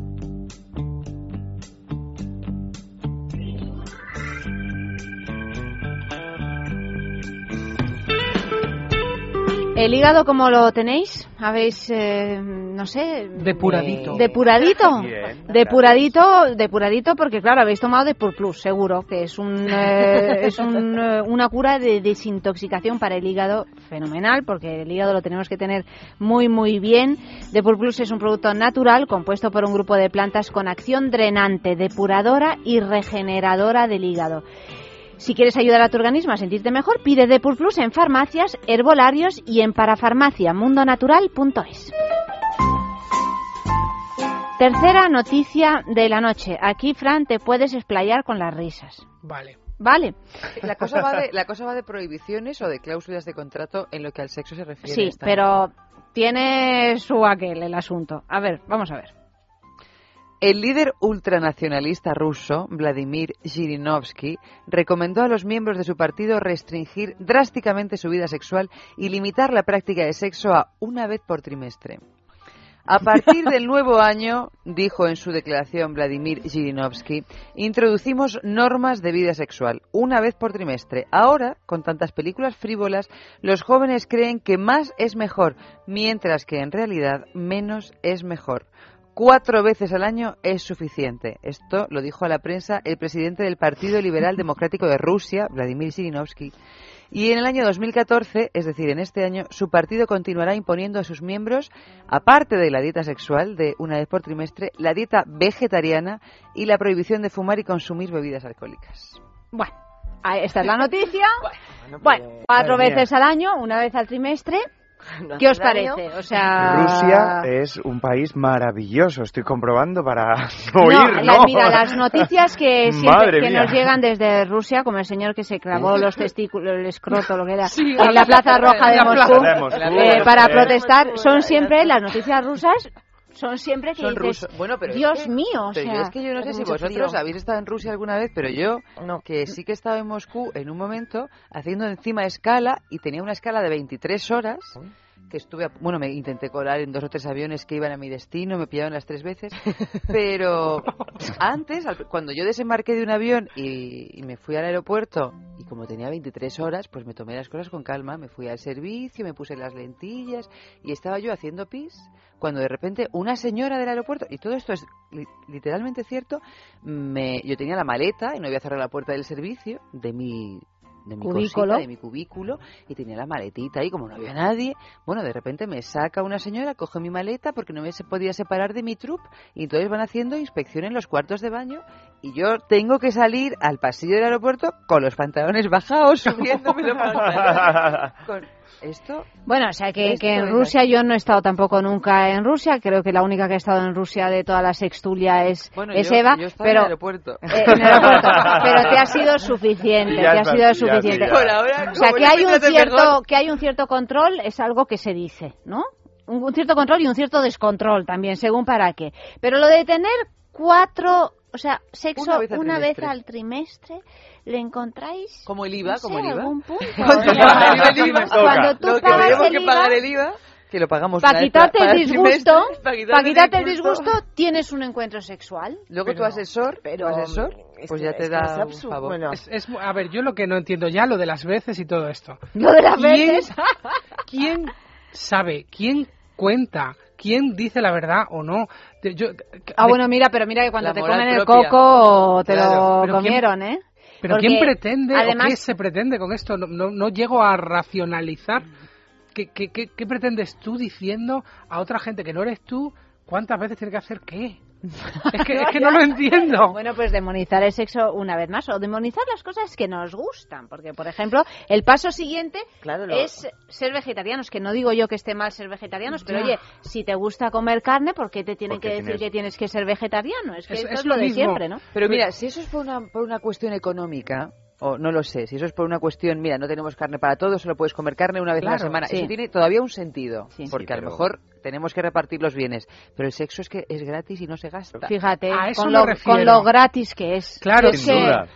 ¿El hígado cómo lo tenéis? ¿Habéis, eh, no sé... Depuradito. ¿Depuradito? Bien, depuradito, depuradito porque, claro, habéis tomado Depur Plus, seguro, que es, un, eh, es un, eh, una cura de desintoxicación para el hígado fenomenal, porque el hígado lo tenemos que tener muy, muy bien. Depur Plus es un producto natural compuesto por un grupo de plantas con acción drenante, depuradora y regeneradora del hígado. Si quieres ayudar a tu organismo a sentirte mejor, pide Depur Plus en farmacias, herbolarios y en parafarmaciamundonatural.es. Tercera noticia de la noche. Aquí, Fran, te puedes explayar con las risas. Vale. Vale. La cosa, va de, la cosa va de prohibiciones o de cláusulas de contrato en lo que al sexo se refiere. Sí, pero tiene su aquel el asunto. A ver, vamos a ver. El líder ultranacionalista ruso, Vladimir Zhirinovsky, recomendó a los miembros de su partido restringir drásticamente su vida sexual y limitar la práctica de sexo a una vez por trimestre. A partir del nuevo año, dijo en su declaración Vladimir Zhirinovsky, introducimos normas de vida sexual, una vez por trimestre. Ahora, con tantas películas frívolas, los jóvenes creen que más es mejor, mientras que en realidad menos es mejor. Cuatro veces al año es suficiente. Esto lo dijo a la prensa el presidente del Partido Liberal Democrático de Rusia, Vladimir Zhirinovsky. Y en el año 2014, es decir, en este año, su partido continuará imponiendo a sus miembros, aparte de la dieta sexual de una vez por trimestre, la dieta vegetariana y la prohibición de fumar y consumir bebidas alcohólicas. Bueno, esta es la noticia. Bueno, cuatro Madre mía. veces al año, una vez al trimestre. No ¿Qué os daño. parece? O sea, Rusia es un país maravilloso, estoy comprobando para no, No, ir, la- ¿no? mira, las noticias que, siempre- que mía. nos llegan desde Rusia, como el señor que se clavó los testículos, el escroto, lo que era, Sí, en la Plaza Roja de Moscú, Plaza de Moscú, eh, para sí. protestar, son siempre las noticias rusas, son siempre que Son dices, rusos. Bueno, pero es Dios que- mío, o pero sea, yo es que yo no sé si vosotros frío. habéis estado en Rusia alguna vez, pero yo, que sí que he estado en Moscú en un momento haciendo encima escala y tenía una escala de 23 horas que estuve, a- bueno, me intenté colar en dos o tres aviones que iban a mi destino, me pillaron las tres veces, pero antes, al- cuando yo desembarqué de un avión y, y me fui al aeropuerto y como tenía 23 horas, pues me tomé las cosas con calma, me fui al servicio, me puse las lentillas y estaba yo haciendo pis cuando de repente una señora del aeropuerto, y todo esto es li- literalmente cierto, me, yo tenía la maleta y no había cerrado la puerta del servicio de mi de mi Cubículo. cosita, de mi cubículo y tenía la maletita ahí como no había nadie bueno de repente me saca una señora coge mi maleta porque no me se podía separar de mi trup y entonces van haciendo inspección en los cuartos de baño y yo tengo que salir al pasillo del aeropuerto con los pantalones bajados subiéndome los pantalones con esto Bueno, o sea que, en Rusia yo no he estado tampoco nunca en Rusia. Creo que la única que ha estado en Rusia de toda la sextulia es, bueno es yo, Eva. yo pero en el aeropuerto Eh, en el aeropuerto. Pero te ha sido suficiente, te ha sido suficiente. ya. Por ahora, O sea, que hay un cierto mejor. que hay un cierto control es algo que se dice, ¿no? Un, un cierto control y un cierto descontrol también, según para qué. Pero lo de tener cuatro, o sea, sexo Una vez al una vez trimestre. al trimestre, ¿le encontrais? como el IVA no sé, como el IVA algún punto? Cuando tú lo que pagas tenemos el que pagar el IVA que lo pagamos para vez quitarte el disgusto, para quitarte el disgusto, tienes un encuentro sexual. Luego tu asesor, tu asesor, pues ya te da un favor. Bueno, Es- es- a ver, yo lo que no entiendo ya, lo de las veces y todo esto. Lo de las ¿Quién- veces. ¿Quién sabe? ¿Quién cuenta? ¿Quién dice la verdad o no? Yo- Ah, de- bueno, mira, pero mira que cuando te comen el propia. coco te Claro, lo pero ¿quién- comieron, ¿eh? Pero Porque, ¿quién pretende además, o qué se pretende con esto? No, no, no llego a racionalizar. ¿Qué, qué, qué, qué pretendes tú diciendo a otra gente que no eres tú? ¿Cuántas veces tiene que hacer qué? Es que, es que no lo entiendo. Bueno, pues demonizar el sexo una vez más o demonizar las cosas que nos gustan. Porque, por ejemplo, el paso siguiente Claro, lo- es ser vegetarianos. Que no digo yo que esté mal ser vegetarianos, pero oye, si te gusta comer carne, ¿por qué te tienen Porque que decir tienes- que tienes que ser vegetariano? Es que Es- esto es lo de siempre, ¿no? Pero mira, si eso es por una, por una cuestión económica, o no lo sé, si eso es por una cuestión, mira, no tenemos carne para todos, solo puedes comer carne una vez a la semana, sí. eso tiene todavía un sentido, Sí. porque Sí, a lo mejor tenemos que repartir los bienes, pero el sexo es que es gratis y no se gasta. Fíjate, A eso con lo, con lo gratis que es. Claro, es Sin que- duda.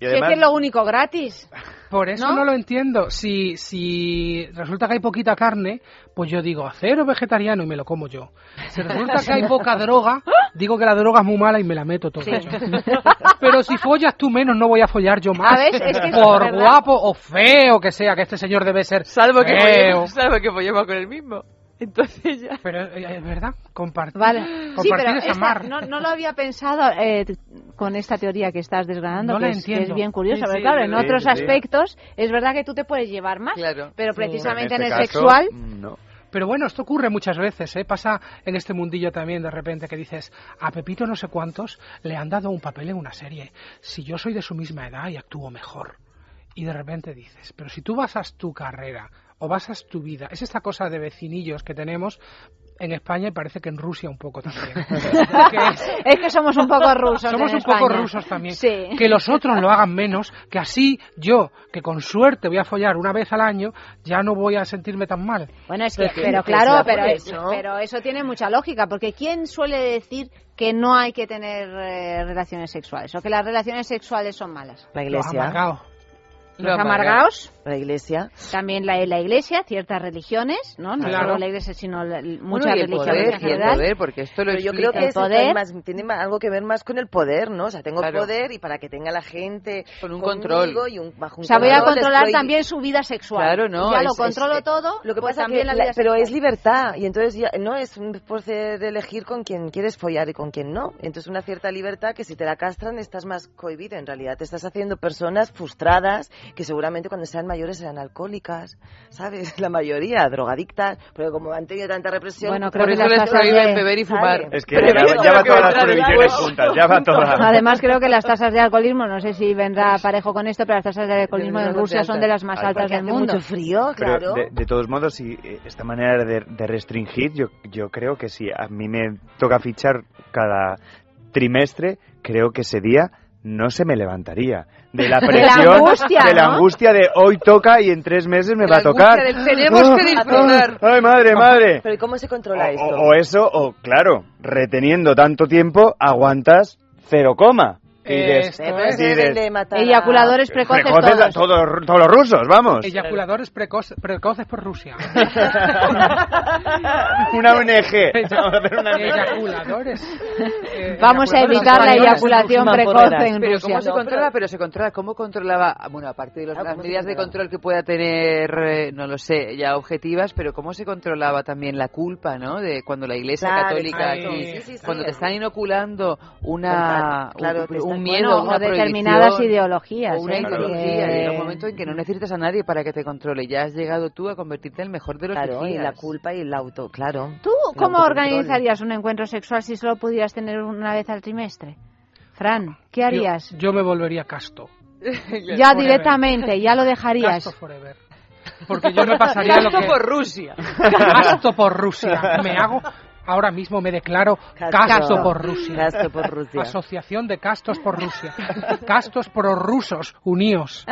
Y si es además, que es lo único gratis. Por eso ¿No? ¿No? lo entiendo. Si, si resulta que hay poquita carne, pues yo digo, cero vegetariano y me lo como yo. Si resulta que hay poca droga, digo que la droga es muy mala y me la meto todo. Sí. yo. Pero si follas tú menos, no voy a follar yo más. Es que Por guapo o feo que sea, que este señor debe ser Salvo que, feo. follemos, salvo que follemos con el mismo. Entonces ya. Pero eh, es verdad, compartir, Vale. Sí, pero es esta- amar. no, no lo había pensado eh, con esta teoría que estás desgranando, No que, la es, que es bien curiosa. Sí, sí, claro, en otros aspectos es verdad que tú te puedes llevar más, Claro. pero precisamente en en, este el caso, sexual... No. Pero bueno, esto ocurre muchas veces, ¿eh? Pasa en este mundillo también de repente que dices, a Pepito no sé cuántos le han dado un papel en una serie. Si yo soy de su misma edad y actúo mejor. Y de repente dices, pero si tú basas tu carrera o basas tu vida, es esta cosa de vecinillos que tenemos en España y parece que en Rusia un poco también. Que es- Es que somos un poco rusos. somos en un poco rusos también. Sí. Que los otros lo hagan menos, que así yo, que con suerte voy a follar una vez al año, ya no voy a sentirme tan mal. Bueno, es que, Pero claro, pero, eso. pero eso tiene mucha lógica, porque ¿quién suele decir que no hay que tener eh, relaciones sexuales o que las relaciones sexuales son malas? La iglesia. Los amargados, La iglesia. también la, la iglesia, ciertas religiones, ¿no? No Claro. solo la iglesia, sino la- Bueno, muchas y el religiones poder, en y el general. poder, porque esto lo Pero yo creo que el poder. más- tiene más- algo que ver más con el poder, ¿no? O sea, tengo Claro. poder y para que tenga la gente Con un control. y un, bajo un O sea, voy a control, controlar estoy- también su vida sexual. Claro, no, Ya lo es- controlo es- todo, Lo que pues pasa también que la la- vida pero sexual. es libertad y entonces ya no es un poder de elegir con quién quieres follar y con quién no. Entonces una cierta libertad que si te la castran estás más cohibido. En realidad te estás haciendo personas frustradas que seguramente cuando sean mayores serán alcohólicas, ¿sabes? La mayoría, drogadictas, pero como han tenido tanta represión... Bueno, creo Por que eso les prohíben de- beber y fumar. Es que ya, ya va todas las prohibiciones juntas, ya va todas. Además, creo que las tasas de alcoholismo, no sé si vendrá parejo con esto, pero las tasas de alcoholismo en Rusia son de las más altas. Porque del hace mundo. mucho frío, Pero claro. de, de todos modos, si eh, esta manera de, de restringir, yo, yo creo que si a mí me toca fichar cada trimestre, creo que ese día no se me levantaría. De la De la presión, angustia, de la ¿no? angustia de hoy toca y en tres meses me De va a tocar. del tenemos que disfrutar. Ay, madre, madre. Pero ¿y cómo se controla O, esto? o eso, o claro, reteniendo tanto tiempo, aguantas cero coma. Esto Eh, es. Eyaculadores precoces Precoces todos. todos, todos los rusos, vamos. Eyaculadores precoces, precoces por Rusia. Una ONG. Eyaculadores. eh, Vamos a eyaculadores evitar la eyaculación precoz en Pero Rusia. ¿cómo se controla? pero- se controla. ¿Cómo controlaba? Bueno, aparte de los- Ah, las ¿cómo se medidas de control que pueda tener, eh, no lo sé, ya objetivas, pero ¿cómo se controlaba también la culpa, no? De cuando la Iglesia Claro, Católica aquí, Sí, sí, sí. cuando te están inoculando una, Claro, un, un miedo, Bueno, una o determinadas ideologías. o una ¿eh? ideología. Porque- Llega un momento en que no necesitas a nadie para que te controle. Ya has llegado tú a convertirte en el mejor de los Claro, y la culpa y el auto, claro. ¿Tú cómo organizarías un encuentro sexual si solo pudieras tener una vez al trimestre? Fran, ¿qué harías? Yo, yo me volvería casto. ya forever. directamente, ya lo dejarías. Casto forever. Porque yo me pasaría lo Gasto que... por Rusia. Casto por Rusia. Me hago... Ahora mismo me declaro Casto. casto por Rusia. Casto por Rusia. Asociación de castos por Rusia. Castos prorrusos, uníos.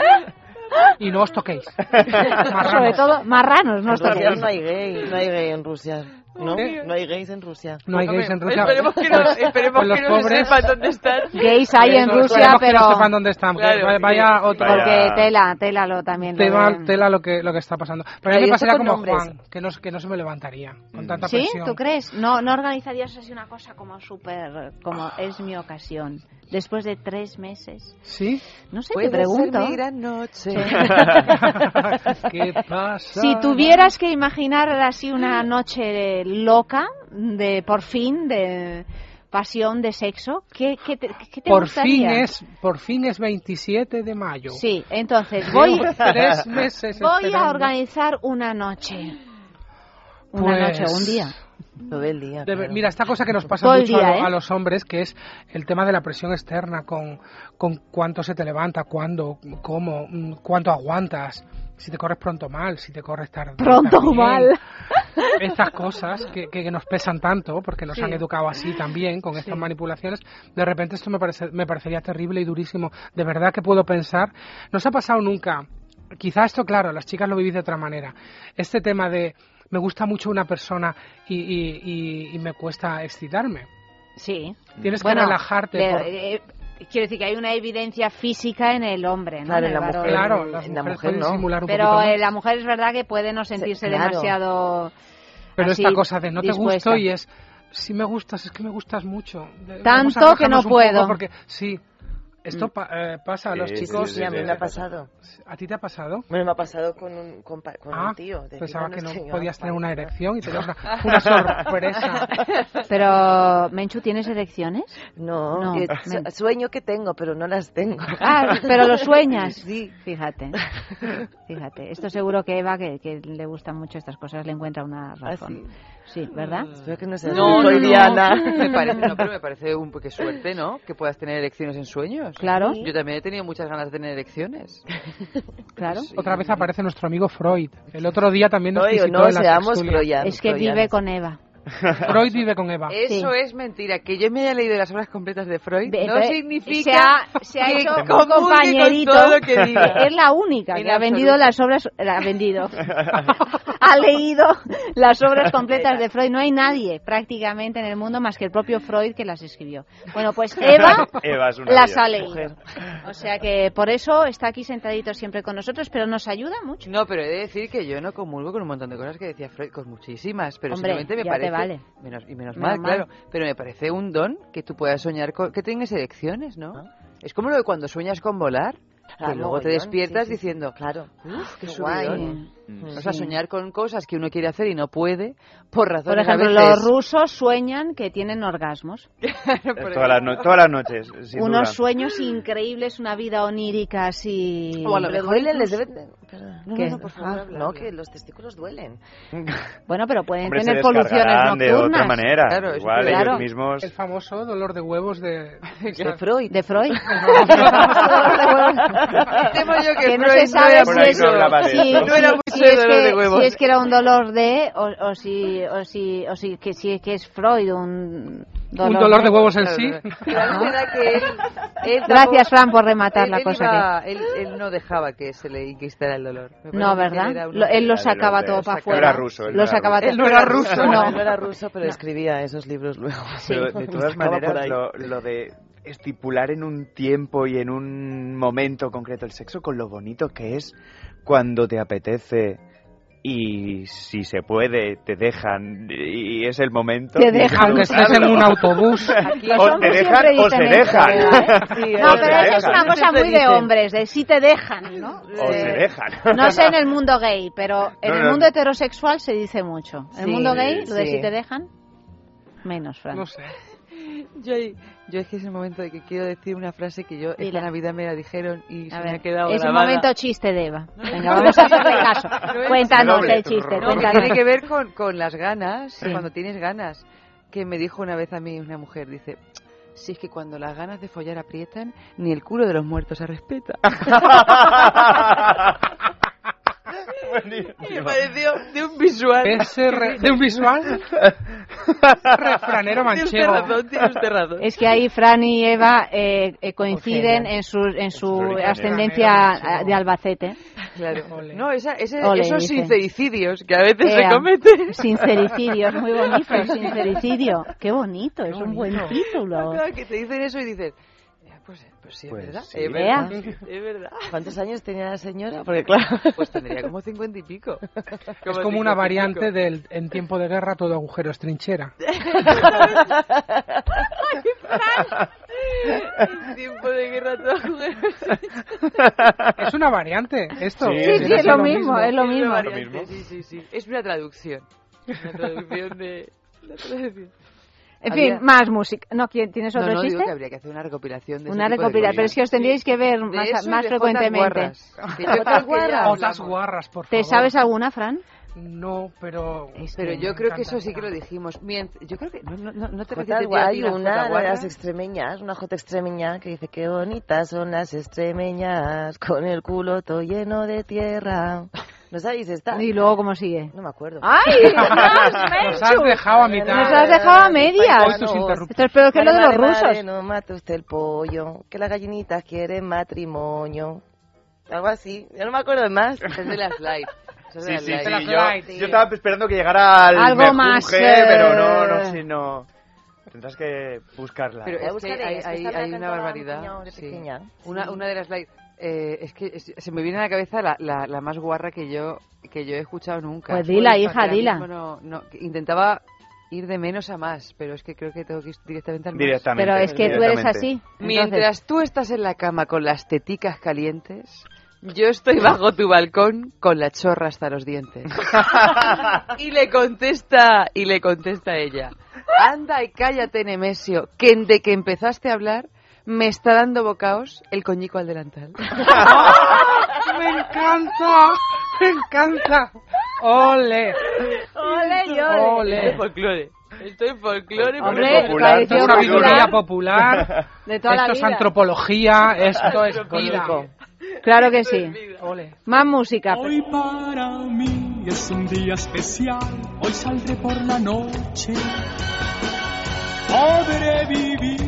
Y no os toquéis. Marranos. Sobre todo marranos, no os toquéis. no hay gay, no hay gay en Rusia. ¿No? No hay gays en Rusia. No hay gays en Rusia. Esperemos que no, Pues- esperemos pues los que no pobres- sepan dónde están. Gays hay en Rusia, pero... no sepan dónde están. Claro, vaya, vaya otro... Porque tela, tela lo también. lo Tela, de- tela lo que lo que está pasando. Pero a Pero mí ¿y me pasaría como hombres? Juan, que no, que no se me levantaría con tanta ¿Sí? presión. ¿Tú crees? No, no organizarías así una cosa como súper, como es mi ocasión. Después de tres meses. ¿Sí? No sé, te pregunto. ser mi gran noche. ¿Qué pasa? Si tuvieras que imaginar así una noche loca, de por fin, de pasión, de sexo, ¿qué, qué te, qué te por gustaría? fin es por fin es 27 de mayo. Sí, entonces voy, Llevo tres meses voy a organizar una noche. Una Pues, noche, un día. Todo el día. de-. Mira, esta cosa que nos pasa Todo mucho día, a, ¿eh? a los hombres, que es el tema de la presión externa, con, con cuánto se te levanta, cuándo, cómo, mm, cuánto aguantas, si te corres pronto mal, si te corres tarde. Pronto o mal. Estas cosas que, que- nos pesan tanto, porque nos Sí. han educado así también, con estas manipulaciones, de repente esto me, parece, me parecería terrible y durísimo. De verdad que puedo pensar, no se ha pasado nunca, quizá esto, claro, las chicas lo vivís de otra manera, este tema de me gusta mucho una persona y, y- y- y me cuesta excitarme. Sí. Tienes que relajarte. por- eh, quiero decir que hay una evidencia física en el hombre, ¿no? Claro, En la varón. mujer. Claro, en las la mujeres mujer no. simular un Pero eh, la mujer es verdad que puede no sentirse claro. demasiado. Pero así, esta cosa de no te gusto y es si me gustas, es que me gustas mucho. Tanto que no puedo. Porque sí, esto pa- eh, pasa a los Sí, sí, chicos. Sí, a mí me ha pasado. ¿A ti te ha pasado? Bueno, me ha pasado con un, con, pa- con Ah, un tío. Decir, pensaba que no podías tener una erección y tenías una, una sorpresa. Pero, Menchu, ¿tienes erecciones? No, No, que men- su- sueño que tengo, pero no las tengo. Ah, pero lo sueñas. Sí. Fíjate. Fíjate. Esto seguro que Eva, que, que le gustan mucho estas cosas, le encuentra una razón. sí. ¿verdad? Espero que no sea No, no. Me parece, no, pero me parece un qué suerte, ¿no? Que puedas tener elecciones en sueños. Claro. Yo también he tenido muchas ganas de tener elecciones. Claro. Otra vez aparece nuestro amigo Freud. El otro día también nos Oye, visitó no en la seamos. Es que vive con Eva. Freud vive con Eva. Eso es mentira. Que yo me haya leído las obras completas de Freud no significa se ha, se ha que un comulgue con compañerito. todo lo que diga. Es la única En que ha vendido las obras. La ha vendido. ha leído las obras completas de Freud. No hay nadie prácticamente en el mundo más que el propio Freud que las escribió. Bueno, pues Eva Eva es una las ha leído. O sea que por eso está aquí sentadito siempre con nosotros, pero nos ayuda mucho. No, pero he de decir que yo no comulgo con un montón de cosas que decía Freud, con muchísimas, pero Hombre, simplemente me parece... vale. Menos, y menos, Menos mal, mal. claro. Pero me parece un don que tú puedas soñar con... que tengas elecciones, ¿no? Es como lo de cuando sueñas con volar, que Ah, luego te despiertas sí, sí, sí. diciendo, Claro. uff, qué, Qué guay. Subidón. O sea, soñar con cosas que uno quiere hacer y no puede, por razones Por ejemplo, a veces... los rusos sueñan que tienen orgasmos. Todas las, no- todas las noches, sin Unos duda. sueños increíbles, una vida onírica así. O a lo mejor les deben... Perdona, No, ¿Qué? no, no, por favor, habla, no, que los testículos duelen. Bueno, pero pueden Hombre, tener poluciones descargarán de nocturnas. otra manera. Claro, es Igual que- ellos claro. mismos... El famoso dolor de huevos de... De Freud. De Freud. Temo yo que que no Freud se sabe si muy- es, no si- eso. No era mucho si es dolor que, de huevos. si es que era un dolor de o, o si o si o si que si es que es Freud un dolor, Un dolor de huevos en sí. Era que él, él Gracias tampoco- Fran por rematar él- la él cosa iba- él, él no dejaba que se le inquistara el dolor. No, que ¿verdad? él era Lo- él lo sacaba todo para afuera. Lo sacaba. Él no era ruso. No. Él no era ruso, pero escribía esos libros luego. Pero de todas maneras, lo, lo de estipular en un tiempo y en un momento concreto el sexo, con lo bonito que es cuando te apetece y si se puede te dejan y es el momento. Te dejan, aunque estés en un autobús. o te dejan o se dejan. No, O se pero eso es una cosa muy de hombres, de si te dejan, ¿no? O se Eh, dejan. No sé en el mundo gay, pero en No, el no. mundo heterosexual se dice mucho. En el mundo gay, lo de si te dejan, menos, Fran. No sé. Yo, yo es que es el momento de que quiero decir una frase que yo esta Dila. Navidad me la dijeron y A se ver, me ha quedado es un momento chiste de Eva. Venga, vamos a hacerle caso. No Cuéntanos el chiste, No, que cuéntanos. tiene que ver con, con las ganas, Sí. cuando tienes ganas. Que me dijo una vez a mí una mujer, dice, si es que cuando las ganas de follar aprietan, ni el culo de los muertos se respeta. me pareció de un visual. Ese re- ¿De un visual? Refranero Tiene usted manchego. razón, tiene usted razón. Es que ahí Fran y Eva eh, eh, coinciden en su, en su ascendencia manchego. de Albacete. Claro. No, esa, ese- Ole, esos dice. sincericidios que a veces Ea, se cometen. Sincericidio, es muy bonito, sincericidio. Qué bonito, es un buen bonito. título. Claro, que te dicen eso y dices, "Eh, pues, pues sí, es Pues verdad. sí. Es verdad. Es. ¿Cuántos años tenía la señora? Porque claro... Pues tendría como cincuenta y pico. Es como una variante del en tiempo de guerra todo agujero es trinchera. En tiempo de guerra todo Es una variante esto. Sí, sí, es lo mismo, es lo una mismo. variante, Sí, sí, sí. Es una traducción. Una traducción de... la traducción. En Había- fin, más música. ¿No, ¿quién- ¿tienes No, otro no, digo chiste? que habría que hacer una recopilación de Una recopilación, pero es que os tendríais que ver más, más de frecuentemente. jotas guarras. ¿Jotas creo que ya guarras? hablamos. Otras guarras, por ¿Te favor. sabes alguna, Fran? No, pero... Pero yo creo que eso sí que lo dijimos. Mient- Yo creo que... No, no, no, no te hay una jota de las extremeñas, una jota extremeña que dice qué bonitas son las extremeñas, con el culo todo lleno de tierra. ¿No sabéis esta? Y luego, ¿cómo sigue? No me acuerdo. ¡Ay! Nos has dejado a mitad. Nos has dejado a medias. Esto es peor que lo de los rusos. no mate usted el pollo, que las gallinitas quieren matrimonio. Algo así, yo no me acuerdo de más. Es de las de Sí, las sí, sí. las Yo, yo estaba esperando que llegara al Algo más, eh, pero no, no, sí, no. Tendrás que buscarla. Pero es que hay, hay, hay una barbaridad. sí. pequeña. Una, Sí. una de las light. Eh, es que es- se me viene a la cabeza la, la, la más guarra que yo que yo he escuchado nunca. Pues dila, Uy, hija, dila. No, no, intentaba ir de menos a más, pero es que creo que tengo que ir directamente al más. Directamente. Pero es que tú eres así. Entonces, Mientras tú estás en la cama con las teticas calientes, yo estoy bajo tu balcón con la chorra hasta los dientes. y le contesta, y le contesta ella, anda y cállate, Nemesio, que de que empezaste a hablar me está dando bocaos el coñico al delantal. ¡Me encanta! ¡Me encanta! ¡Ole! Ole, y ole. ¡Ole! folclore. Esto es folclore. Hombre, popular, tradición Sabiduría popular popular. de toda la Esto es vida. antropología. Esto es vida. Claro que sí. Ole. Más música. Hoy para mí es un día especial, hoy saldré por la noche. Podré vivir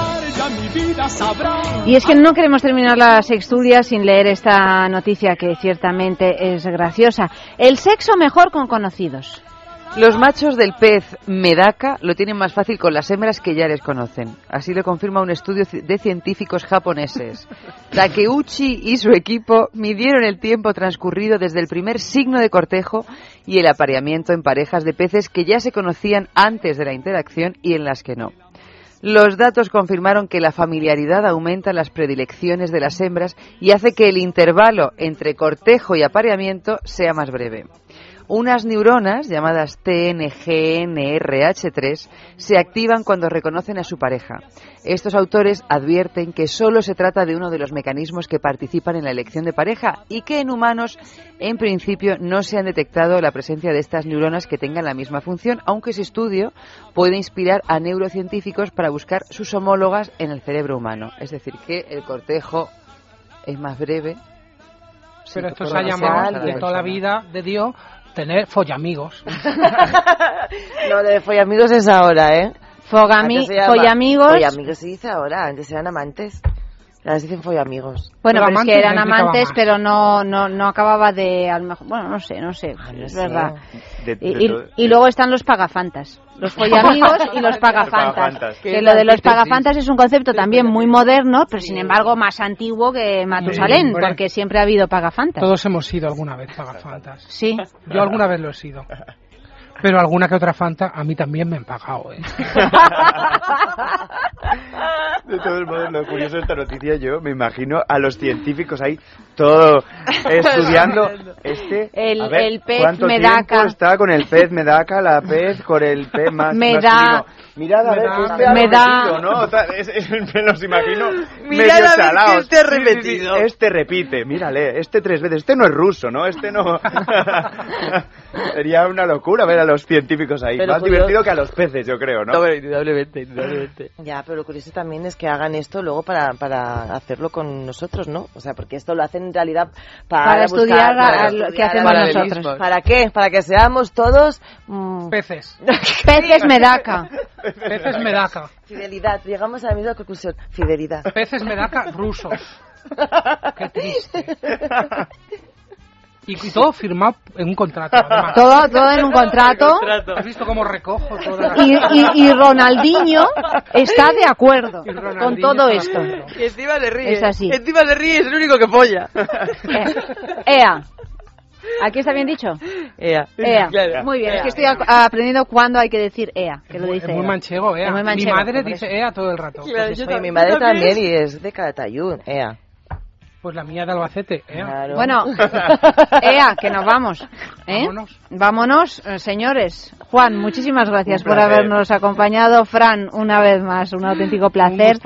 ya mi vida sabrá. Y es que no queremos terminar la sexturia sin leer esta noticia que ciertamente es graciosa. El sexo mejor con conocidos. Los machos del pez medaka lo tienen más fácil con las hembras que ya les conocen. Así lo confirma un estudio de científicos japoneses. Takeuchi y su equipo midieron el tiempo transcurrido desde el primer signo de cortejo y el apareamiento en parejas de peces que ya se conocían antes de la interacción y en las que no. Los datos confirmaron que la familiaridad aumenta las predilecciones de las hembras y hace que el intervalo entre cortejo y apareamiento sea más breve. Unas neuronas llamadas TNGNRH3 se activan cuando reconocen a su pareja. Estos autores advierten que solo se trata de uno de los mecanismos que participan en la elección de pareja y que en humanos, en principio, no se han detectado la presencia de estas neuronas que tengan la misma función, aunque ese estudio puede inspirar a neurocientíficos para buscar sus homólogas en el cerebro humano. Es decir, que el cortejo es más breve. Pero esto se ha llamado de toda la vida de Dios tener follamigos. no, de follamigos es ahora, ¿eh? Fogami, follamigos. Follamigos se dice ahora, antes eran amantes. Se dicen follamigos. Bueno, pero, es que eran amantes, pero no, no, no acababa de... bueno, no sé, no sé, ah, es verdad. y, luego están los pagafantas. Los follamigos y los pagafantas. que lo de los pagafantas es un concepto también muy moderno, pero sin embargo más antiguo que Matusalén, porque siempre ha habido pagafantas. Todos hemos sido alguna vez pagafantas. Sí. Yo alguna vez lo he sido. Pero alguna que otra Fanta a mí también me han pagado, ¿eh? De todos modos, lo curioso de esta noticia, yo me imagino a los científicos ahí todo estudiando este. El, a ver, el pez ¿cuánto medaca. tiempo está con el pez medaca, la pez con el pez más. Me más da- fino? Mirad a ver, este ha me da- repetido, ¿no? O sea, es- es- me los imagino Mirad medio este Sí, sí, repetido. este repite, mírale, este tres veces. Este no es ruso, ¿no? Este no. Sería una locura ver a los científicos ahí. Pero Más curioso- divertido que a los peces, yo creo, ¿no? indudablemente, indudablemente. Ya, pero lo curioso también es que hagan esto luego para, para hacerlo con nosotros, ¿no? O sea, porque esto lo hacen en realidad para, Para buscar- estudiar para lo que estudiar hacemos a- nosotros. ¿Para qué? Para que seamos todos... mm, Peces. Peces medaca. Peces medaca. Fidelidad. Llegamos a la misma conclusión. Fidelidad. Peces medaca rusos. Qué triste. Y, y todo firmado en un contrato, además. Todo, todo en un contrato. ¿Has visto cómo recojo las- Y, y, y Ronaldinho está de acuerdo con todo esto. Y encima le ríe. Es así. Encima le ríe, es el único que polla. Ea. ¿Aquí está bien dicho? Ea. Ea. Claro. Muy bien, es Ea. que estoy a- aprendiendo cuándo hay que decir ea, que lo Es dice muy ea. manchego, ¿eh? Es muy Mi manchego, madre por dice. EA todo el rato. Claro, Pues, yo Oye, mi madre también y es de Calatayud. Ea. Pues la mía de Albacete, ¿eh? Claro. Bueno, ea, que nos vamos. ¿eh? Vámonos. Vámonos, eh, señores. Juan, muchísimas gracias Un por habernos acompañado. Fran, una vez más, un auténtico placer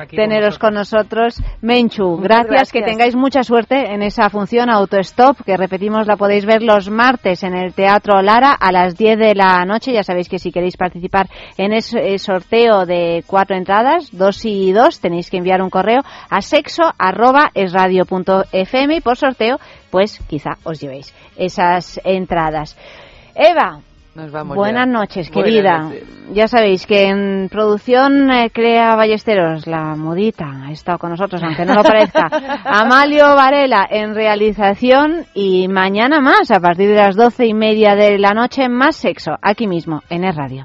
aquí teneros con con nosotros. Menchu, gracias, gracias. que tengáis mucha suerte en esa función autostop, que repetimos, la podéis ver los martes en el Teatro Lara a las 10 de la noche. Ya sabéis que si queréis participar en ese sorteo de cuatro entradas, dos y dos, tenéis que enviar un correo a sexo arroba esradio.fm y por sorteo, pues quizá os llevéis esas entradas. Eva, Nos vamos Buenas ya. noches, Buenas querida. noches. Ya sabéis que en producción eh, crea Ballesteros, la modita, ha estado con nosotros, aunque no lo parezca. Amalio Varela en realización y mañana más, a partir de las doce y media de la noche, más sexo, aquí mismo, en el radio.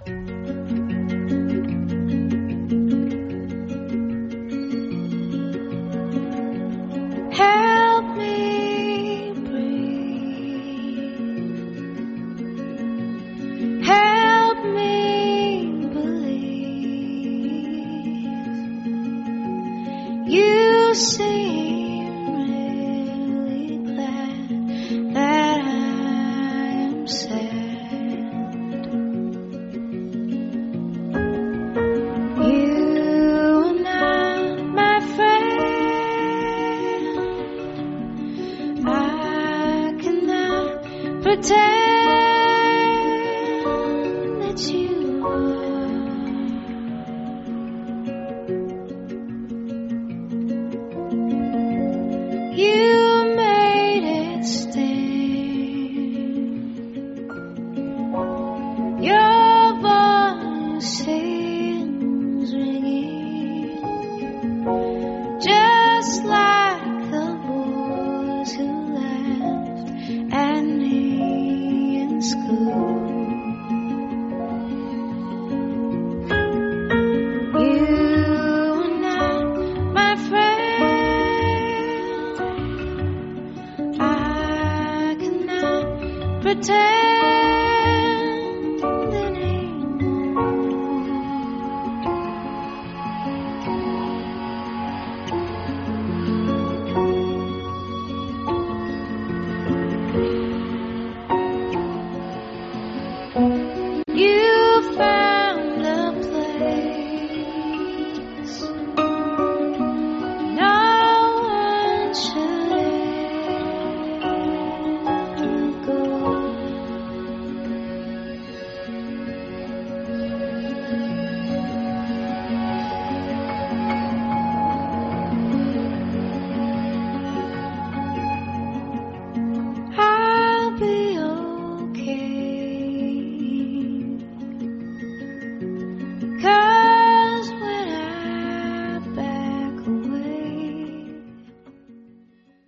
Help You seem really glad that I'm sad. You are not my friend. I cannot pretend.